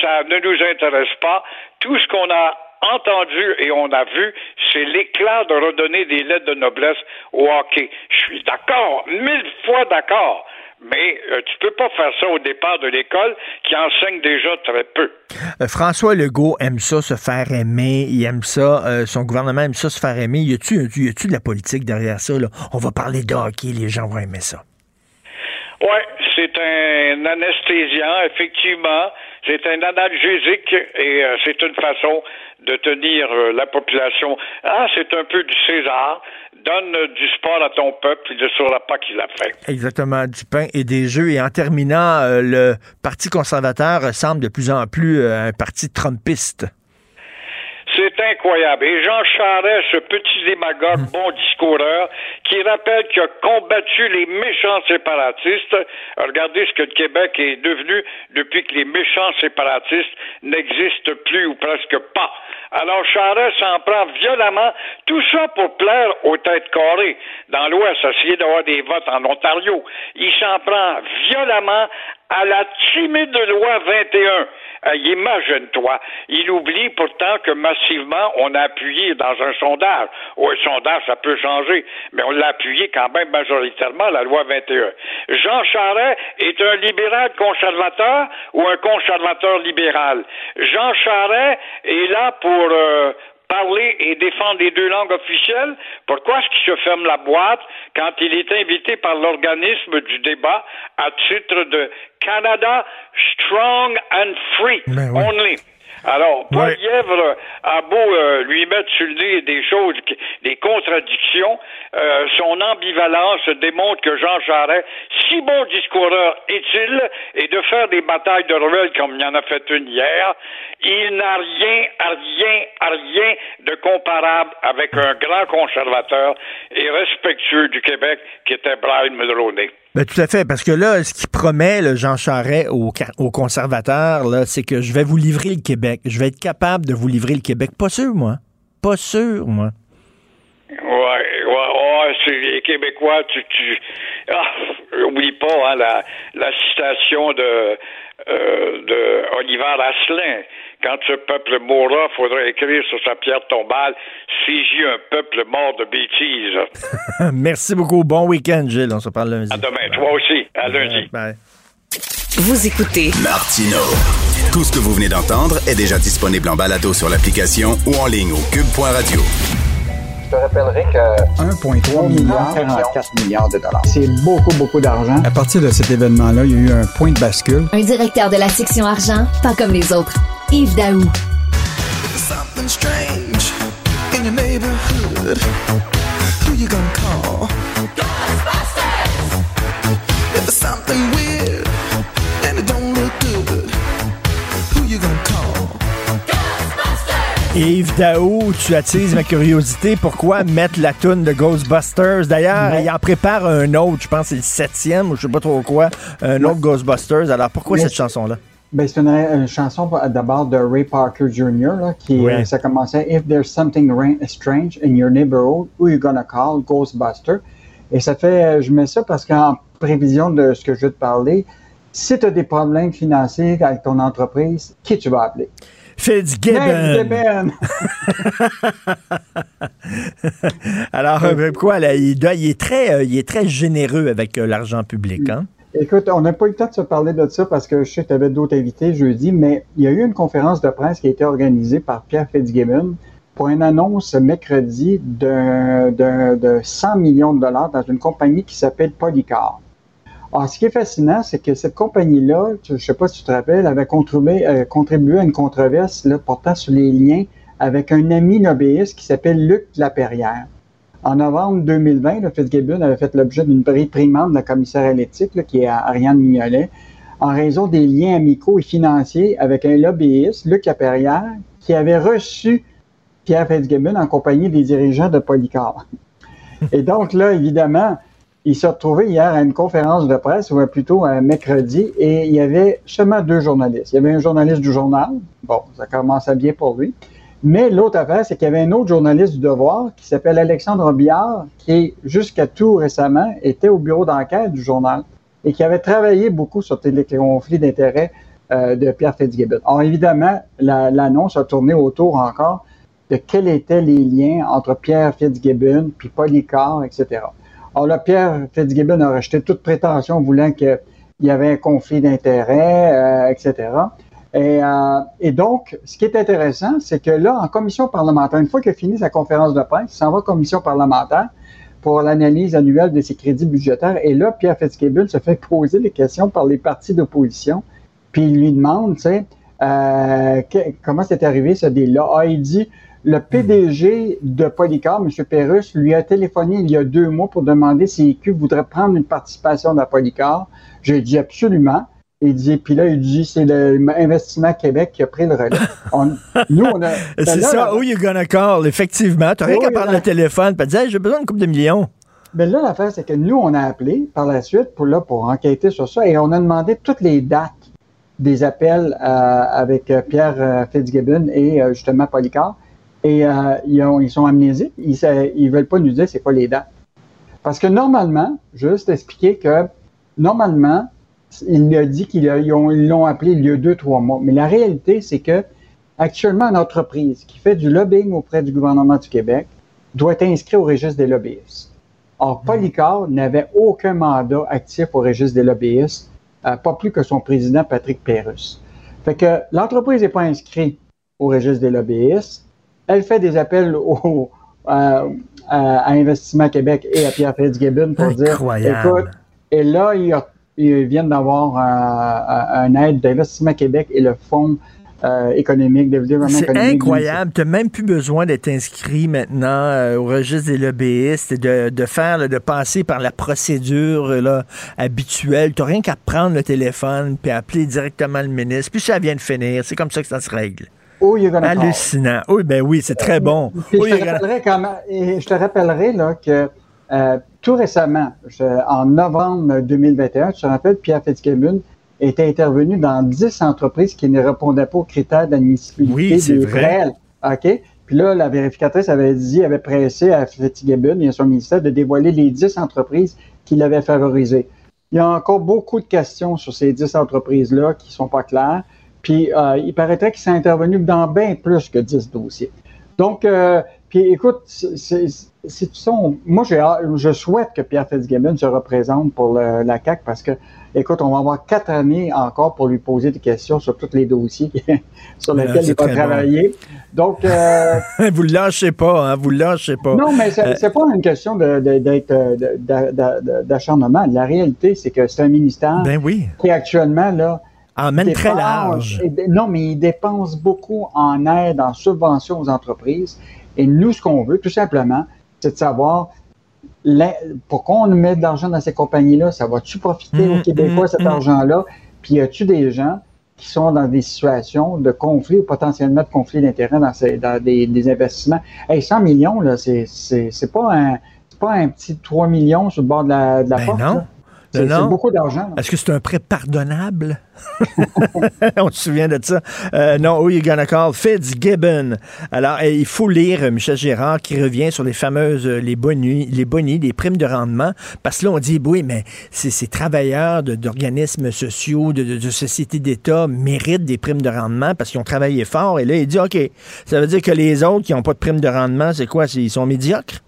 Ça ne nous intéresse pas. Tout ce qu'on a entendu et on a vu, c'est l'éclat de redonner des lettres de noblesse au hockey. Je suis d'accord, mille fois d'accord. Mais euh, tu peux pas faire ça au départ de l'école qui enseigne déjà très peu. Euh, François Legault aime ça, se faire aimer. Il aime ça. euh, son gouvernement aime ça, se faire aimer. Y a-tu y a-tu de la politique derrière ça? Là? On va parler de hockey, les gens vont aimer ça. Ouais, c'est un anesthésiant, effectivement. C'est un analgésique et euh, c'est une façon de tenir euh, la population. Ah, c'est un peu du César. Donne du sport à ton peuple, il ne saura pas qu'il l'a fait. Exactement, du pain et des jeux. Et en terminant, euh, le Parti conservateur ressemble de plus en plus euh, à un parti trumpiste. C'est incroyable. Et Jean Charest, ce petit démagogue, bon discoureur, qui rappelle qu'il a combattu les méchants séparatistes. Regardez ce que le Québec est devenu depuis que les méchants séparatistes n'existent plus ou presque pas. Alors Charest s'en prend violemment, tout ça pour plaire aux têtes carrées. Dans l'Ouest, essayer d'avoir des votes en Ontario. Il s'en prend violemment à la timide loi 21. Euh, Imagine-toi. Il oublie pourtant que massivement, on a appuyé dans un sondage. Oh, un sondage, ça peut changer, mais on l'a appuyé quand même majoritairement, la loi 21. Jean Charest est un libéral conservateur ou un conservateur libéral? Jean Charest est là pour euh, parler et défendre les deux langues officielles, pourquoi est-ce qu'il se ferme la boîte quand il est invité par l'organisme du débat à titre de Canada Strong and Free Only? Alors, Paul Lièvre a beau euh, lui mettre sur le nez des choses, des contradictions, euh, son ambivalence démontre que Jean Charest, si bon discoureur est-il, et de faire des batailles de ruelles comme il y en a fait une hier, il n'a rien, rien, rien de comparable avec un grand conservateur et respectueux du Québec qui était Brian Mulroney. Ben, tout à fait, parce que là, ce qu'il promet, le Jean Charest, aux, conservateurs, c'est que je vais vous livrer le Québec. Je vais être capable de vous livrer le Québec. Pas sûr, moi. Pas sûr, moi. Ouais, ouais, ouais, c'est les Québécois, tu, tu, ah, oublie pas hein, la, la citation de, euh, de Oliver Asselin. Quand ce peuple mourra, faudra écrire sur sa pierre tombale, si j'ai un peuple mort de bêtises. Merci beaucoup. Bon week-end, Gilles. On se parle lundi. À demain, toi aussi, à lundi. Bye. Vous écoutez Martino. Tout ce que vous venez d'entendre est déjà disponible en balado sur l'application ou en ligne au cube.radio. Je te rappellerai que 1,3 milliard, 44 milliards de dollars. C'est beaucoup, beaucoup d'argent. À partir de cet événement-là, il y a eu un point de bascule. Un directeur de la section argent, pas comme les autres. Yves Daou. Something strange in your neighborhood. Who you gonna call? Ghostbusters! If there's something weird and it don't look good, who you gonna call? Yves Daou, tu attises ma curiosité. Pourquoi mettre la toune de Ghostbusters? D'ailleurs, il en prépare un autre, je pense que c'est le septième ou je sais pas trop quoi, un autre Ghostbusters. Alors pourquoi cette chanson-là? Ben, c'est une, une chanson d'abord de Ray Parker Jr. Là, qui Ouais. ça commençait If there's something ra- strange in your neighborhood, who you gonna call? Ghostbuster. Et ça fait, je mets ça parce qu'en prévision de ce que je vais te parler, si tu as des problèmes financiers avec ton entreprise, qui tu vas appeler? Fitzgibbon. Alors, euh, quoi, là, il, doit- il est très, euh, il est très généreux avec euh, l'argent public, hein? Écoute, on n'a pas eu le temps de se parler de ça parce que je sais que tu avais d'autres invités jeudi, mais il y a eu une conférence de presse qui a été organisée par Pierre Fitzgibbon pour une annonce mercredi de 100 millions de dollars dans une compagnie qui s'appelle Polycar. Alors, ce qui est fascinant, c'est que cette compagnie-là, je ne sais pas si tu te rappelles, avait contribué, euh, contribué à une controverse portant sur les liens avec un ami lobbyiste qui s'appelle Luc Laperrière. En novembre 2020, le Fitzgibbon avait fait l'objet d'une réprimande de la commissaire à l'éthique, qui est Ariane Mignolet, en raison des liens amicaux et financiers avec un lobbyiste, Luc Laperrière, qui avait reçu Pierre Fitzgibbon en compagnie des dirigeants de Polycar. Et donc là, évidemment, il s'est retrouvé hier à une conférence de presse, ou plutôt un mercredi, et il y avait seulement deux journalistes. Il y avait un journaliste du journal, bon, ça commençait bien pour lui, mais l'autre affaire, c'est qu'il y avait un autre journaliste du Devoir qui s'appelle Alexandre Biard, qui, jusqu'à tout récemment, était au bureau d'enquête du journal et qui avait travaillé beaucoup sur les conflits d'intérêts euh, de Pierre Fitzgibbon. Alors, évidemment, la- l'annonce a tourné autour encore de quels étaient les liens entre Pierre Fitzgibbon puis Polycar, etc. Alors là, Pierre Fitzgibbon a rejeté toute prétention voulant qu'il y avait un conflit d'intérêts, euh, etc. Et, euh, et, donc, ce qui est intéressant, c'est que là, en commission parlementaire, une fois qu'il a fini sa conférence de presse, il s'en va en commission parlementaire pour l'analyse annuelle de ses crédits budgétaires. Et là, Pierre Fitzgibbon se fait poser des questions par les partis d'opposition. Puis il lui demande, tu sais, euh, comment c'est arrivé ce deal-là? Ah, il dit, le PDG de Polycar, M. Perrus, lui a téléphoné il y a deux mois pour demander si EQ voudrait prendre une participation dans Polycar. J'ai dit absolument. Il dit, puis là, il dit, c'est l'Investissement Québec qui a pris le relais. nous, on a. c'est ça, who you gonna call, effectivement. Tu rien qu'à prendre le téléphone et dire, hey, j'ai besoin d'une coupe de millions. Mais là, l'affaire, c'est que nous, on a appelé par la suite pour, là, pour enquêter sur ça et on a demandé toutes les dates des appels euh, avec euh, Pierre euh, Fitzgibbon et justement Polycar. Et ils, ont, ils, sont amnésiques. Ils ne veulent pas nous dire c'est quoi les dates. Parce que normalement, juste expliquer que normalement, il a dit qu'ils l'ont appelé il y a deux, trois mois. Mais la réalité, c'est que actuellement, une entreprise qui fait du lobbying auprès du gouvernement du Québec doit être inscrite au registre des lobbyistes. Or, Polycar n'avait aucun mandat actif au registre des lobbyistes, euh, pas plus que son président Patrick Pérus. Fait que l'entreprise n'est pas inscrite au registre des lobbyistes. Elle fait des appels au, à Investissement Québec et à Pierre Fitzgibbon pour Incroyable. dire, écoute, et là, il a ils viennent d'avoir un, aide d'Investissement Québec et le Fonds euh, économique, C'est incroyable. Tu n'as même plus besoin d'être inscrit maintenant euh, au registre des lobbyistes et de, faire, de passer par la procédure là, habituelle. Tu n'as rien qu'à prendre le téléphone puis appeler directement le ministre. Puis ça vient de finir. C'est comme ça que ça se règle. Oh, Hallucinant. Oui, ben oui, c'est très bon. je, te rappellerai quand même, je te rappellerai là, que euh, tout récemment, en novembre 2021, tu te rappelles, Pierre Fitzgibbon était intervenu dans 10 entreprises qui ne répondaient pas aux critères d'admissibilité oui, des vrai. OK? Puis là, la vérificatrice avait dit, avait pressé à Fitzgibbon et à son ministère de dévoiler les 10 entreprises qui l'avaient favorisé. Il y a encore beaucoup de questions sur ces 10 entreprises-là qui sont pas claires. Puis euh, il paraîtrait qu'il s'est intervenu dans bien plus que 10 dossiers. Donc, euh, puis écoute, c'est moi, je souhaite que Pierre Fitzgibbon se représente pour la CAC parce que, écoute, on va avoir quatre années encore pour lui poser des questions sur tous les dossiers sur lesquels il va travailler. Donc, euh, vous le lâchez pas, hein, vous le lâchez pas. Non, mais c'est n'est euh, pas une question d'acharnement. La réalité, c'est que c'est un ministère ben oui. qui actuellement là. Emmène très large. Non, mais il dépense beaucoup en aide, en subvention aux entreprises. Et nous, ce qu'on veut, tout simplement, c'est de savoir pourquoi on met de l'argent dans ces compagnies-là. Ça va-tu profiter aux mmh, Québécois, mmh, cet mmh. argent-là? Puis y a-tu des gens qui sont dans des situations de conflit ou potentiellement de conflit d'intérêt dans, dans des, investissements? Hey, 100 millions, là, c'est, c'est, pas un pas un petit 3 millions sur le bord de la, de la ben porte. Non. C'est beaucoup d'argent. Est-ce que c'est un prêt pardonnable? On se souvient de ça. Euh, non, who you gonna call? Fitzgibbon. Alors, il faut lire euh, Michel Gérard qui revient sur les fameuses, euh, les bonus, les bonus, les primes de rendement. Parce que là, on dit, oui, mais ces travailleurs d'organismes sociaux, de, de sociétés d'État méritent des primes de rendement parce qu'ils ont travaillé fort. Et là, il dit, OK, ça veut dire que les autres qui n'ont pas de primes de rendement, c'est quoi? Ils sont médiocres?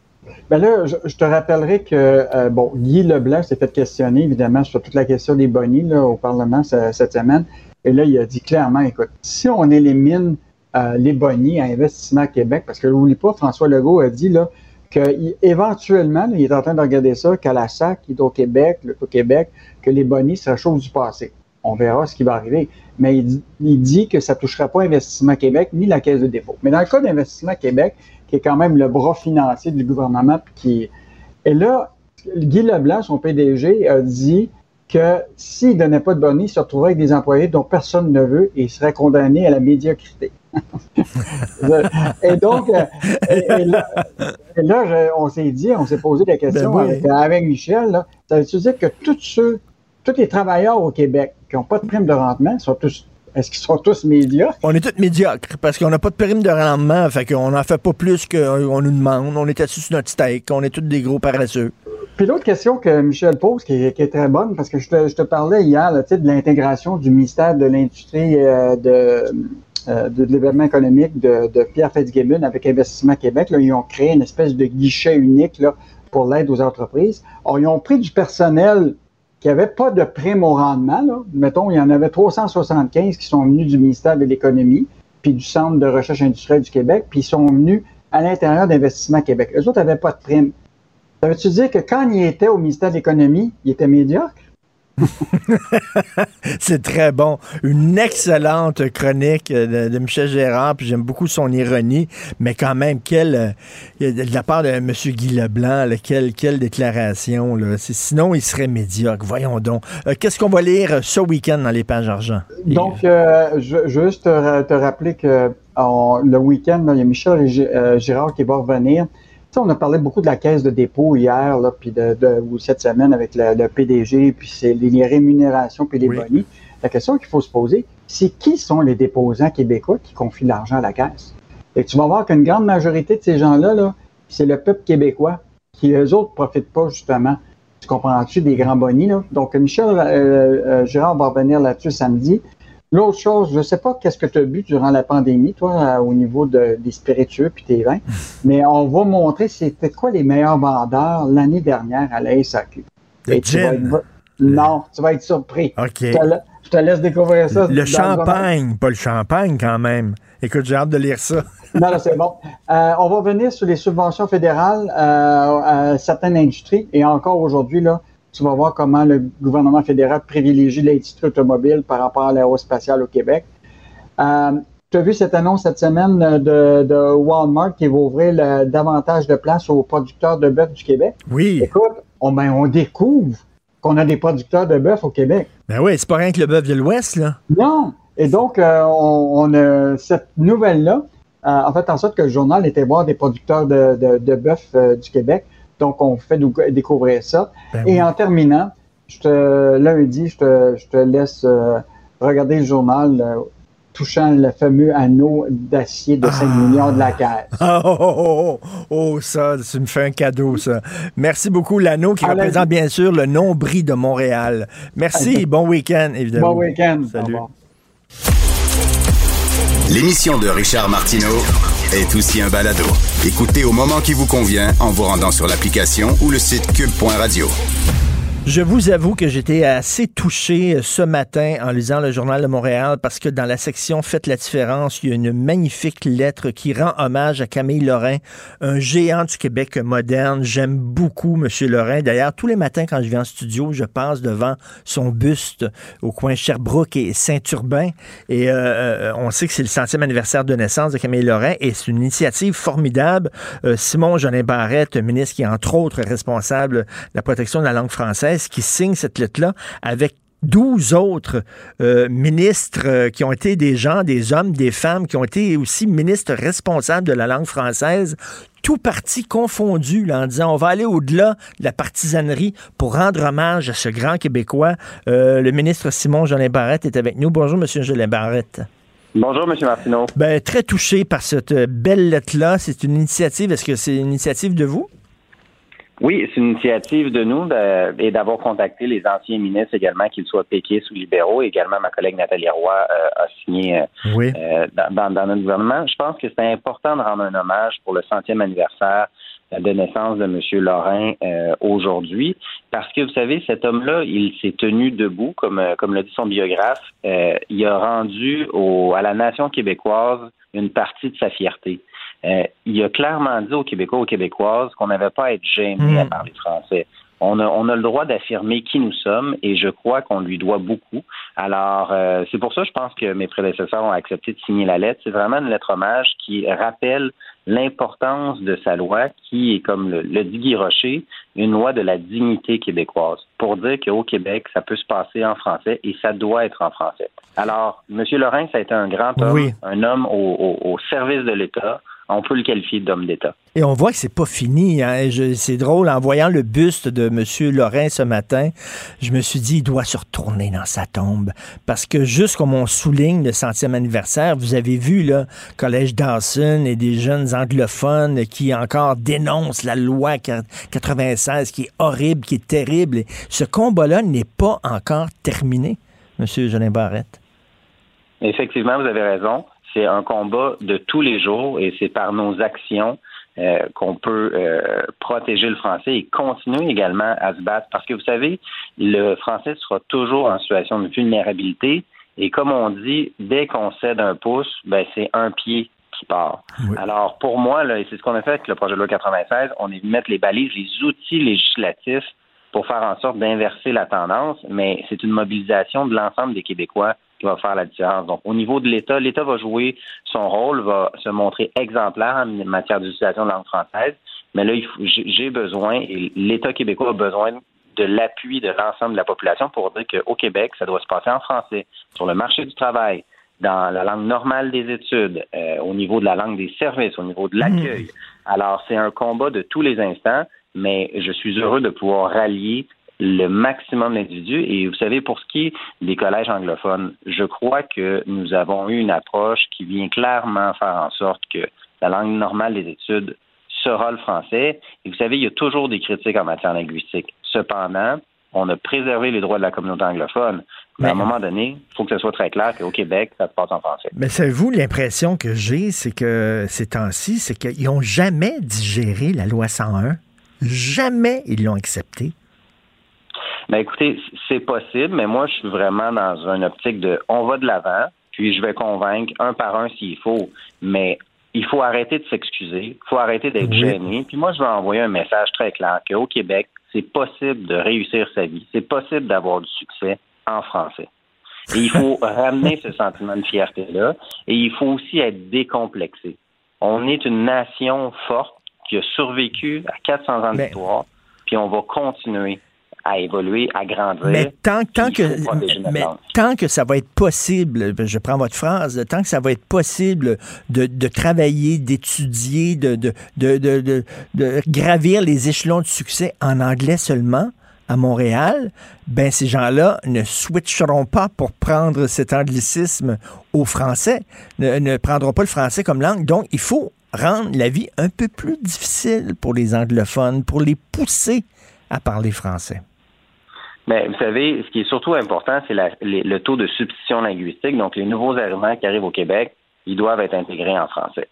Ben là, je, te rappellerai que euh, bon, Guy Leblanc s'est fait questionner évidemment sur toute la question des bonnies là, au Parlement cette semaine. Et là, il a dit clairement, écoute, si on élimine euh, les bonnies à Investissement Québec, parce que n'oublie pas, François Legault a dit là qu'éventuellement, il est en train de regarder ça, qu'à la SAC, Hydro-Québec, le Québec, que les bonnies seraient chose du passé. On verra ce qui va arriver. Mais il, il dit que ça ne touchera pas Investissement Québec ni la Caisse de dépôt. Mais dans le cas d'Investissement Québec, qui est quand même le bras financier du gouvernement. Qui... Et là, Guy Leblanc, son PDG, a dit que s'il ne donnait pas de bonus, il se retrouverait avec des employés dont personne ne veut et il serait condamné à la médiocrité. et donc, euh, et, là, on s'est dit, on s'est posé la question ben avec, Michel, là, ça veut dire que tous ceux, tous les travailleurs au Québec qui n'ont pas de prime de rendement sont tous est-ce qu'ils sont tous médiocres? On est tous médiocres parce qu'on n'a pas de prime de rendement. Fait qu'on n'en fait pas plus qu'on nous demande. On est assis sur notre steak. On est tous des gros paresseux. Puis l'autre question que Michel pose, qui est, très bonne, parce que je te, parlais hier là, de l'intégration du ministère de l'Industrie euh, euh, de, développement économique de, Pierre Fitzgibbon avec Investissement Québec. Là, ils ont créé une espèce de guichet unique là, pour l'aide aux entreprises. Or, ils ont pris du personnel qui n'avait pas de prime au rendement. Mettons, il y en avait 375 qui sont venus du ministère de l'Économie, puis du Centre de recherche industrielle du Québec, puis ils sont venus à l'intérieur d'Investissement Québec. Eux autres n'avaient pas de prime. Ça veut-tu dire que quand ils étaient au ministère de l'Économie, ils étaient médiocres? C'est très bon. Une excellente chronique de, Michel Gérard, puis j'aime beaucoup son ironie, mais quand même, quelle, euh, de la part de M. Guy Leblanc, quelle, quelle déclaration. Là. Sinon, il serait médiocre. Voyons donc. Euh, Qu'est-ce qu'on va lire ce week-end dans les pages argent? Donc, euh, juste te, ra- te rappeler que le week-end, il y a Michel G- euh, Girard qui va revenir. Tu sais, on a parlé beaucoup de la caisse de dépôt hier, là, puis de, de- ou cette semaine avec le, le PDG, puis c'est les, les rémunérations, puis les bonus. La question qu'il faut se poser, c'est qui sont les déposants québécois qui confient l'argent à la caisse? Et tu vas voir qu'une grande majorité de ces gens-là, là, c'est le peuple québécois qui, eux autres, profitent pas justement tu comprends-tu, des grands bonnies, là? Donc, Michel euh, euh, Gérard va revenir là-dessus samedi. L'autre chose, je sais pas qu'est-ce que tu as bu durant la pandémie, toi, euh, au niveau de- des spiritueux puis tes vins, mais on va montrer c'était quoi les meilleurs vendeurs l'année dernière à la SAQ. Le tu gin. être- Non, tu vas être surpris. OK. Je te, la- je te laisse découvrir ça. Le le champagne, pas le champagne quand même. Écoute, j'ai hâte de lire ça. Non, non, c'est bon. Euh, on va venir sur les subventions fédérales euh, à certaines industries. Et encore aujourd'hui, là, tu vas voir comment le gouvernement fédéral privilégie l'industrie automobile par rapport à l'aérospatiale au Québec. Euh, tu as vu cette annonce cette semaine de, de Walmart qui va ouvrir le- davantage de place aux producteurs de bœuf du Québec? Oui. Écoute, on, ben, on découvre qu'on a des producteurs de bœuf au Québec. Ben oui, c'est pas rien que le bœuf de l'Ouest, là. Non. Et donc, euh, on, on a cette nouvelle-là, euh, en fait, en sorte que le journal était voir des producteurs de, de, de bœuf du Québec. Donc, on fait découvrir ça. Ben Et oui. en terminant, je te, lundi, je te, je te laisse euh, regarder le journal euh, touchant le fameux anneau d'acier de 5 millions de la caisse. Oh, oh, oh, oh, oh, ça, tu me fais un cadeau, ça. Merci beaucoup, l'anneau qui À représente bien sûr le nombril de Montréal. Merci, bon week-end, évidemment. Bon week-end. Salut. L'émission de Richard Martineau est aussi un balado. Écoutez au moment qui vous convient en vous rendant sur l'application ou le site cube.radio. Je vous avoue que j'étais assez touché euh, ce matin en lisant le Journal de Montréal parce que dans la section Faites la différence, il y a une magnifique lettre qui rend hommage à Camille Lorrain, un géant du Québec moderne. J'aime beaucoup M. Lorrain. D'ailleurs, tous les matins quand je viens en studio, je passe devant son buste au coin Sherbrooke et Saint-Urbain. Et euh, euh, on sait que c'est le centième anniversaire de naissance de Camille Lorrain et c'est une initiative formidable. Simon Jolin Barrette, ministre qui est entre autres responsable de la protection de la langue française, qui signe cette lettre-là avec 12 autres euh, ministres euh, qui ont été des gens, des hommes, des femmes, qui ont été aussi ministres responsables de la langue française, tout parti confondu, là, en disant on va aller au-delà de la partisanerie pour rendre hommage à ce grand Québécois. Euh, le ministre Simon Jolin Barrette est avec nous. Bonjour, Monsieur Jolin Barrette. Bonjour, M. Martineau. Ben, très touché par cette belle lettre-là. C'est une initiative. Est-ce que c'est une initiative de vous? Oui, c'est une initiative de nous de- et d'avoir contacté les anciens ministres également, qu'ils soient péquistes ou libéraux. Également, ma collègue Nathalie Roy euh, a signé euh, Oui. euh, dans, dans- notre gouvernement. Je pense que c'est important de rendre un hommage pour le centième anniversaire de naissance de M. Lorrain euh, aujourd'hui, parce que vous savez, cet homme-là, il s'est tenu debout, comme, euh, comme l'a dit son biographe. Euh, il a rendu au, à la nation québécoise une partie de sa fierté. Euh, il a clairement dit aux Québécois, aux Québécoises qu'on n'avait pas à être gêné à Mm. parler français. On a, on a le droit d'affirmer qui nous sommes et je crois qu'on lui doit beaucoup. Alors, euh, c'est pour ça, je pense que mes prédécesseurs ont accepté de signer la lettre. C'est vraiment une lettre hommage qui rappelle l'importance de sa loi, qui est, comme le, le dit Guy Rocher, une loi de la dignité québécoise, pour dire qu'au Québec, ça peut se passer en français et ça doit être en français. Alors, M. Lorrain, ça a été un grand homme, Oui. un homme au, au- au service de l'État. On peut le qualifier d'homme d'État. Et on voit que c'est pas fini. hein. C'est drôle, en voyant le buste de M. Lorrain ce matin, je me suis dit, il doit se retourner dans sa tombe. Parce que juste comme on souligne le centième anniversaire, vous avez vu, là, Collège Dawson et des jeunes anglophones qui encore dénoncent la loi 96, qui est horrible, qui est terrible. Et ce combat-là n'est pas encore terminé, M. Jolin Barrette. Effectivement, vous avez raison. C'est un combat de tous les jours et c'est par nos actions euh, qu'on peut euh, protéger le français et continuer également à se battre. Parce que vous savez, le français sera toujours en situation de vulnérabilité. Et comme on dit, dès qu'on cède un pouce, ben, c'est un pied qui part. Alors, pour moi, là, et c'est ce qu'on a fait avec le projet de loi 96, on est de mettre les balises, les outils législatifs pour faire en sorte d'inverser la tendance, mais c'est une mobilisation de l'ensemble des Québécois qui va faire la différence. Donc, au niveau de l'État, l'État va jouer son rôle, va se montrer exemplaire en matière d'utilisation de langue française, mais là, j'ai besoin, et l'État québécois a besoin de l'appui de l'ensemble de la population pour dire qu'au Québec, ça doit se passer en français, sur le marché du travail, dans la langue normale des études, euh, au niveau de la langue des services, au niveau de l'accueil. Alors, c'est un combat de tous les instants, mais je suis heureux de pouvoir rallier le maximum d'individus. Et vous savez, pour ce qui est des collèges anglophones, je crois que nous avons eu une approche qui vient clairement faire en sorte que la langue normale des études sera le français. Et vous savez, il y a toujours des critiques en matière linguistique. Cependant, on a préservé les droits de la communauté anglophone. Mais à un moment donné, il faut que ce soit très clair qu'au Québec, ça se passe en français. Mais savez-vous, l'impression que j'ai, c'est que ces temps-ci, c'est qu'ils n'ont jamais digéré la loi 101. Jamais ils l'ont acceptée. Ben écoutez, c'est possible, mais moi, je suis vraiment dans une optique de on va de l'avant, puis je vais convaincre un par un s'il faut, mais il faut arrêter de s'excuser, il faut arrêter d'être Oui. gêné. Puis moi, je vais envoyer un message très clair qu'au Québec, c'est possible de réussir sa vie, c'est possible d'avoir du succès en français. Et il faut ramener ce sentiment de fierté-là, et il faut aussi être décomplexé. On est une nation forte qui a survécu à 400 ans d'histoire, puis on va continuer à évoluer, à grandir. Mais tant, tant que, mais tant que ça va être possible, je prends votre phrase, tant que ça va être possible de, de travailler, d'étudier, de, de, de- de gravir les échelons de succès en anglais seulement à Montréal, ben ces gens-là ne switcheront pas pour prendre cet anglicisme au français, ne, ne prendront pas le français comme langue. Donc, il faut rendre la vie un peu plus difficile pour les anglophones, pour les pousser à parler français. Mais vous savez, ce qui est surtout important, c'est le taux de substitution linguistique. Donc, les nouveaux arrivants qui arrivent au Québec, ils doivent être intégrés en français.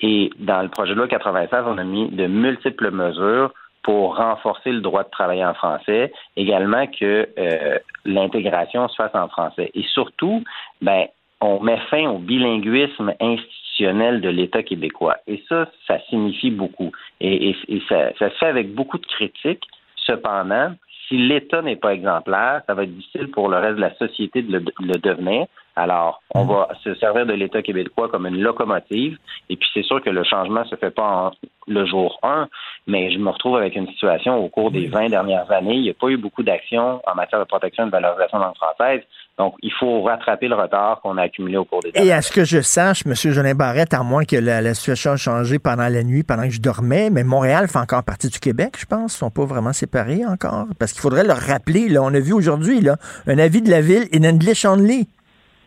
Et dans le projet de loi 96, on a mis de multiples mesures pour renforcer le droit de travailler en français, également que euh, l'intégration se fasse en français. Et surtout, ben, on met fin au bilinguisme institutionnel de l'État québécois. Et ça, ça signifie beaucoup. Et, et- et ça, ça se fait avec beaucoup de critiques. Cependant, si l'État n'est pas exemplaire, ça va être difficile pour le reste de la société de le, de le devenir. Alors, on va se servir de l'État québécois comme une locomotive. Et puis, c'est sûr que le changement se fait pas en le jour 1, mais je me retrouve avec une situation au cours des 20 dernières années. Il n'y a pas eu beaucoup d'actions en matière de protection et de valorisation de langue française. Donc, il faut rattraper le retard qu'on a accumulé au cours des Et à ce que je sache, M. Jolin Barrette, à moins que la, la situation a changé pendant la nuit, pendant que je dormais, mais Montréal fait encore partie du Québec, je pense. Ils sont pas vraiment séparés encore. Parce qu'il faudrait leur rappeler, là, on a vu aujourd'hui, là, un avis de la ville in English only.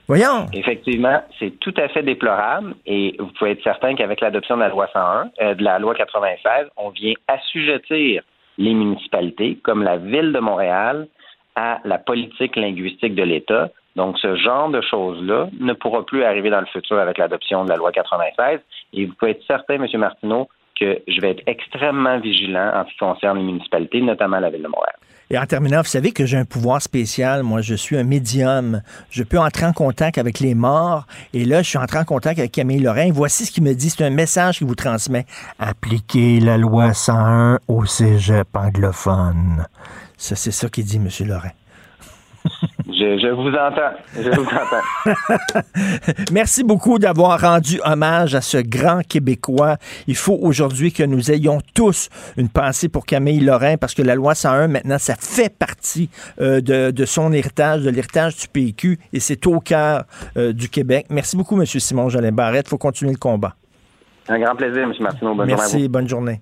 Voyons. Effectivement, c'est tout à fait déplorable et vous pouvez être certain qu'avec l'adoption de la loi 101, euh, de la loi 96, on vient assujettir les municipalités, comme la ville de Montréal, à la politique linguistique de l'État. Donc, ce genre de choses-là ne pourra plus arriver dans le futur avec l'adoption de la loi 96. Et vous pouvez être certain, M. Martineau, que je vais être extrêmement vigilant en ce qui concerne les municipalités, notamment la ville de Montréal. Et en terminant, vous savez que j'ai un pouvoir spécial. Moi, je suis un médium. Je peux entrer en contact avec les morts. Et là, je suis entré en contact avec Camille Lorrain. Voici ce qu'il me dit. C'est un message qu'il vous transmet. Appliquez la loi 101 au cégep anglophone. Ça, c'est ça qu'il dit, M. Lorrain. Je, je vous entends. Je vous entends. Merci beaucoup d'avoir rendu hommage à ce grand Québécois. Il faut aujourd'hui que nous ayons tous une pensée pour Camille Lorrain parce que la loi 101, maintenant, ça fait partie euh, de, de son héritage, de l'héritage du PQ et c'est au cœur euh, du Québec. Merci beaucoup, M. Simon Jolin Barrette. Il faut continuer le combat. Un grand plaisir, M. Martineau. Bonne journée à Merci, bonne journée.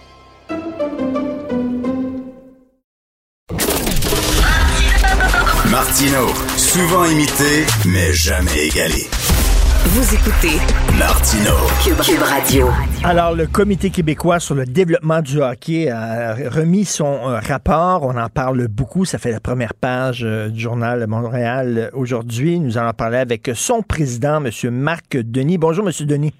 Martino, souvent imité, mais jamais égalé. Vous écoutez Martino, Cube, Radio. Alors, le Comité québécois sur le développement du hockey a remis son euh, rapport. On en parle beaucoup. Ça fait la première page euh, du journal Montréal euh, aujourd'hui. Nous allons parler avec son président, M. Marc Denis. Bonjour, M. Denis.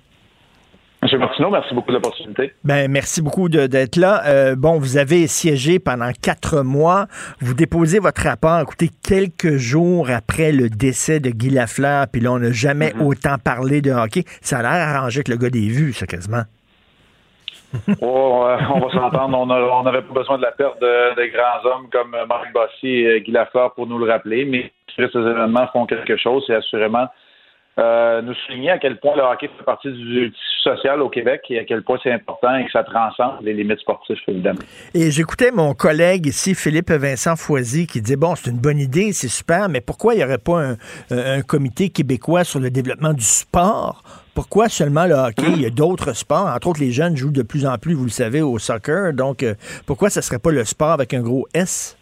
M. Martineau, merci beaucoup de l'opportunité. Ben, merci beaucoup d'être là. Euh, bon, vous avez siégé pendant quatre mois. Vous déposez votre rapport, écoutez, quelques jours après le décès de Guy Lafleur, puis là, on n'a jamais autant parlé de hockey. Ça a l'air arrangé avec le gars des vues, ça, quasiment. Oh, euh, on va s'entendre, on n'avait pas besoin de la perte de, de grands hommes comme Marc Bossy et Guy Lafleur pour nous le rappeler, mais ces événements font quelque chose, c'est assurément euh, nous souligner à quel point le hockey fait partie du tissu social au Québec et à quel point c'est important et que ça transcende les limites sportives, évidemment. Et j'écoutais mon collègue ici, Philippe Vincent Foisy, qui disait bon, c'est une bonne idée, c'est super, mais pourquoi il n'y aurait pas un, un- un comité québécois sur le développement du sport? Pourquoi seulement le hockey? Il y a d'autres sports. Entre autres, les jeunes jouent de plus en plus, vous le savez, au soccer. Donc, euh, pourquoi ce ne serait pas le sport avec un gros S?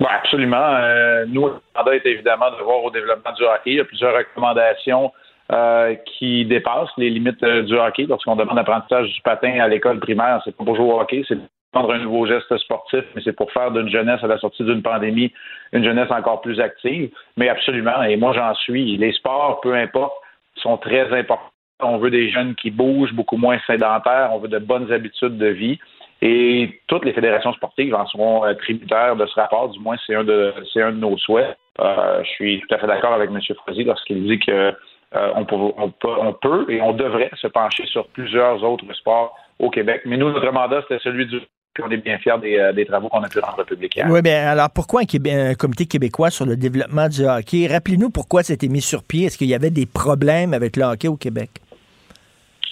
Oui, absolument. Euh, nous, le mandat est évidemment de voir au développement du hockey. Il y a plusieurs recommandations euh, qui dépassent les limites euh, du hockey. Lorsqu'on demande l'apprentissage du patin à l'école primaire, c'est pas pour jouer au hockey, c'est prendre un nouveau geste sportif, mais c'est pour faire d'une jeunesse à la sortie d'une pandémie une jeunesse encore plus active. Mais absolument, et moi j'en suis. Les sports, peu importe, sont très importants. On veut des jeunes qui bougent, beaucoup moins sédentaires. On veut de bonnes habitudes de vie. Et toutes les fédérations sportives en seront euh, tributaires de ce rapport, du moins c'est un de c'est un de nos souhaits. Euh, je suis tout à fait d'accord avec M. Frozy lorsqu'il dit que euh, on, peut, et on devrait se pencher sur plusieurs autres sports au Québec. Mais nous, notre mandat, c'était celui du puis on est bien fiers des, travaux qu'on a pu rendre publics hier. Oui, bien, alors pourquoi un, un comité québécois sur le développement du hockey? Rappelez-nous pourquoi c'était mis sur pied. Est-ce qu'il y avait des problèmes avec le hockey au Québec?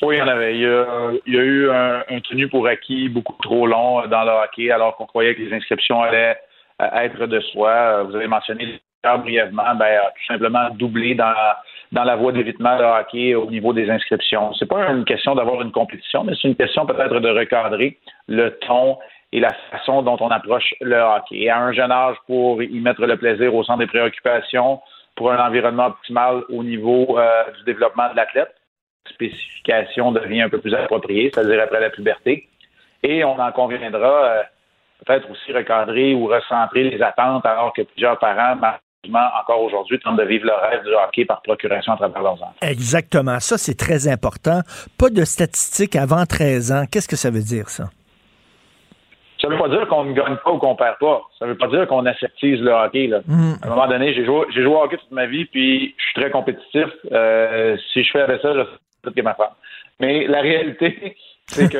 Oui, il y en avait. Il y a, il y a eu un, tenu pour acquis beaucoup trop long euh, dans le hockey, alors qu'on croyait que les inscriptions allaient euh, être de soi. Euh, Vous avez mentionné brièvement, ben, tout simplement doublé dans, dans la voie d'évitement de hockey au niveau des inscriptions. C'est pas une question d'avoir une compétition, mais c'est une question peut-être de recadrer le ton et la façon dont on approche le hockey. À un jeune âge, pour y mettre le plaisir au centre des préoccupations, pour un environnement optimal au niveau du développement de l'athlète, spécification devient un peu plus appropriée, c'est-à-dire après la puberté. Et on en conviendra euh, peut-être aussi recadrer ou recentrer les attentes alors que plusieurs parents, malheureusement, encore aujourd'hui, tentent de vivre le rêve du hockey par procuration à travers leurs enfants. Exactement. Ça, c'est très important. Pas de statistiques avant 13 ans. Qu'est-ce que ça veut dire, ça? Ça ne veut pas dire qu'on ne gagne pas ou qu'on perd pas. Ça ne veut pas dire qu'on aseptise le hockey. Là. Mm. À un moment donné, j'ai joué, joué au hockey toute ma vie, puis je suis très compétitif. Euh, si je fais avec ça, je ma femme. Mais la réalité, c'est que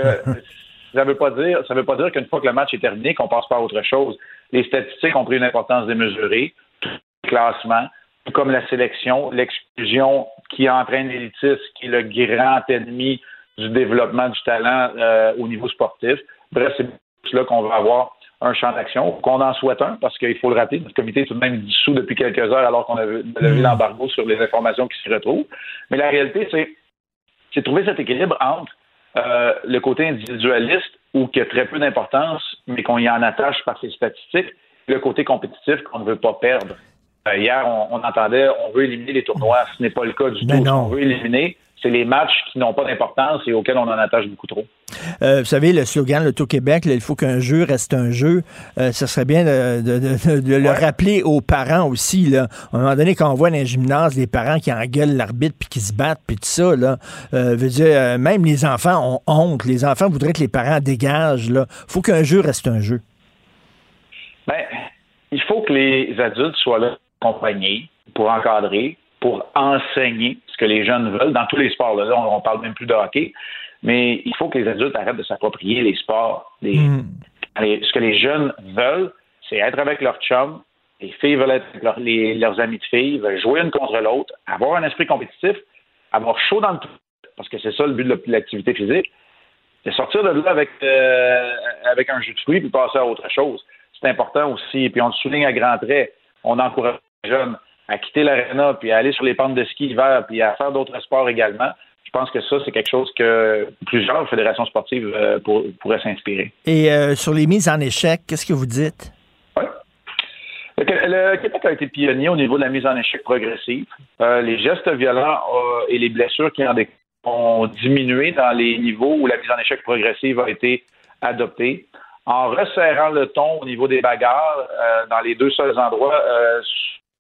ça veut pas dire, ça veut pas dire qu'une fois que le match est terminé, qu'on passe pas à autre chose. Les statistiques ont pris une importance démesurée, tout le classement, tout comme la sélection, l'exclusion qui entraîne l'élitisme, qui est le grand ennemi du développement du talent euh, au niveau sportif. Bref, c'est là qu'on va avoir un champ d'action, qu'on en souhaite un, parce qu'il faut le rappeler, notre comité est tout de même dissous depuis quelques heures alors qu'on a levé l'embargo sur les informations qui s'y retrouvent. Mais la réalité, c'est c'est trouver cet équilibre entre euh, le côté individualiste ou qui a très peu d'importance, mais qu'on y en attache par ses statistiques, et le côté compétitif qu'on ne veut pas perdre. Euh, hier, on, on entendait on veut éliminer les tournois. Ce n'est pas le cas du Ben tout. Non. qu'on veut éliminer, c'est les matchs qui n'ont pas d'importance et auxquels on en attache beaucoup trop. Euh, vous savez, le slogan, le tout Québec, là, il faut qu'un jeu reste un jeu. Euh, ce serait bien de, de- de- de le rappeler aux parents aussi. Là. À un moment donné, quand on voit dans les gymnases des parents qui engueulent l'arbitre puis qui se battent puis tout ça, là, euh, veut dire, même les enfants ont honte. Les enfants voudraient que les parents dégagent. Il faut qu'un jeu reste un jeu. Ben, il faut que les adultes soient là accompagnés pour encadrer, pour enseigner ce que les jeunes veulent dans tous les sports. Là, on, on parle même plus de hockey. mais il faut que les adultes arrêtent de s'approprier les sports. Les- Mm. les- ce que les jeunes veulent, c'est être avec leur chum. Les filles veulent être avec leur- les- leurs amis de filles, veulent jouer une contre l'autre, avoir un esprit compétitif, avoir chaud dans le tout, parce que c'est ça le but de l'activité physique. C'est sortir de là avec, euh, avec un jus de fruits puis passer à autre chose. C'est important aussi. Puis on le souligne à grands traits. On encourage les jeunes à quitter l'aréna puis à aller sur les pentes de ski hiver puis à faire d'autres sports également. Je pense que ça, c'est quelque chose que plusieurs fédérations sportives euh, pour- pourraient s'inspirer. Et euh, sur les mises en échec, qu'est-ce que vous dites? Le, le Québec a été pionnier au niveau de la mise en échec progressive. Euh, les gestes violents et les blessures qui en découlent ont diminué dans les niveaux où la mise en échec progressive a été adoptée. En resserrant le ton au niveau des bagarres, euh, dans les deux seuls endroits euh,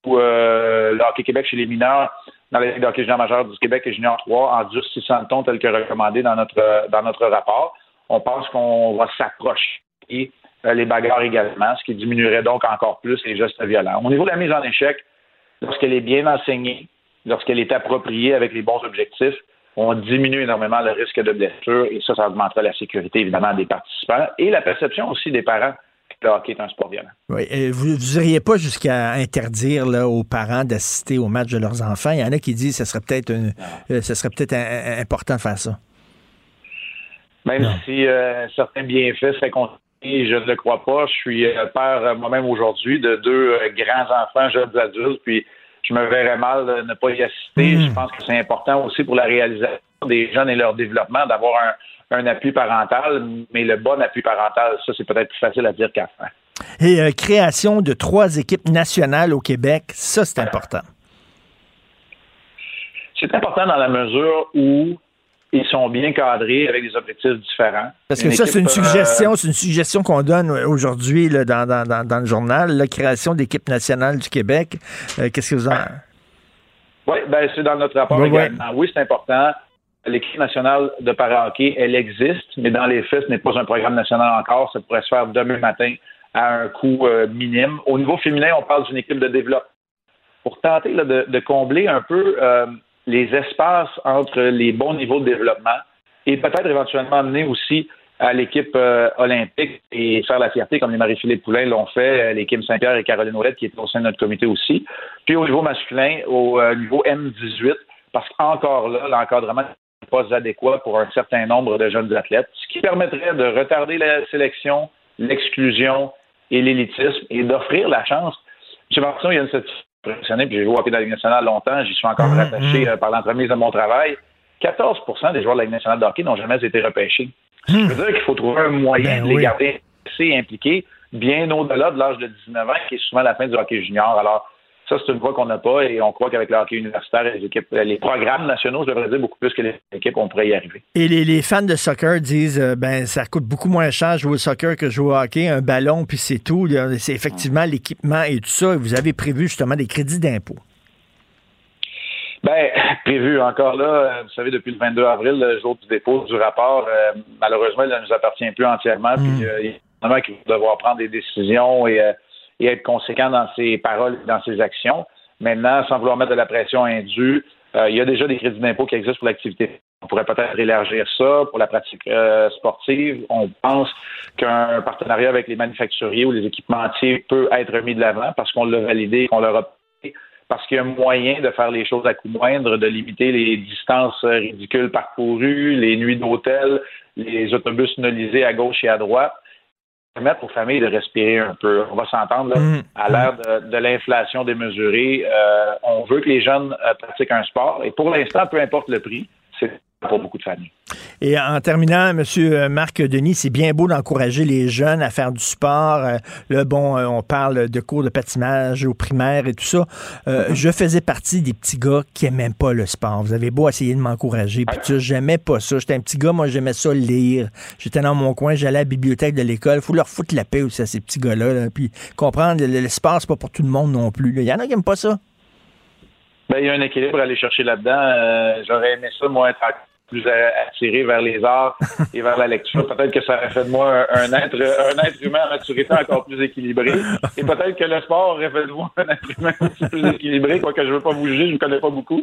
où euh, le Hockey Québec chez les mineurs, dans la Ligue de hockey junior du Québec et junior 3, en durcissant le ton tel que recommandé dans notre, dans notre rapport, on pense qu'on va s'approcher euh, les bagarres également, ce qui diminuerait donc encore plus les gestes violents. Au niveau de la mise en échec, lorsqu'elle est bien enseignée, lorsqu'elle est appropriée avec les bons objectifs, on diminue énormément le risque de blessure et ça, ça augmentera la sécurité évidemment des participants et la perception aussi des parents le hockey est un sport violent. Oui, vous n'iriez pas jusqu'à interdire là, aux parents d'assister au match de leurs enfants. Il y en a qui disent que ce serait peut-être euh, ce serait peut-être important de faire ça. Même si euh, certains bienfaits seraient constatés, je ne le crois pas. Je suis euh, père moi-même aujourd'hui de deux euh, grands-enfants, jeunes adultes, puis je me verrais mal de ne pas y assister. Je pense que c'est important aussi pour la réalisation des jeunes et leur développement d'avoir un, un appui parental, mais le bon appui parental, ça, c'est peut-être plus facile à dire qu'à faire. Et euh, création de trois équipes nationales au Québec, ça, c'est important. C'est important dans la mesure où ils sont bien cadrés avec des objectifs différents. Parce que Une ça, c'est une équipe, euh, suggestion, c'est une suggestion qu'on donne aujourd'hui dans, dans- dans- dans le journal, la création d'équipe nationale du Québec. Euh, Qu'est-ce que vous en... Oui, ben, c'est dans notre rapport également. Oui, c'est important. L'équipe nationale de para-hockey, elle existe, mais dans les faits, ce n'est pas un programme national encore. Ça pourrait se faire demain matin à un coût euh, minime. Au niveau féminin, on parle d'une équipe de développement. Pour tenter là, de, de combler un peu les espaces entre les bons niveaux de développement et peut-être éventuellement amener aussi à l'équipe euh, olympique et faire la fierté comme les Marie-Philippe Poulain l'ont fait, euh, les Kim Saint-Pierre et Caroline Ouellette qui étaient au sein de notre comité aussi. Puis au niveau masculin, au euh, niveau M18, parce qu'encore là, l'encadrement n'est pas adéquat pour un certain nombre de jeunes athlètes, ce qui permettrait de retarder la sélection, l'exclusion et l'élitisme et d'offrir la chance. M. Martin, il y a une impressionnante, puis j'ai joué au hockey dans la Ligue nationale longtemps, j'y suis encore rattaché euh, par l'entremise de mon travail. 14% des joueurs de la Ligue nationale de hockey n'ont jamais été repêchés. Ça veut dire qu'il faut trouver un moyen Ben de les oui. garder assez impliqués, bien au-delà de l'âge de 19 ans, qui est souvent la fin du hockey junior. Alors, ça, c'est une voie qu'on n'a pas et on croit qu'avec le hockey universitaire et les équipes, euh, les programmes nationaux, je devrais dire beaucoup plus que les équipes, on pourrait y arriver. Et les, les fans de soccer disent euh, ben ça coûte beaucoup moins cher jouer au soccer que jouer au hockey, un ballon puis c'est tout. C'est effectivement l'équipement et tout ça. Vous avez prévu justement des crédits d'impôt. Ben, prévu encore là, euh, vous savez, depuis le 22 avril, le jour du dépôt du rapport, euh, malheureusement, il ne nous appartient plus entièrement. Puis, euh, il y a un qui va devoir prendre des décisions et, euh, et être conséquent dans ses paroles dans ses actions. Maintenant, sans vouloir mettre de la pression indue, euh, il y a déjà des crédits d'impôt qui existent pour l'activité. On pourrait peut-être élargir ça pour la pratique euh, sportive. On pense qu'un partenariat avec les manufacturiers ou les équipementiers peut être mis de l'avant parce qu'on l'a validé qu'on leur a parce qu'il y a moyen de faire les choses à coût moindre, de limiter les distances ridicules parcourues, les nuits d'hôtel, les autobus nolisés à gauche et à droite, permettre aux familles de respirer un peu. On va s'entendre, Mm. à l'ère de, de l'inflation démesurée, euh, on veut que les jeunes euh, pratiquent un sport, et pour l'instant, peu importe le prix, pour beaucoup de familles. Et en terminant, M. Marc Denis, c'est bien beau d'encourager les jeunes à faire du sport. Euh, Là, bon, euh, on parle de cours de patinage au primaire et tout ça. Euh, Je faisais partie des petits gars qui n'aimaient pas le sport. Vous avez beau essayer de m'encourager, puis ça, j'aimais pas ça. J'étais un petit gars, moi, j'aimais ça lire. J'étais dans mon coin, j'allais à la bibliothèque de l'école. faut leur foutre la paix aussi à ces petits gars-là. là. Puis comprendre, le, le sport, c'est pas pour tout le monde non plus. Il y en a qui n'aiment pas ça. Ben, il y a un équilibre à aller chercher là-dedans. Euh, J'aurais aimé ça, moi, être plus attiré vers les arts et vers la lecture. Peut-être que ça aurait fait de moi un, un être, un être humain à maturité encore plus équilibré. Et peut-être que le sport aurait fait de moi un être humain aussi plus équilibré, quoique je ne veux pas vous juger, je ne connais pas beaucoup.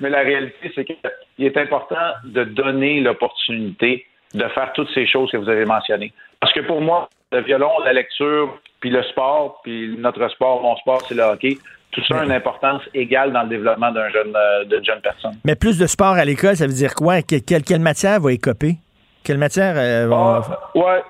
Mais la réalité, c'est qu'il est important de donner l'opportunité de faire toutes ces choses que vous avez mentionnées. Parce que pour moi, le violon, la lecture, puis le sport, puis notre sport, mon sport, c'est le hockey. Tout ça a une importance égale dans le développement d'un jeune, euh, jeune personne. Mais plus de sport à l'école, ça veut dire quoi? Que- quelle, quelle matière va écoper? Quelle matière euh, va- Ouais.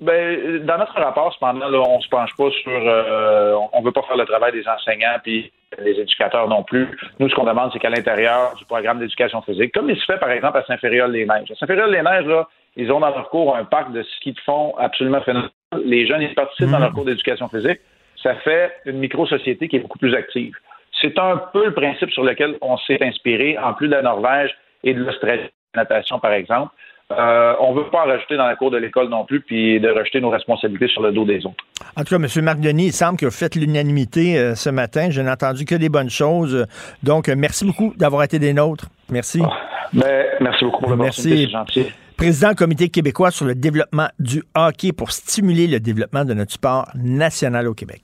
Ben, dans notre rapport, cependant, là, on se penche pas sur. euh, on veut pas faire le travail des enseignants puis les éducateurs non plus. Nous, ce qu'on demande, c'est qu'à l'intérieur du programme d'éducation physique, comme il se fait par exemple à Saint-Fériol-les-Neiges. À Saint-Fériol-les-Neiges, là, ils ont dans leur cours un parc de ski de fond absolument phénoménal. Les jeunes, ils participent dans leur cours d'éducation physique. Ça fait une micro-société qui est beaucoup plus active. C'est un peu le principe sur lequel on s'est inspiré, en plus de la Norvège et de l'Australie, la natation, par exemple. Euh, on ne veut pas en rajouter dans la cour de l'école non plus, puis de rejeter nos responsabilités sur le dos des autres. En tout cas, M. Marc Denis, il semble que vous faites l'unanimité euh, ce matin. Je n'ai entendu que des bonnes choses. Donc, euh, merci beaucoup d'avoir été des nôtres. Merci. Ben, merci beaucoup pour l'opportunité, Merci. gentil. Président du Comité québécois sur le développement du hockey pour stimuler le développement de notre sport national au Québec.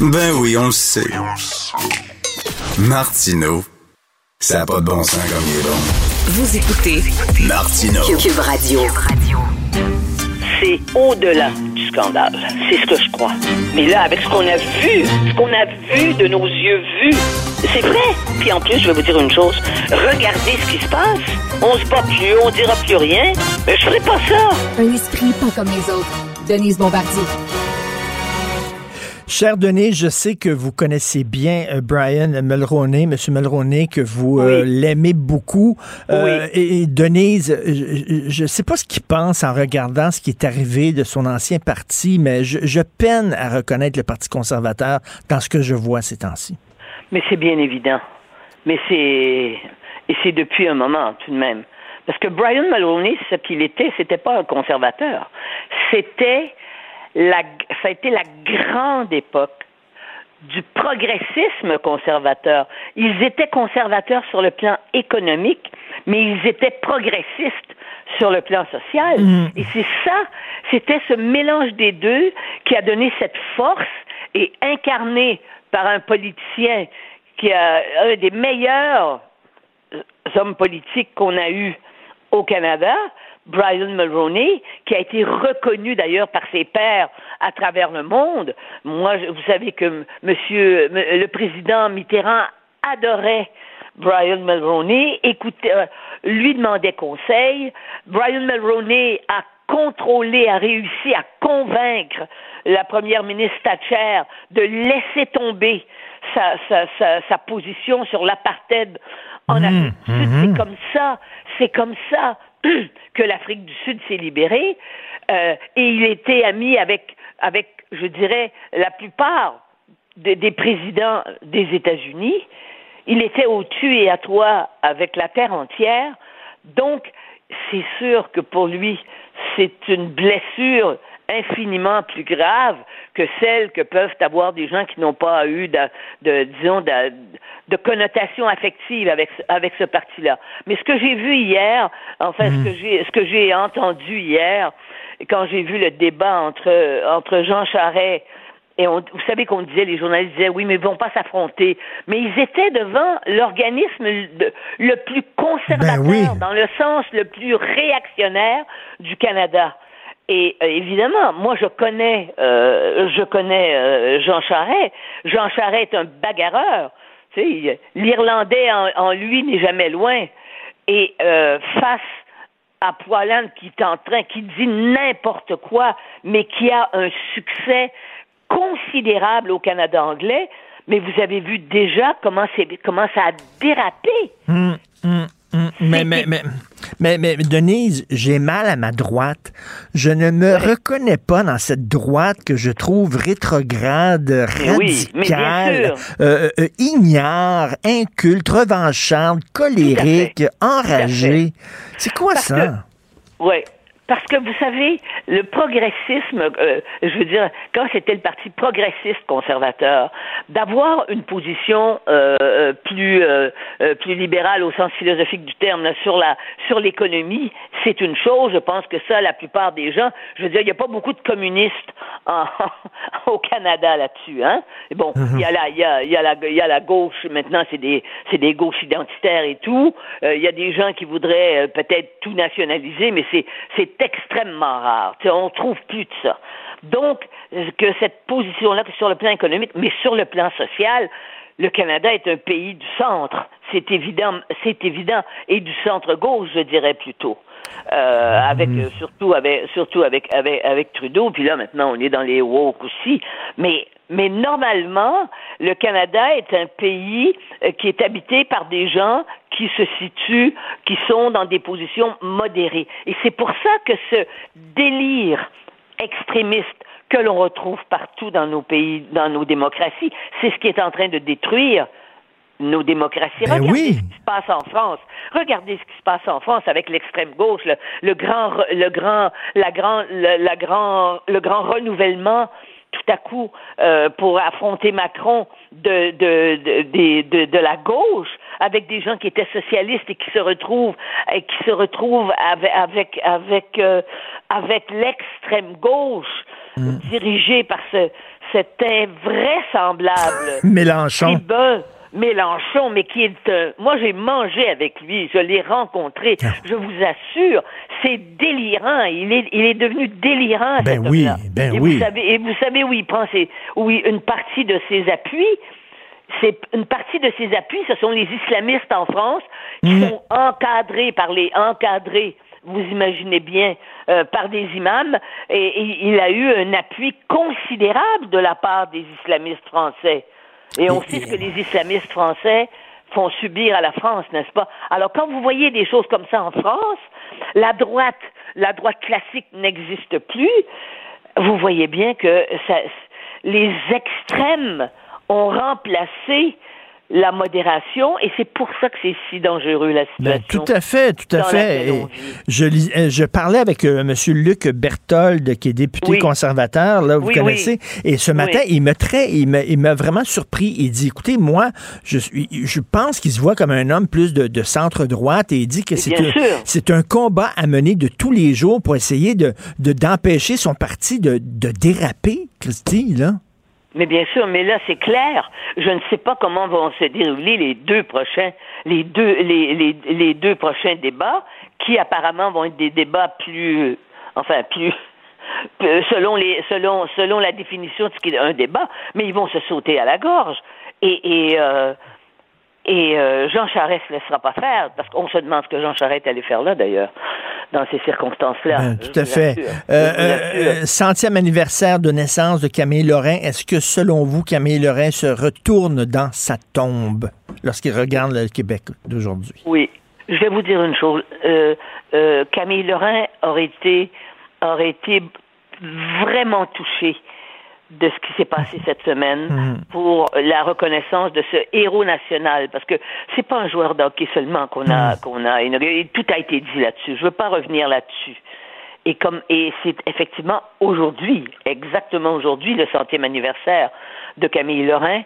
Ben oui, on le sait. Martineau, ça n'a pas de bon sens comme il est bon. Vous écoutez Martineau. Cube Radio. c'est au-delà du scandale. C'est ce que je crois. Mais là, avec ce qu'on a vu, ce qu'on a vu de nos yeux vus, c'est vrai. Puis en plus, je vais vous dire une chose. Regardez ce qui se passe. On se bat plus, on dira plus rien. Mais je ferai pas ça. Un esprit pas comme les autres. Denise Bombardier. Cher Denis, je sais que vous connaissez bien euh, Brian Mulroney, Monsieur Mulroney, que vous euh, l'aimez beaucoup. Euh, et, et Denise, je ne sais pas ce qu'il pense en regardant ce qui est arrivé de son ancien parti, mais je, je peine à reconnaître le Parti conservateur dans ce que je vois ces temps-ci. Mais c'est bien évident. Mais c'est. Et c'est depuis un moment, tout de même. Parce que Brian Mulroney, ce qu'il était, c'était pas un conservateur. C'était la, ça a été la grande époque du progressisme conservateur. Ils étaient conservateurs sur le plan économique, mais ils étaient progressistes sur le plan social. Mhm. Et c'est ça, c'était ce mélange des deux qui a donné cette force et incarné par un politicien qui a un des meilleurs euh, hommes politiques qu'on a eu au Canada, Brian Mulroney, qui a été reconnu d'ailleurs par ses pairs à travers le monde. Moi, vous savez que Monsieur le président Mitterrand adorait Brian Mulroney, écoutait, euh, lui demandait conseil. Brian Mulroney a contrôlé, a réussi à convaincre la première ministre Thatcher de laisser tomber sa, sa, sa, sa position sur l'apartheid en Afrique du Sud. C'est comme ça, c'est comme ça que l'Afrique du Sud s'est libérée. Euh, et il était ami avec, avec, je dirais, la plupart de- des présidents des États-Unis. Il était au tu et à toi avec la terre entière. Donc, c'est sûr que pour lui, c'est une blessure infiniment plus grave que celle que peuvent avoir des gens qui n'ont pas eu de, de disons, de, de connotation affective avec, ce- avec ce parti-là. Mais ce que j'ai vu hier, enfin, ce que j'ai, ce que j'ai entendu hier, quand j'ai vu le débat entre, entre Jean Charest Et on, vous savez qu'on disait, les journalistes disaient, oui, mais ils vont pas s'affronter. Mais ils étaient devant l'organisme le, le plus conservateur, Ben oui. dans le sens le plus réactionnaire du Canada. Et euh, évidemment, moi je connais, euh, je connais euh, Jean Charest. Jean Charest est un bagarreur. Tu sais, l'Irlandais en, lui n'est jamais loin. Et euh, face à Poilane qui est en train, qui dit n'importe quoi, mais qui a un succès considérable au Canada anglais. Mais vous avez vu déjà comment, comment ça a dérapé. Hum, hum. Mais, mais, mais, mais, mais, Denise, j'ai mal à ma droite. Je ne me reconnais pas dans cette droite que je trouve rétrograde, oui, radicale, euh, euh, ignare, inculte, revancharde, colérique, enragée. C'est quoi Parce ça? Oui. Parce que vous savez, le progressisme, euh, je veux dire, quand c'était le parti progressiste conservateur, d'avoir une position euh, euh, plus euh, euh, plus libérale au sens philosophique du terme là, sur la sur l'économie, c'est une chose. Je pense que ça, la plupart des gens, je veux dire, il n'y a pas beaucoup de communistes en- au Canada là-dessus, hein. Bon, il y a la il y a, il y a la il y a la gauche maintenant, c'est des c'est des gauches identitaires et tout. Euh, Il y a des gens qui voudraient euh, peut-être tout nationaliser, mais c'est c'est extrêmement rare. Tu sais, on trouve plus de ça. Donc que cette position-là, que sur le plan économique, mais sur le plan social, le Canada est un pays du centre. C'est évident, c'est évident, et du centre gauche, je dirais plutôt. Euh, avec euh, surtout avec surtout avec, avec avec Trudeau puis là maintenant on est dans les woke aussi mais mais normalement le Canada est un pays euh, qui est habité par des gens qui se situent qui sont dans des positions modérées et c'est pour ça que ce délire extrémiste que l'on retrouve partout dans nos pays dans nos démocraties c'est ce qui est en train de détruire nos démocraties. Ben Regardez oui. ce qui se passe en France. Regardez ce qui se passe en France avec l'extrême gauche, le, le grand, le grand, la grand, le, la grand, le grand renouvellement tout à coup euh, pour affronter Macron de de, de, de, de, de la gauche avec des gens qui étaient socialistes et qui se retrouvent et qui se retrouvent avec avec avec, euh, avec l'extrême gauche dirigée par ce cet invraisemblable Mélenchon. Mélenchon, mais qui est un... Moi, j'ai mangé avec lui, je l'ai rencontré. Je vous assure, c'est délirant. Il est, il est devenu délirant, Ben cet oui, ben et oui. Vous savez, et vous savez où il prend ses... où il- une partie de ses appuis? C'est une partie de ses appuis, ce sont les islamistes en France qui Mm. sont encadrés par les encadrés, vous imaginez bien, euh, par des imams, et, et il a eu un appui considérable de la part des islamistes français. Et on sait ce que les islamistes français font subir à la France, n'est-ce pas? Alors quand vous voyez des choses comme ça en France, la droite, la droite classique n'existe plus. Vous voyez bien que ça, les extrêmes ont remplacé la modération et c'est pour ça que c'est si dangereux la Ben, situation. tout à fait, tout à fait. Et je, euh, je parlais avec euh, M. Luc Berthold, qui est député Oui. conservateur, là, vous Oui, connaissez. Et ce matin, il me très, il m'a, il vraiment surpris. Il dit, écoutez, moi, je pense qu'il se voit comme un homme plus de, de centre droite et il dit que c'est un, combat à mener de tous les jours pour essayer de, de d'empêcher son parti de, de déraper, Christy, là. Mais bien sûr, mais là c'est clair. Je ne sais pas comment vont se dérouler les deux prochains, les deux, les, les, deux prochains débats, qui apparemment vont être des débats plus, enfin plus, euh, selon les, selon, selon la définition de ce qu'est un débat, mais ils vont se sauter à la gorge. Et, et, euh, et euh, Jean Charest ne laissera pas faire, parce qu'on se demande ce que Jean Charest allait faire là d'ailleurs, dans ces circonstances-là. Ben, tout à fait. Euh, euh, centième anniversaire de naissance de Camille Lorrain. Est-ce que, selon vous, Camille Lorrain se retourne dans sa tombe lorsqu'il regarde le Québec d'aujourd'hui? Oui, je vais vous dire une chose. Camille Lorrain aurait été, aurait été vraiment touchée de ce qui s'est passé cette semaine Mhm. pour la reconnaissance de ce héros national parce que c'est pas un joueur d'hockey seulement qu'on a qu'on a inauguré. tout a été dit là-dessus je veux pas revenir là-dessus et comme et c'est effectivement aujourd'hui exactement aujourd'hui le centième anniversaire de Camille Lorrain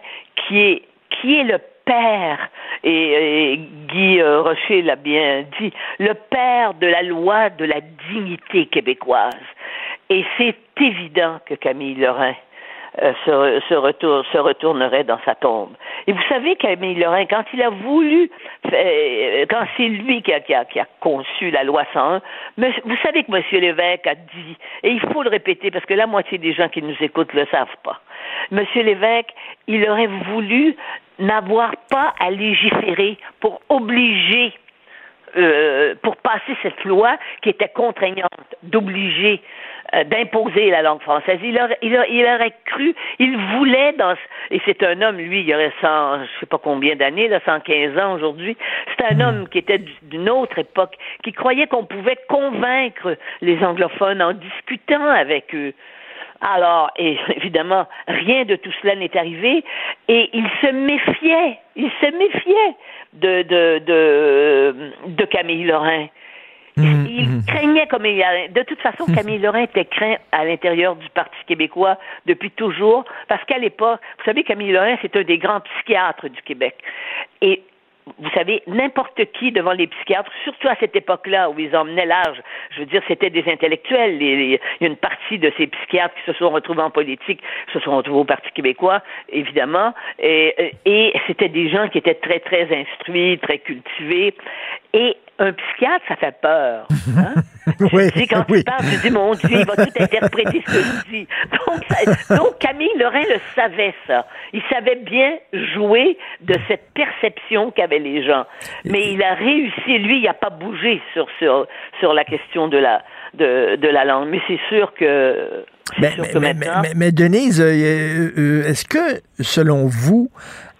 qui est qui est le père, et, et Guy euh, Rocher l'a bien dit, le père de la loi de la dignité québécoise. Et c'est évident que Camille Lorrain euh, se, se, retour, se retournerait dans sa tombe. Et vous savez Camille Lorrain, quand il a voulu, euh, quand c'est lui qui a, qui, a, qui a, conçu la loi 101, mais vous savez que M. Lévesque a dit, et il faut le répéter parce que la moitié des gens qui nous écoutent le savent pas. M. Lévesque, il aurait voulu n'avoir pas à légiférer pour obliger euh, pour passer cette loi qui était contraignante, d'obliger, euh, d'imposer la langue française. Il aurait, il, aurait, il aurait, cru, il voulait, dans, et c'est un homme, lui, il aurait 100, je sais pas combien d'années, là, 115 ans aujourd'hui, c'est un homme qui était d'une autre époque, qui croyait qu'on pouvait convaincre les anglophones en discutant avec eux. Alors, et évidemment, rien de tout cela n'est arrivé, et il se méfiait, il se méfiait de, de, de, de Camille Lorrain. Mmh, il mmh. craignait comme il a... De toute façon, Camille Lorrain était craint à l'intérieur du Parti québécois depuis toujours, parce qu'à l'époque, vous savez, Camille Lorrain, c'est un des grands psychiatres du Québec. Et vous savez, n'importe qui devant les psychiatres, surtout à cette époque-là où ils emmenaient l'âge, je veux dire, c'était des intellectuels. il y a une partie de ces psychiatres qui se sont retrouvés en politique, se sont retrouvés au Parti québécois, évidemment, et, et c'était des gens qui étaient très, très instruits, très cultivés. Et un psychiatre, ça fait peur. Hein? oui, tu sais, quand oui. tu parles, tu dis, mon Dieu, il va tout interpréter ce que je dis. Donc, ça, donc, Camille Lorrain le savait, ça. Il savait bien jouer de cette perception qu'avaient les gens. Mais il a réussi, lui, il n'a pas bougé sur, sur, sur la question de la, de, de la langue. Mais c'est sûr que mais, mais, mais, mais, Denise, euh, euh, est-ce que, selon vous,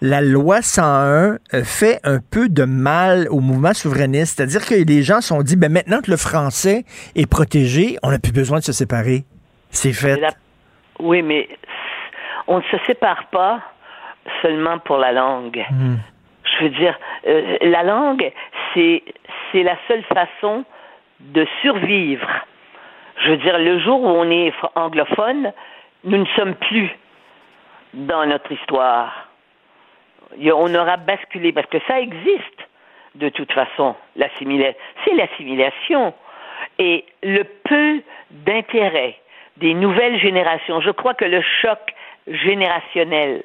la loi 101 fait un peu de mal au mouvement souverainiste? C'est-à-dire que les gens se sont dit, ben, maintenant que le français est protégé, on n'a plus besoin de se séparer. C'est fait. La... Oui, mais on ne se sépare pas seulement pour la langue. Hmm. Je veux dire, euh, la langue, c'est la seule façon de survivre je veux dire, le jour où on est anglophone, nous ne sommes plus dans notre histoire. On aura basculé, parce que ça existe de toute façon, l'assimilation. C'est l'assimilation. Et le peu d'intérêt des nouvelles générations, je crois que le choc générationnel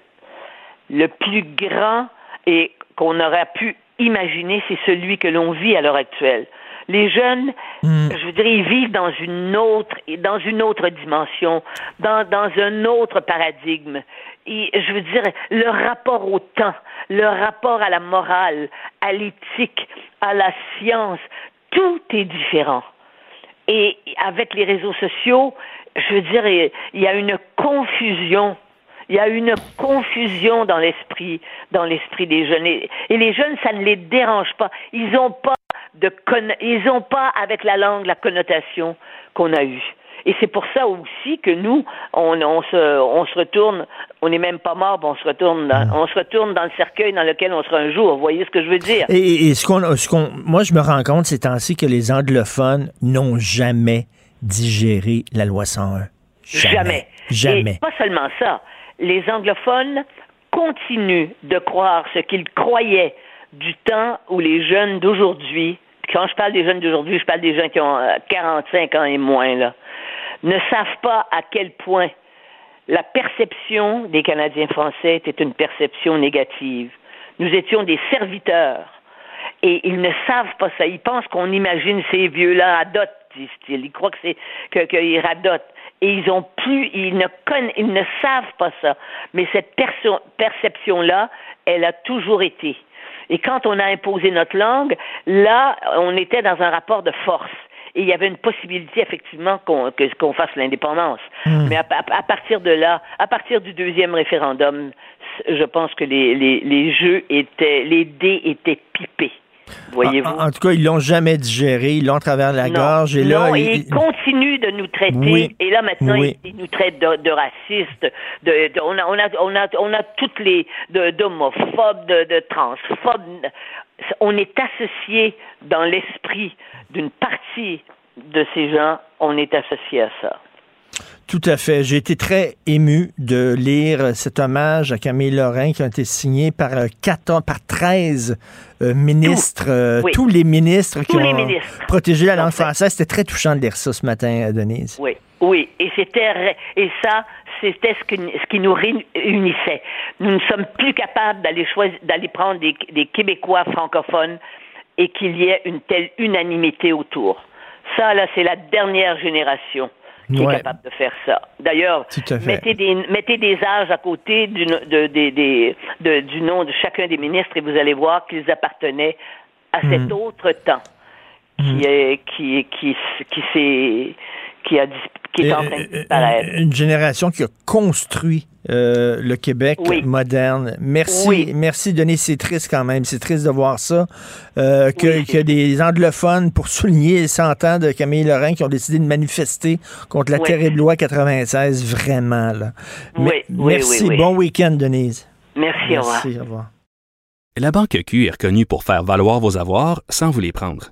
le plus grand et qu'on aurait pu imaginer, c'est celui que l'on vit à l'heure actuelle les jeunes, Hmm. je veux dire, ils vivent dans une autre, dans une autre dimension, dans, dans un autre paradigme. Et, je veux dire, le rapport au temps, le rapport à la morale, à l'éthique, à la science, tout est différent. Et avec les réseaux sociaux, je veux dire, il y a une confusion. Il y a une confusion dans l'esprit, dans l'esprit des jeunes. Et, et les jeunes, ça ne les dérange pas. Ils n'ont pas de ils n'ont pas avec la langue la connotation qu'on a eue. Et c'est pour ça aussi que nous, on, on, se, on se retourne, on n'est même pas mort, on se retourne, dans, on se retourne dans le cercueil dans lequel on sera un jour. Vous voyez ce que je veux dire? Et, et ce qu'on, ce qu'on, moi, je me rends compte ces temps-ci que les anglophones n'ont jamais digéré la loi 101. Jamais. Jamais. Jamais. Et pas seulement ça. Les anglophones continuent de croire ce qu'ils croyaient du temps où les jeunes d'aujourd'hui, quand je parle des jeunes d'aujourd'hui, je parle des gens qui ont 45 ans et moins, là, ne savent pas à quel point la perception des Canadiens français était une perception négative. Nous étions des serviteurs. Et ils ne savent pas ça. Ils pensent qu'on imagine ces vieux-là radotent, disent-ils. Ils croient que c'est que qu'ils radotent. Et ils ont plus, ils ne connaissent, ils ne savent pas ça. Mais cette perception-là, elle a toujours été. Et quand on a imposé notre langue, là, on était dans un rapport de force. Et il y avait une possibilité, effectivement, qu'on qu'on fasse l'indépendance. Hmm. Mais à, à, à, partir de là, à partir du deuxième référendum, je pense que les, les, les jeux étaient, les dés étaient pipés. Voyez-vous? En, en, tout cas, ils l'ont jamais digéré, ils l'ont travers la non, gorge. Et là, et ils, continuent de nous traiter. Oui. Et là, maintenant, Oui. ils, nous traitent de, de racistes. De, de- on, a, on, a, on, a, on a toutes les. de- d'homophobes, de, de transphobes. On est associé dans l'esprit d'une partie de ces gens, on est associé à ça. Tout à fait. J'ai été très ému de lire cet hommage à Camille Lorrain qui a été signé par euh, 14, par 13 euh, ministres, euh, Oui. tous les ministres qui les ont ministres. protégé la langue française. C'était très touchant de lire ça ce matin, euh, Denise. Oui, oui, et c'était et ça c'était ce, qui nous réunissait. Nous ne sommes plus capables d'aller choisir, d'aller prendre des, des Québécois francophones et qu'il y ait une telle unanimité autour. Ça, là, c'est la dernière génération qui Ouais. est capable de faire ça. D'ailleurs, mettez des, mettez des âges à côté du, de- de- nom de chacun des ministres et vous allez voir qu'ils appartenaient à cet Mhm. autre temps qui est qui qui qui s'est qui a dis- qui est en train de disparaître. Une génération qui a construit euh, le Québec Oui. moderne. Merci, Oui. merci Denis. C'est triste quand même. C'est triste de voir ça. Euh, que, que des anglophones, pour souligner les 100 ans de Camille Lorrain, qui ont décidé de manifester contre la Oui. terrible loi 96, vraiment. Là. Oui, Mais- oui, merci. oui, oui. Bon week-end, Denise. Merci, au revoir. Merci, au revoir. La Banque Q est reconnue pour faire valoir vos avoirs sans vous les prendre.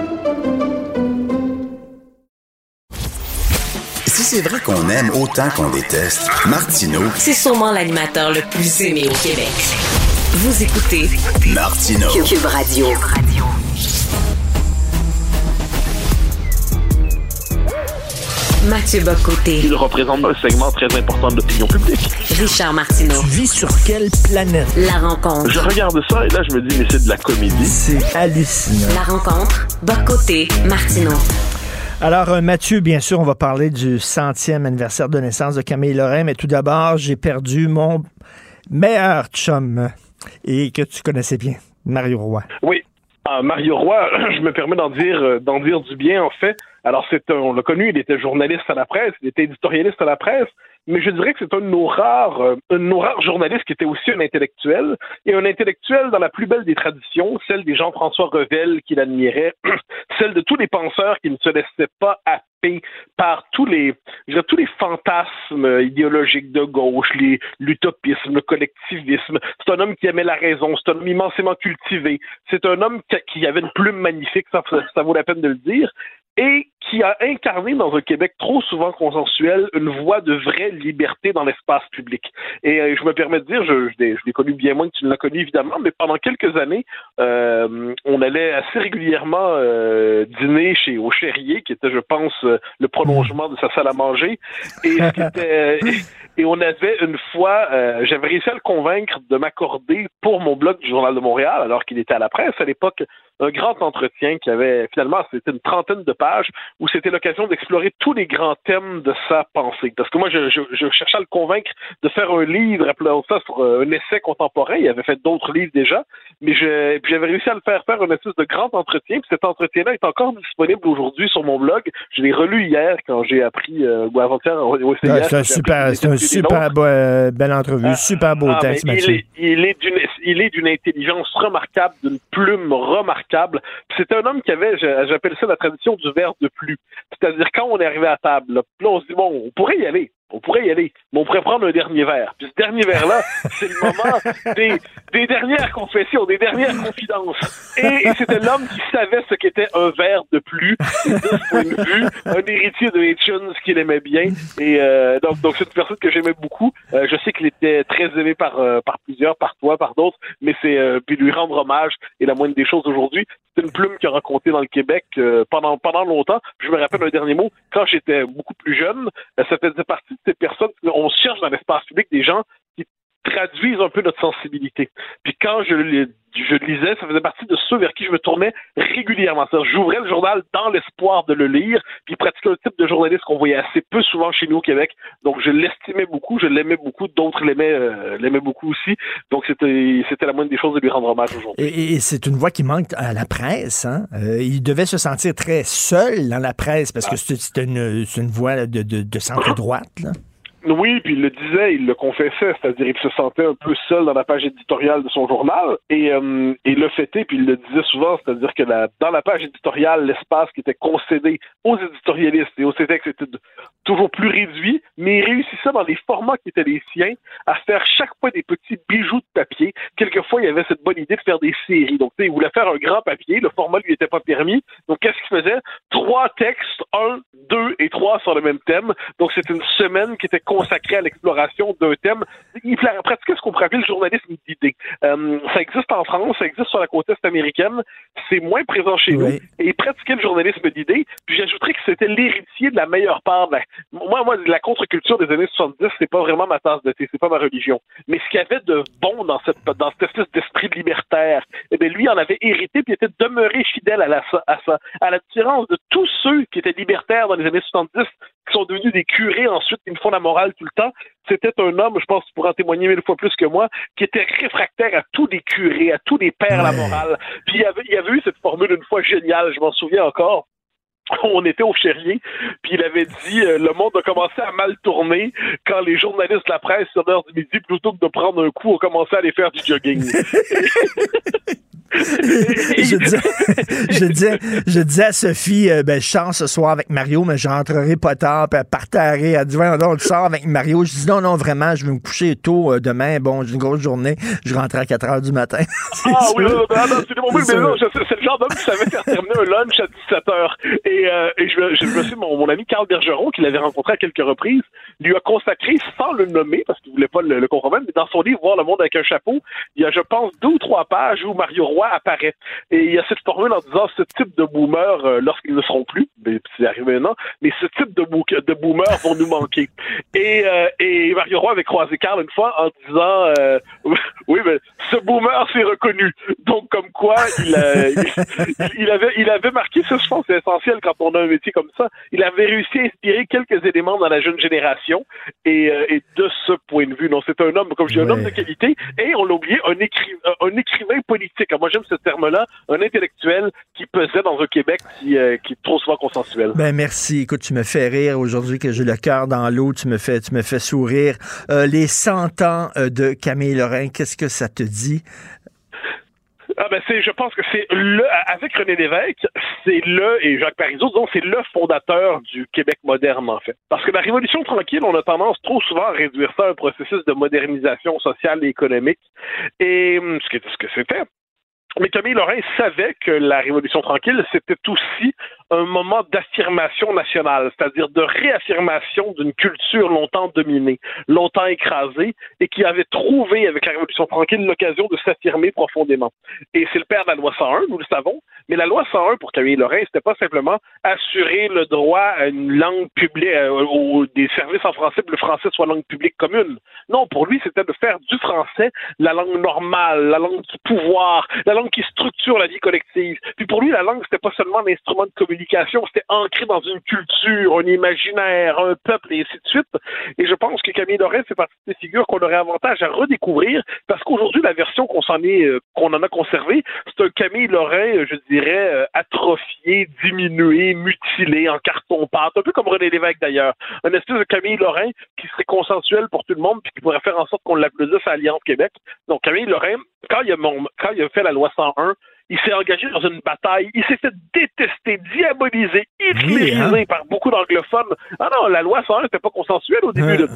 C'est vrai qu'on aime autant qu'on déteste, Martineau, C'est sûrement l'animateur le plus aimé au Québec. Vous écoutez Martineau. Cube Radio. Mathieu Bocoté. Il représente un segment très important de l'opinion publique. Richard Martineau. Tu vis sur quelle planète? La rencontre. Je regarde ça et là, je me dis, mais c'est de la comédie. C'est hallucinant. La rencontre. Bocoté. Martineau. Alors, euh, Mathieu, bien sûr, on va parler du centième anniversaire de naissance de Camille Lorrain, mais tout d'abord, j'ai perdu mon meilleur chum et que tu connaissais bien, Mario Roy. Oui. Euh, Mario Roy, je me permets d'en dire, euh, d'en dire du bien, en fait. Alors, c'est on l'a connu, il était journaliste à la presse, il était éditorialiste à la presse, mais je dirais que c'est un de nos rares, euh, un de nos rares journalistes qui était aussi un intellectuel, et un intellectuel dans la plus belle des traditions, celle des Jean-François Revel qu'il admirait, celle de tous les penseurs qui ne se laissaient pas happer par tous les, je dirais, tous les fantasmes idéologiques de gauche, l'utopisme, le collectivisme. C'est un homme qui aimait la raison, c'est un homme immensément cultivé, c'est un homme qui avait une plume magnifique, ça, ça vaut la peine de le dire, et qui a incarné dans un Québec trop souvent consensuel une voie de vraie liberté dans l'espace public. Et euh, je me permets de dire, je, l'ai connu bien moins que tu ne l'as connu évidemment, mais pendant quelques années, euh, on allait assez régulièrement euh, dîner chez au Chérier, qui était, je pense, le prolongement de sa salle à manger. Et, et on avait une fois, j'avais réussi à le convaincre de m'accorder pour mon blog du Journal de Montréal, alors qu'il était à la presse à l'époque, un grand entretien qui avait finalement, c'était une trentaine de pages, où c'était l'occasion d'explorer tous les grands thèmes de sa pensée. Parce que moi, je, je, je cherchais à le convaincre de faire un livre, appelons ça sur euh, un essai contemporain. Il avait fait d'autres livres déjà, mais je, puis j'avais réussi à le faire faire un espèce de grand entretien. Puis cet entretien-là est encore disponible aujourd'hui sur mon blog. Je l'ai relu hier quand j'ai appris, euh, ou avant-hier, au c'est un super, c'est un super beau- euh, belle entrevue, super beau Ah, texte, Mathieu. Il est, il est d'une, il est d'une intelligence remarquable, d'une plume remarquable. Puis C'est un homme qui avait, j'appelle ça la tradition du verre de plus. C'est-à-dire quand on est arrivé à table, là, on se dit bon, on pourrait y aller. On pourrait y aller, mais on pourrait prendre un dernier verre. Puis ce dernier verre-là, c'est le moment des, des dernières confessions, des dernières confidences. Et, et c'était l'homme qui savait ce qu'était un verre de plus. Et de ce point de vue, un héritier de Hitchens qu'il aimait bien. Et euh, donc, donc c'est une personne que j'aimais beaucoup. Euh, je sais qu'il était très aimé par, euh, par plusieurs, par toi, par d'autres, mais c'est puis lui rendre hommage est la moindre des choses aujourd'hui. C'est une plume qui a raconté dans le Québec pendant pendant longtemps. Je me rappelle un dernier mot. Quand j'étais beaucoup plus jeune, ça faisait partie ces personnes. On cherche dans l'espace public des gens traduisent un peu notre sensibilité. Puis quand je le je lisais, ça faisait partie de ceux vers qui je me tournais régulièrement. J'ouvrais le journal dans l'espoir de le lire, puis pratiquer un type de journaliste qu'on voyait assez peu souvent chez nous au Québec. Donc, je l'estimais beaucoup, je l'aimais beaucoup, d'autres l'aimaient euh, l'aimaient beaucoup aussi. Donc, c'était c'était la moindre des choses de lui rendre hommage aujourd'hui. Et, et c'est une voix qui manque à la presse. Hein? Euh, il devait se sentir très seul dans la presse parce que c'est c'est une, voix de, de, de centre-droite. Oui, puis il le disait, il le confessait, c'est-à-dire il se sentait un peu seul dans la page éditoriale de son journal et euh, et le est, puis il le disait souvent, c'est-à-dire que dans la page éditoriale, l'espace qui était concédé aux éditorialistes et aux CETEX était toujours plus réduit, mais il réussissait dans les formats qui étaient les siens à faire chaque fois des petits bijoux de papier. Quelquefois, il avait cette bonne idée de faire des séries. Donc, il voulait faire un grand papier, le format lui était pas permis. Donc, qu'est-ce qu'il faisait? Trois textes, un, deux et trois sur le même thème. Donc, c'était une semaine qui était consacrée à l'exploration d'un thème. Il pratiquait ce qu'on pourrait appeler le journalisme d'idées. Euh, ça existe en France, ça existe sur la côte est américaine. C'est moins présent chez nous. Et il pratiquait le journalisme d'idées. Puis j'ajouterais que c'était l'héritier de la meilleure part de la... Moi, moi, la contre-culture des années 70, c'est pas vraiment ma tasse de thé, c'est pas ma religion. Mais ce qu'il y avait de bon dans cette, dans cette espèce d'esprit libertaire, eh bien, lui en avait hérité puis était demeuré fidèle à, la, à ça. À la différence de tous ceux qui étaient libertaires dans les années 70, qui sont devenus des curés ensuite, qui me font la morale tout le temps, c'était un homme, je pense que tu pourras en témoigner mille fois plus que moi, qui était réfractaire à tous les curés, à tous les pères à la morale. Puis il y avait, il y avait eu cette formule une fois géniale, je m'en souviens encore. On était au Chérier, puis il avait dit euh, le monde a commencé à mal tourner quand les journalistes de la presse sur l'heure du midi, plutôt que de prendre un coup, ont commencé à aller faire du jogging. je, disais, je, disais, je disais à Sophie, euh, ben, je chante ce soir avec Mario, mais je rentrerai pas tard. Puis elle partait Elle dit, donc, tu sors avec Mario. Je dis, non, non, vraiment, je vais me coucher tôt euh, demain. Bon, j'ai une grosse journée. Je rentre à 4 heures du matin. Ah oui, non, non, non, c'est mais non, le genre d'homme qui savait faire terminer un lunch à 17 heures. Et, euh, et je, me- je me suis, mon, mon ami Carl Bergeron, qui l'avait rencontré à quelques reprises, lui a consacré, sans le nommer, parce qu'il voulait pas le, le compromettre, mais dans son livre Voir le monde avec un chapeau, il y a, je pense, deux ou trois pages où Mario Roy apparaît. Et il y a cette formule en disant ce type de boomer, euh, lorsqu'ils ne seront plus, mais c'est arrivé maintenant, mais ce type de, bou- de boomer vont nous manquer. Et, euh, et Mario Roy avait croisé Carl une fois en disant euh, oui, mais ce boomer s'est reconnu. Donc, comme quoi, il, euh, il, il avait, il avait marqué, ça je pense c'est essentiel quand on a un métier comme ça, il avait réussi à inspirer quelques éléments dans la jeune génération. Et, euh, et de ce point de vue, non, c'est un homme, comme je dis, un homme de qualité, et on l'a oublié, un, écri- un écrivain politique. Alors, moi, j'aime ce terme-là, un intellectuel qui pesait dans un Québec qui, euh, qui est trop souvent consensuel. Ben merci. Écoute, tu me fais rire aujourd'hui que j'ai le cœur dans l'eau. Tu me fais, tu me fais sourire. Euh, les 100 ans euh, de Camille Lorrain, qu'est-ce que ça te dit? Ah ben c'est, je pense que c'est le, avec René Lévesque, c'est le, et Jacques Parizeau, disons, c'est le fondateur du Québec moderne, en fait. Parce que la Révolution tranquille, on a tendance trop souvent à réduire ça à un processus de modernisation sociale et économique. Et hum, ce que, ce que c'était. Mais Camille Lorrain savait que la Révolution tranquille, c'était aussi un moment d'affirmation nationale, c'est-à-dire de réaffirmation d'une culture longtemps dominée, longtemps écrasée, et qui avait trouvé avec la Révolution tranquille l'occasion de s'affirmer profondément. Et c'est le père de la loi 101, nous le savons, mais la loi 101 pour Camille Lorrain, c'était pas simplement assurer le droit à une langue publique, euh, au- des services en français, que le français soit langue publique commune. Non, pour lui, c'était de faire du français la langue normale, la langue du pouvoir, la langue qui structure la vie collective. Puis pour lui, la langue, c'était pas seulement un instrument de communication, c'était ancré dans une culture, un imaginaire, un peuple, et ainsi de suite. Et je pense que Camille Lorrain fait partie des figures qu'on aurait avantage à redécouvrir, parce qu'aujourd'hui, la version qu'on s'en est, euh, qu'on en a conservée, c'est un Camille Lorrain, euh, je dirais, euh, atrophié, diminué, mutilé, en carton-pâte, un peu comme René Lévesque d'ailleurs. Un espèce de Camille Lorrain qui serait consensuel pour tout le monde, puis qui pourrait faire en sorte qu'on l'applaudisse à Alliance Québec. Donc Camille Lorrain, quand il a, mon- quand il a fait la loi 101, il s'est engagé dans une bataille, il s'est fait détester, diaboliser, hitlériser par beaucoup d'anglophones. Ah non, la loi 101 n'était pas consensuelle au début. là.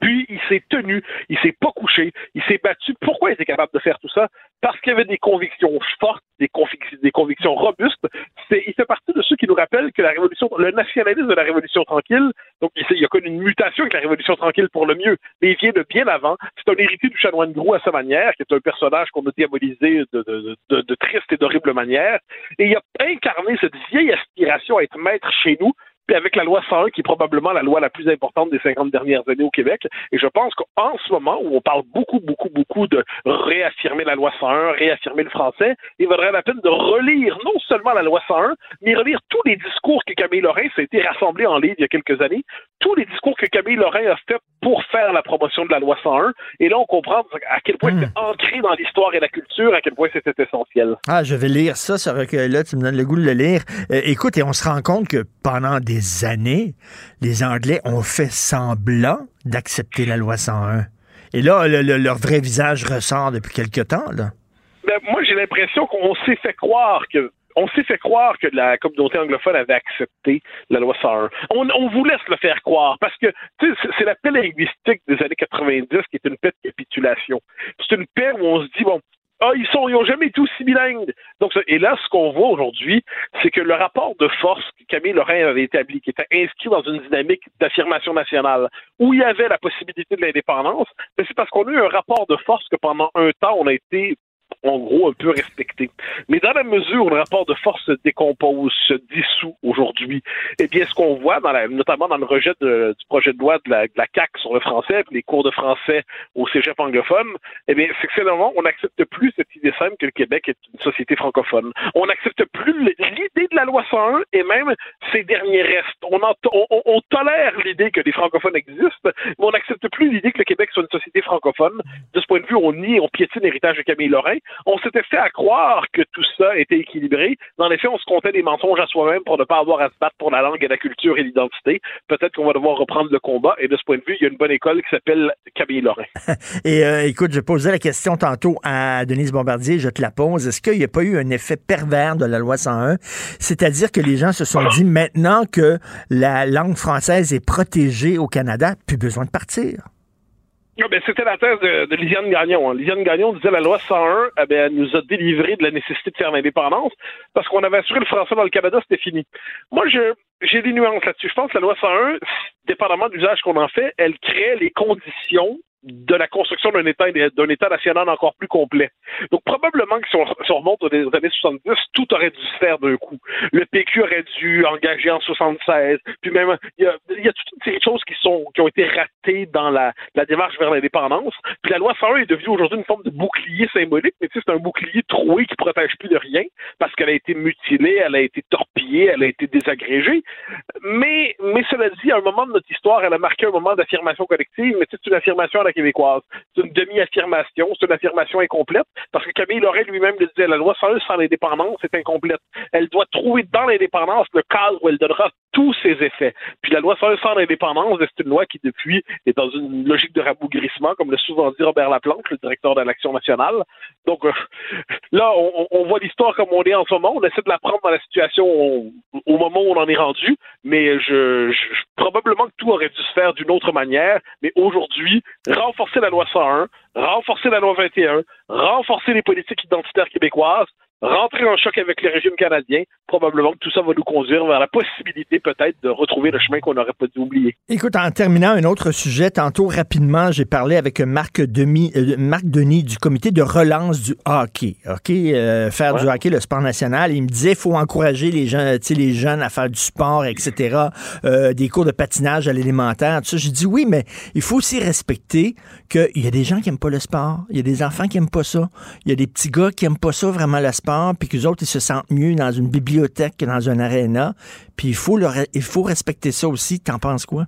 Puis il s'est tenu, il s'est pas couché, il s'est battu. Pourquoi il était capable de faire tout ça? Parce qu'il avait des convictions fortes, des, convic- des convictions robustes. C'est- il fait partie de ceux qui nous rappellent que la révolution, le nationalisme de la révolution tranquille, donc il, a connu une mutation avec la révolution tranquille pour le mieux, mais il vient de bien avant. C'est un héritier du chanoine Gros à sa manière, qui est un personnage qu'on a diabolisé de, de, de, de triste et d'horrible manière. Et il a incarné cette vieille aspiration à être maître chez nous avec la loi 101, qui est probablement la loi la plus importante des 50 dernières années au Québec. Et je pense qu'en ce moment, où on parle beaucoup, beaucoup, beaucoup de réaffirmer la loi 101, réaffirmer le français, il vaudrait la peine de relire non seulement la loi 101, mais relire tous les discours que Camille Lorrain, été rassemblé en livre il y a quelques années, tous les discours que Camille Lorrain a fait pour faire la promotion de la loi 101. Et là, on comprend à quel point c'est ancré dans l'histoire et la culture, à quel point c'était essentiel. Ah, je vais lire ça, ce recueil-là. Tu me donnes le goût de le lire. Euh, écoute, et on se rend compte que pendant des années, les Anglais ont fait semblant d'accepter la loi 101. Et là, le- le- leur vrai visage ressort depuis quelque temps. Là. Ben, moi, j'ai l'impression qu'on s'est fait croire que on s'est fait croire que la communauté anglophone avait accepté la loi 101. On, on voulait se le faire croire parce que c'est- la paix linguistique des années 90 qui est une paix de capitulation. C'est une paix où on se dit bon. Ah, ils sont, ils jamais été aussi bilingues. Donc, et là, ce qu'on voit aujourd'hui, c'est que le rapport de force que Camille Lorrain avait établi, qui était inscrit dans une dynamique d'affirmation nationale, où il y avait la possibilité de l'indépendance, mais c'est parce qu'on a eu un rapport de force que pendant un temps, on a été en gros, un peu respecté. Mais dans la mesure où le rapport de force se décompose, se dissout aujourd'hui, eh bien, ce qu'on voit, notamment dans le rejet du projet de loi de la, de CAQ sur le français, les cours de français au cégep anglophone, eh bien, c'est que finalement, on n'accepte plus cette idée simple que le Québec est une société francophone. On n'accepte plus l'idée de la loi 101 et même ses derniers restes. On tolère l'idée que les francophones existent, mais on n'accepte plus l'idée que le Québec soit une société francophone. De ce point de vue, on nie, on piétine l'héritage de Camille Lorrain. On s'était fait à croire que tout ça était équilibré. Dans les faits, on se comptait des mensonges à soi-même pour ne pas avoir à se battre pour la langue et la culture et l'identité. Peut-être qu'on va devoir reprendre le combat. Et de ce point de vue, il y a une bonne école qui s'appelle Camille Lorrain. Et euh, écoute, je posais la question tantôt à Denise Bombardier, je te la pose. Est-ce qu'il n'y a pas eu un effet pervers de la loi 101? C'est-à-dire que les gens se sont dit maintenant que la langue française est protégée au Canada, plus besoin de partir. Ben, c'était la thèse de, de Lisiane Gagnon. hein. Lisiane Gagnon disait la loi 101, eh ben, elle nous a délivré de la nécessité de faire l'indépendance parce qu'on avait assuré le français dans le Canada, c'était fini. Moi, je, j'ai des nuances là-dessus. Je pense que la loi 101, dépendamment de l'usage qu'on en fait, elle crée les conditions de la construction d'un État d'un État national encore plus complet. Donc probablement que si on, remonte aux années 70, tout aurait dû se faire d'un coup. Le PQ aurait dû engager en 76, puis même il y a, y a toute une série de choses qui sont qui ont été ratées dans la, la démarche vers l'indépendance. Puis la loi 101 est devenue aujourd'hui une forme de bouclier symbolique, mais tu sais, c'est un bouclier troué qui protège plus de rien parce qu'elle a été mutilée, elle a été torpillée, elle a été désagrégée. Mais mais cela dit, à un moment de notre histoire, elle a marqué un moment d'affirmation collective, mais c'est une affirmation à la québécoise. C'est une demi-affirmation, c'est une affirmation incomplète, parce que Camille Lorrain lui-même le disait, la loi 101 sans l'indépendance est incomplète. Elle doit trouver dans l'indépendance le cadre où elle donnera tous ses effets. Puis la loi 101 sans l'indépendance, c'est une loi qui, depuis, est dans une logique de rabougrissement, comme l'a souvent dit Robert Laplante, le directeur de l'Action nationale. Donc euh, là, on, voit l'histoire comme on est en ce moment. On essaie de la prendre dans la situation au, moment où on en est rendu, mais je- probablement que tout aurait dû se faire d'une autre manière. Mais aujourd'hui, renforcer la loi 101, renforcer la loi 21, renforcer les politiques identitaires québécoises, rentrer en choc avec le régime canadien, probablement que tout ça va nous conduire vers la possibilité peut-être de retrouver le chemin qu'on n'aurait pas dû oublier. Écoute, en terminant un autre sujet, tantôt rapidement, j'ai parlé avec Marc, Demi, euh, Marc Denis du comité de relance du hockey. OK, Euh, faire du hockey, le sport national. Il me disait faut encourager les gens, les jeunes à faire du sport, etc. euh, des cours de patinage à l'élémentaire. Tout ça. J'ai dit oui, mais il faut aussi respecter qu'il y a des gens qui aiment pas le sport, il y a des enfants qui aiment pas ça, il y a des petits gars qui aiment pas ça vraiment le sport, puis qu'eux autres ils se sentent mieux dans une bibliothèque que dans un aréna. Puis il faut il faut respecter ça aussi. T'en penses quoi?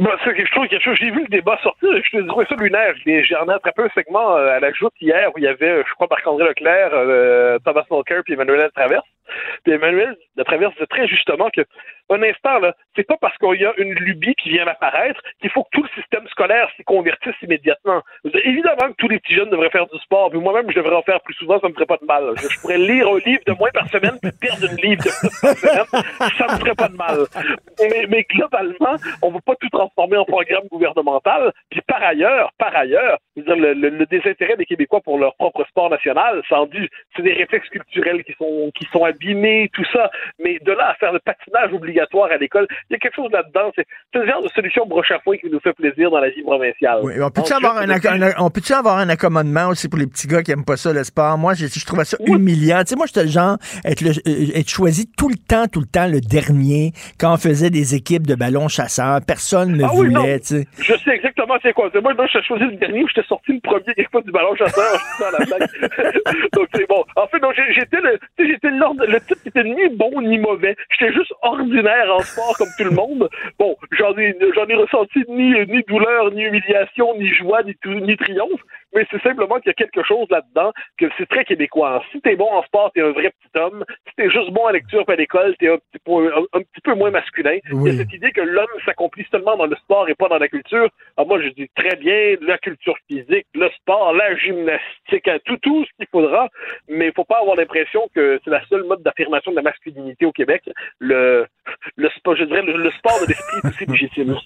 Bon, c'est je trouve quelque chose. J'ai vu le débat sortir je te trouvais ça lunaire. J'ai j'ai en ai attrapé un segment euh, à la joute hier où il y avait, je crois, Marc-André Leclerc, euh, Thomas Mulcair puis Emmanuel Traverse. Puis Emmanuel Traverse disait très justement que un instant, là, c'est pas parce qu'il y a une lubie qui vient apparaître qu'il faut que tout le système scolaire s'y convertisse immédiatement. Évidemment que tous les petits jeunes devraient faire du sport, puis moi-même, je devrais en faire plus souvent, ça me ferait pas de mal. Je, pourrais lire un livre de moins par semaine, puis perdre une livre de plus par semaine, ça me ferait pas de mal. Mais, globalement, on va pas tout transformer en programme gouvernemental. Puis par ailleurs, par ailleurs, le, désintérêt des Québécois pour leur propre sport national, c'est des réflexes culturels qui sont qui sont abîmé, tout ça. Mais de là à faire le patinage obligatoire à l'école, il y a quelque chose là-dedans. C'est le genre de solution broche à foin qui nous fait plaisir dans la vie provinciale. Oui, on peut-tu avoir, je- un, acc- un- on peut-tu avoir un accommodement aussi pour les petits gars qui aiment pas ça, le sport? Moi, je, je trouvais ça humiliant. Tu sais, moi, j'étais le genre être, le- euh, être choisi tout le temps, tout le temps le dernier quand on faisait des équipes de ballons chasseurs. Personne ne Ah oui, voulait, tu sais. Je sais exactement c'est quoi. C'est moi, moi, j'ai choisi le dernier, j'étais sorti le premier quelquefois du ballon chasseur je dans la. Donc c'est bon. En fait, j'étais le, j'étais le type qui était ni bon ni mauvais. J'étais juste ordinaire en sport comme tout le monde. Bon, j'en ai, j'en ai ressenti ni, douleur, ni humiliation, ni joie, ni triomphe. Mais c'est simplement qu'il y a quelque chose là-dedans que c'est très québécois. Si t'es bon en sport, t'es un vrai petit homme. Si t'es juste bon à lecture et à l'école, t'es un petit, peu, un, un petit peu moins masculin. Il y a cette idée que l'homme s'accomplit seulement dans le sport et pas dans la culture. Alors moi, je dis très bien la culture physique, le sport, la gymnastique, hein, tout, tout ce qu'il faudra. Mais il faut pas avoir l'impression que c'est la seule mode d'affirmation de la masculinité au Québec. Le, le sport, je dirais, le, le sport de l'esprit est aussi légitime.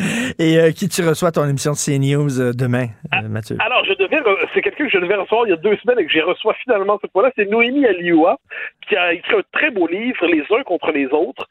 Et euh, qui tu reçois à ton émission de CNews euh, demain, euh, Mathieu? Alors, je devais, c'est quelqu'un que je devais recevoir il y a deux semaines et que j'ai reçu finalement cette fois-là. C'est Noémie Alioua qui a écrit un très beau livre, Les uns contre les autres,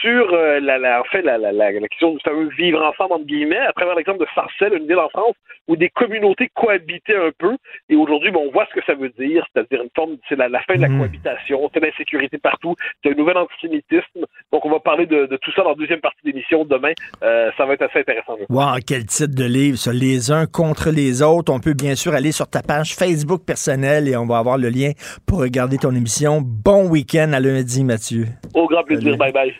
sur euh, la, la, en fait, la, la, la, question du fameux vivre ensemble, entre guillemets, à travers l'exemple de Sarcelles, une ville en France où des communautés cohabitaient un peu. Et aujourd'hui, bon, on voit ce que ça veut dire, c'est-à-dire une forme, c'est la, fin de la cohabitation, c'est l'insécurité partout, c'est un nouvel antisémitisme. Donc, on va parler de, de tout ça dans la deuxième partie de l'émission demain. Euh, ça va être assez intéressant. Wow, quel titre de livre, ça. Les uns contre les autres. On peut bien sûr aller sur ta page Facebook personnelle et on va avoir le lien pour regarder ton émission. Bon week-end à lundi, Mathieu. Au grand plaisir. Bye bye.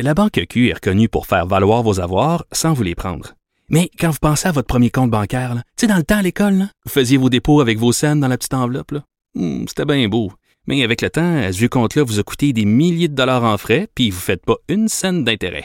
La Banque Q est reconnue pour faire valoir vos avoirs sans vous les prendre. Mais quand vous pensez à votre premier compte bancaire, là, tu sais, dans le temps à l'école, là, vous faisiez vos dépôts avec vos scènes dans la petite enveloppe. là. Hmm, C'était bien beau. Mais avec le temps, à ce vieux compte-là vous a coûté des milliers de dollars en frais, puis vous ne faites pas une scène d'intérêt.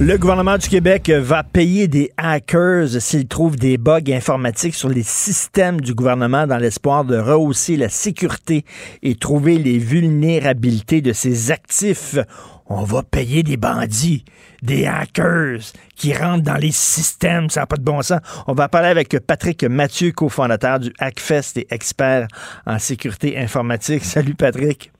Le gouvernement du Québec va payer des hackers s'ils trouvent des bugs informatiques sur les systèmes du gouvernement dans l'espoir de rehausser la sécurité et trouver les vulnérabilités de ses actifs. On va payer des bandits, des hackers qui rentrent dans les systèmes, ça n'a pas de bon sens. On va parler avec Patrick Mathieu, cofondateur du Hackfest et expert en sécurité informatique. Salut Patrick.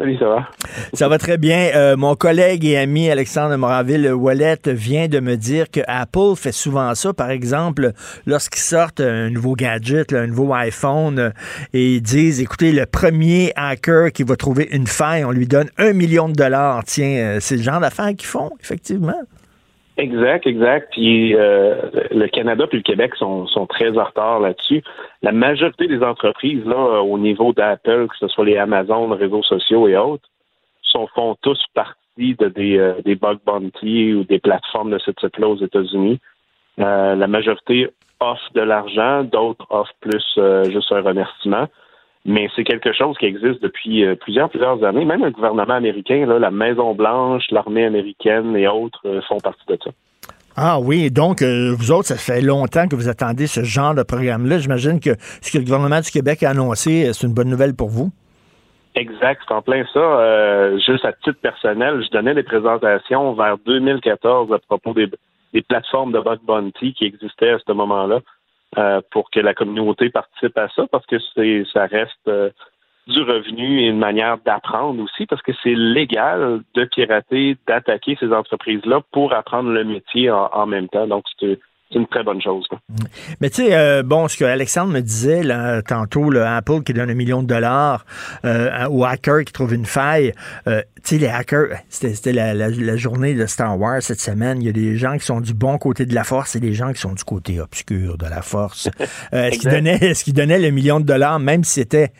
Salut, ça va? Ça va très bien. Euh, mon collègue et ami Alexandre Moraville-Wallet vient de me dire que Apple fait souvent ça. Par exemple, lorsqu'ils sortent un nouveau gadget, un nouveau iPhone, euh, et ils disent, écoutez, le premier hacker qui va trouver une faille, on lui donne un million de dollars. Tiens, euh, c'est le genre d'affaires qu'ils font, effectivement. Exact, exact. Puis euh, le Canada puis le Québec sont, sont très en retard là-dessus. La majorité des entreprises, là, au niveau d'Apple, que ce soit les Amazon, les réseaux sociaux et autres, sont, font tous partie de des, euh, des bug bounty ou des plateformes de ce type-là aux États-Unis. Euh, la majorité offre de l'argent, d'autres offrent plus euh, juste un remerciement. Mais c'est quelque chose qui existe depuis euh, plusieurs, plusieurs années. Même le gouvernement américain, là, la Maison-Blanche, l'armée américaine et autres euh, font partie de ça. Ah oui, donc euh, vous autres, ça fait longtemps que vous attendez ce genre de programme-là. J'imagine que ce que le gouvernement du Québec a annoncé, c'est une bonne nouvelle pour vous. Exact, c'est en plein ça. Euh, juste à titre personnel, je donnais des présentations vers 2014 à propos des, des plateformes de bug bounty qui existaient à ce moment-là euh, pour que la communauté participe à ça parce que c'est ça reste euh, du revenu et une manière d'apprendre aussi parce que c'est légal de pirater, d'attaquer ces entreprises-là pour apprendre le métier en, en même temps. Donc c'est c'est une très bonne chose. Mais tu sais, euh, bon, ce que Alexandre me disait là, tantôt, là, Apple qui donne un million de dollars euh, aux hackers qui trouvent une faille. Euh, tu sais, les hackers, c'était la, la, la, journée de Star Wars cette semaine. Il y a des gens qui sont du bon côté de la force et des gens qui sont du côté obscur de la force. est-ce qu'ils donnaient, est qu donnaient le million de dollars, même si c'était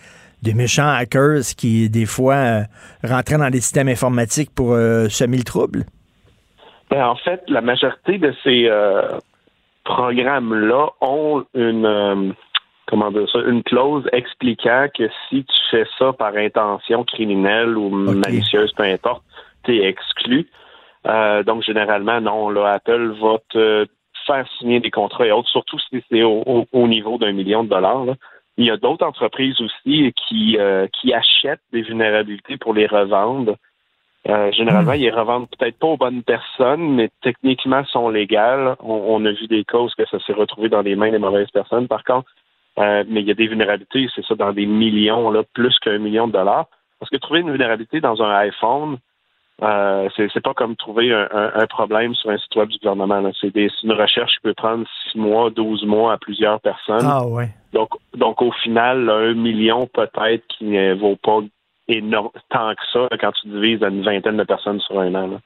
des méchants hackers qui, des fois, rentraient dans les systèmes informatiques pour semer le trouble? Ben, en fait, la majorité de ces programmes-là ont une euh, comment dire ça, une clause expliquant que si tu fais ça par intention criminelle ou malicieuse, peu importe, tu es exclu. Euh, donc généralement, non, là, Apple va te faire signer des contrats et autres, surtout si c'est au, niveau d'un million de dollars. Il y a d'autres entreprises aussi qui, euh, qui achètent des vulnérabilités pour les revendre euh, généralement, hmm. ils revendent peut-être pas aux bonnes personnes, mais techniquement sont légales. On, a vu des causes que ça s'est retrouvé dans les mains des mauvaises personnes. Par contre, euh, mais il y a des vulnérabilités, c'est ça, dans des millions, là, plus qu'un million de dollars. Parce que trouver une vulnérabilité dans un iPhone, euh, c'est pas comme trouver un, problème sur un site web du gouvernement. C'est une recherche qui peut prendre six mois, douze mois à plusieurs personnes. Ah ouais. Donc, donc au final, un million peut-être qui ne vaut pas énorme, tant que ça quand tu divises à une vingtaine de personnes sur un an.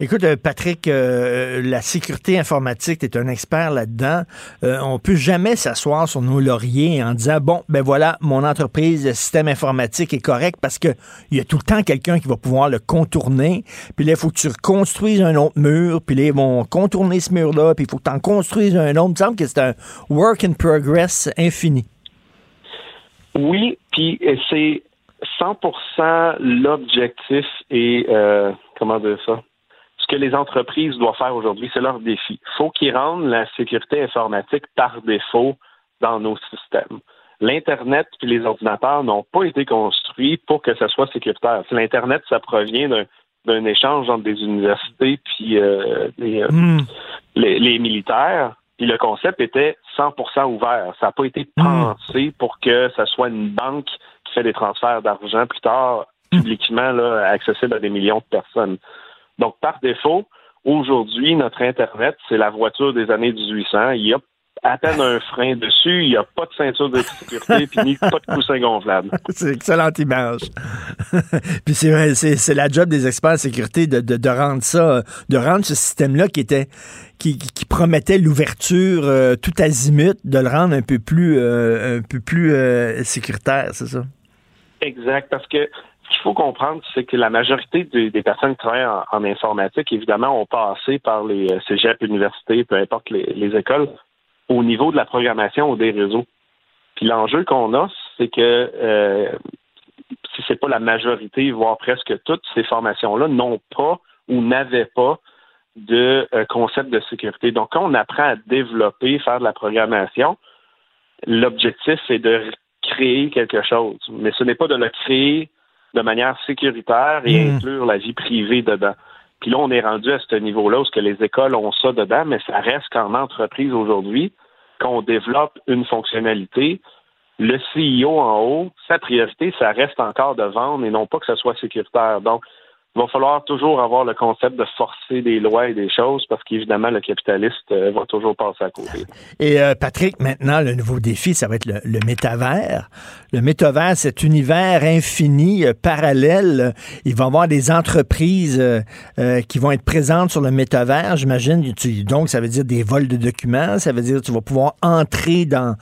Écoute, euh, Patrick, euh, la sécurité informatique, tu es un expert là-dedans. Euh, on peut jamais s'asseoir sur nos lauriers en disant, bon, ben voilà, mon entreprise, le système informatique est correct parce qu'il y a tout le temps quelqu'un qui va pouvoir le contourner. Puis là, il faut que tu reconstruises un autre mur. Puis là, ils vont contourner ce mur-là. Puis il faut que tu en construises un autre. Il me semble que c'est un work in progress infini. Oui, puis c'est 100% l'objectif et euh, comment dire ça? Ce que les entreprises doivent faire aujourd'hui, c'est leur défi. Il faut qu'ils rendent la sécurité informatique par défaut dans nos systèmes. L'Internet et les ordinateurs n'ont pas été construits pour que ça soit sécuritaire. L'Internet, ça provient d'un échange entre des universités puis euh, hmm. les, les, militaires. Puis le concept était 100% ouvert. Ça n'a pas été hmm. pensé pour que ça soit une banque fait des transferts d'argent plus tard publiquement là, accessible à des millions de personnes. Donc, par défaut, aujourd'hui, notre Internet, c'est la voiture des années 1800. Il y a à peine un frein dessus, il n'y a pas de ceinture de sécurité, puis ni pas de coussin gonflable. C'est excellente image. puis c'est la job des experts en sécurité de, de, rendre ça, de rendre ce système-là qui était qui, qui promettait l'ouverture euh, tout azimut, de le rendre un peu plus euh, un peu plus euh, sécuritaire, c'est ça? Exact, parce que ce qu'il faut comprendre, c'est que la majorité des, personnes qui travaillent en, informatique, évidemment, ont passé par les euh, cégeps, universités, peu importe les, écoles, au niveau de la programmation ou des réseaux. Puis l'enjeu qu'on a, c'est que euh, si c'est pas la majorité, voire presque toutes ces formations-là, n'ont pas ou n'avaient pas de euh, concept de sécurité. Donc, quand on apprend à développer, faire de la programmation, l'objectif, c'est de créer quelque chose. Mais ce n'est pas de le créer de manière sécuritaire et hmm. inclure la vie privée dedans. Puis là, on est rendu à ce niveau-là où que les écoles ont ça dedans, mais ça reste qu'en entreprise aujourd'hui, quand on développe une fonctionnalité, le CEO en haut, sa priorité, ça reste encore de vendre et non pas que ce soit sécuritaire. Donc, il va falloir toujours avoir le concept de forcer des lois et des choses parce qu'évidemment, le capitaliste euh, va toujours passer à côté. Et euh, Patrick, maintenant, le nouveau défi, ça va être le, métavers. Le métavers, cet univers infini, euh, parallèle. Il va y avoir des entreprises qui vont être présentes sur le métavers, j'imagine. Donc, ça veut dire des vols de documents. Ça veut dire que tu vas pouvoir entrer dans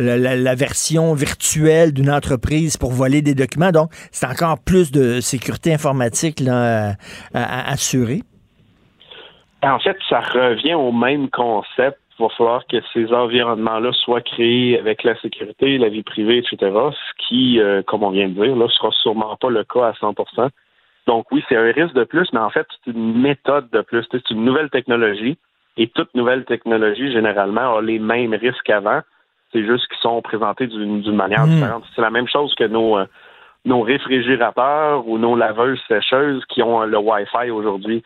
la, version virtuelle d'une entreprise pour voler des documents. Donc, c'est encore plus de sécurité informatique à, assurer. En fait, ça revient au même concept. Il va falloir que ces environnements-là soient créés avec la sécurité, la vie privée, etc. Ce qui, euh, comme on vient de dire, là, sera sûrement pas le cas à 100% Donc oui, c'est un risque de plus, mais en fait, c'est une méthode de plus. C'est une nouvelle technologie. Et toute nouvelle technologie, généralement, a les mêmes risques qu'avant. C'est juste qu'ils sont présentés d'une manière hmm. différente. C'est la même chose que nos, euh, nos réfrigérateurs ou nos laveuses sécheuses qui ont le Wi-Fi aujourd'hui.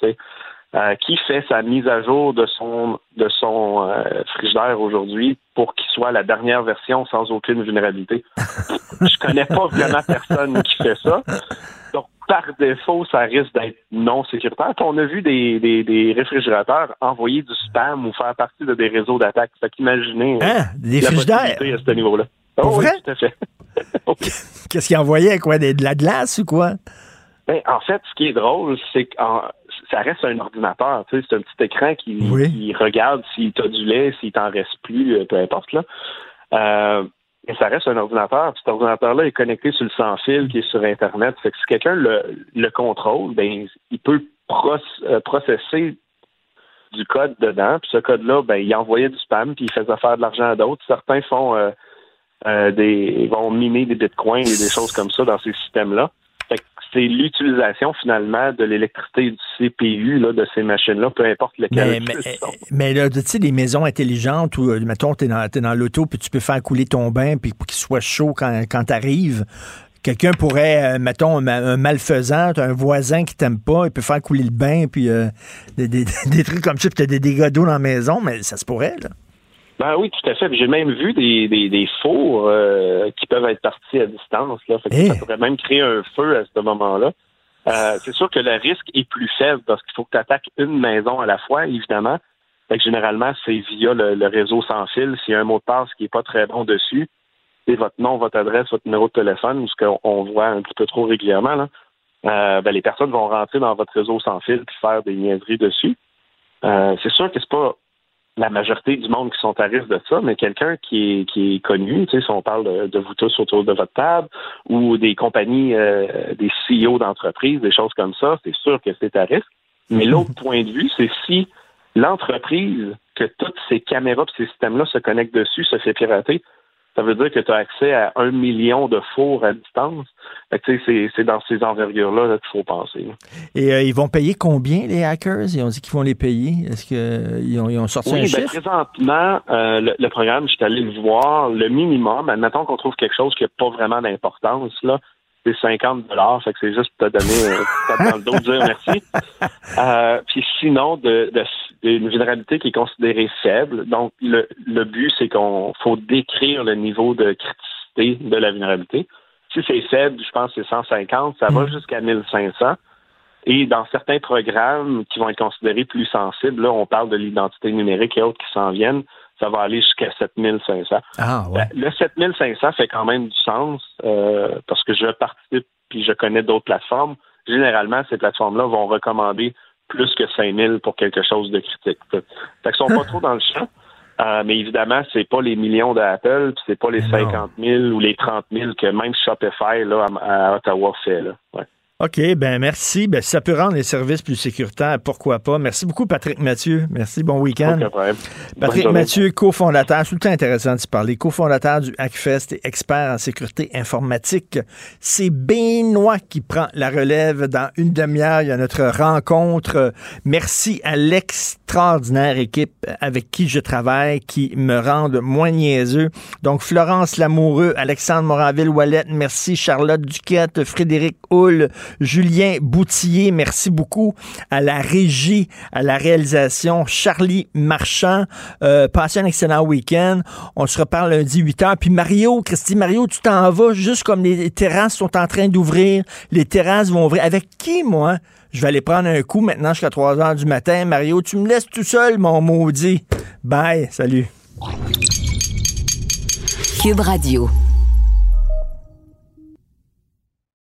Euh, qui fait sa mise à jour de son de son euh, frigidaire aujourd'hui pour qu'il soit la dernière version sans aucune vulnérabilité? Je connais pas vraiment personne qui fait ça. Donc par défaut, ça risque d'être non sécuritaire. On a vu des, des, des réfrigérateurs envoyer du spam ou faire partie de des réseaux d'attaque. Fait qu'imaginez euh, Hein? Des la possibilité à ce niveau-là. Oh, oui, vrai? tout à fait. Qu'est-ce qu'il envoyait, quoi? Des- de la glace ou quoi? Ben, en fait, ce qui est drôle, c'est que ça reste un ordinateur. Tu sais, c'est un petit écran qui, Oui. qui regarde si tu as du lait, s'il t'en reste plus, euh, peu importe. Là. Euh, mais ça reste un ordinateur. Cet ordinateur-là est connecté sur le sans-fil qui est sur Internet. Fait que si quelqu'un le, le contrôle, ben, il peut euh, processer du code dedans. Puis ce code-là, ben, il envoyait du spam, puis il faisait faire de l'argent à d'autres. Certains font euh, euh, des ils vont miner des bitcoins et des choses comme ça dans ces systèmes-là. C'est l'utilisation finalement de l'électricité du CPU là, de ces machines-là, peu importe lequel. Mais, mais, mais là, tu sais, les maisons intelligentes où, euh, mettons, t'es dans, t'es dans l'auto, puis tu peux faire couler ton bain, puis pour qu'il soit chaud quand, quand t'arrives. Quelqu'un pourrait, euh, mettons, un, un malfaisant, un voisin qui t'aime pas, il peut faire couler le bain, puis euh, des, des- des trucs comme ça, puis t'as des dégâts d'eau dans la maison, mais ça se pourrait, là. Ben oui, tout à fait. J'ai même vu des, des, des fours euh, qui peuvent être partis à distance. Là. Fait que Eh. Ça pourrait même créer un feu à ce moment-là. Euh, c'est sûr que le risque est plus faible parce qu'il faut que tu attaques une maison à la fois, évidemment. Fait que généralement, c'est via le, le réseau sans fil. S'il y a un mot de passe qui est pas très bon dessus, c'est votre nom, votre adresse, votre numéro de téléphone, ce qu'on on voit un petit peu trop régulièrement, là. Euh, ben, les personnes vont rentrer dans votre réseau sans fil puis faire des niaiseries dessus. Euh, c'est sûr que c'est pas la majorité du monde qui sont à risque de ça, mais quelqu'un qui est, qui est connu, tu sais, si on parle de, de vous tous autour de votre table, ou des compagnies, euh, des CEO d'entreprises, des choses comme ça, c'est sûr que c'est à risque. Mais l'autre point de vue, c'est si l'entreprise, que toutes ces caméras ces systèmes-là se connectent dessus, se fait pirater, ça veut dire que tu as accès à un million de fours à distance. Fait que, tu sais, c'est- dans ces envergures-là là, qu'il faut penser. là. Et euh, ils vont payer combien, les hackers? Ils ont dit qu'ils vont les payer. Est-ce qu'ils ont, ils ont sorti un Oui, ben, chiffre? présentement, euh, le, le programme, je suis allé le voir, le minimum, admettons qu'on trouve quelque chose qui n'a pas vraiment d'importance, là, c'est 50 dollars, fait que c'est juste pour te donner euh, dans le dos, dire merci. Euh, puis sinon, de, de, une vulnérabilité qui est considérée faible. Donc, le, le but, c'est qu'on faut décrire le niveau de criticité de la vulnérabilité. Si c'est faible, je pense que c'est 150, ça va jusqu'à 1500. Et dans certains programmes qui vont être considérés plus sensibles, là, on parle de l'identité numérique et autres qui s'en viennent, ça va aller jusqu'à 7500. Ah, ouais. Ben, Le 7500 fait quand même du sens euh, parce que je participe puis je connais d'autres plateformes. Généralement, ces plateformes-là vont recommander plus que 5000 pour quelque chose de critique. Fait qu'ils sont pas trop dans le champ. Euh, mais évidemment, c'est pas les millions d'Apple, c'est pas les 50 000 ou les 30 000 que même Shopify là, à, à Ottawa fait. Là. Ouais. OK, ben merci. Ben, si ça peut rendre les services plus sécuritaires, pourquoi pas? Merci beaucoup, Patrick Mathieu. Merci, bon week-end. Patrick. Mathieu, cofondateur, c'est tout le temps intéressant de se parler, cofondateur du Hackfest et expert en sécurité informatique. C'est Benoît qui prend la relève dans une demi-heure. Il y a notre rencontre. Merci à l'extraordinaire équipe avec qui je travaille, qui me rendent moins niaiseux. Donc, Florence Lamoureux, Alexandre Moranville-Wallet, merci. Charlotte Duquette, Frédéric Hull, Julien Boutillier, merci beaucoup à la régie, à la réalisation, Charlie Marchand. Euh, passez un excellent week-end. On se reparle lundi 8h. Puis Mario, Christy, Mario, tu t'en vas juste comme les terrasses sont en train d'ouvrir. Les terrasses vont ouvrir. Avec qui, moi? Je vais aller prendre un coup maintenant jusqu'à 3 h du matin. Mario, tu me laisses tout seul, mon maudit. Bye. Salut. Cube Radio.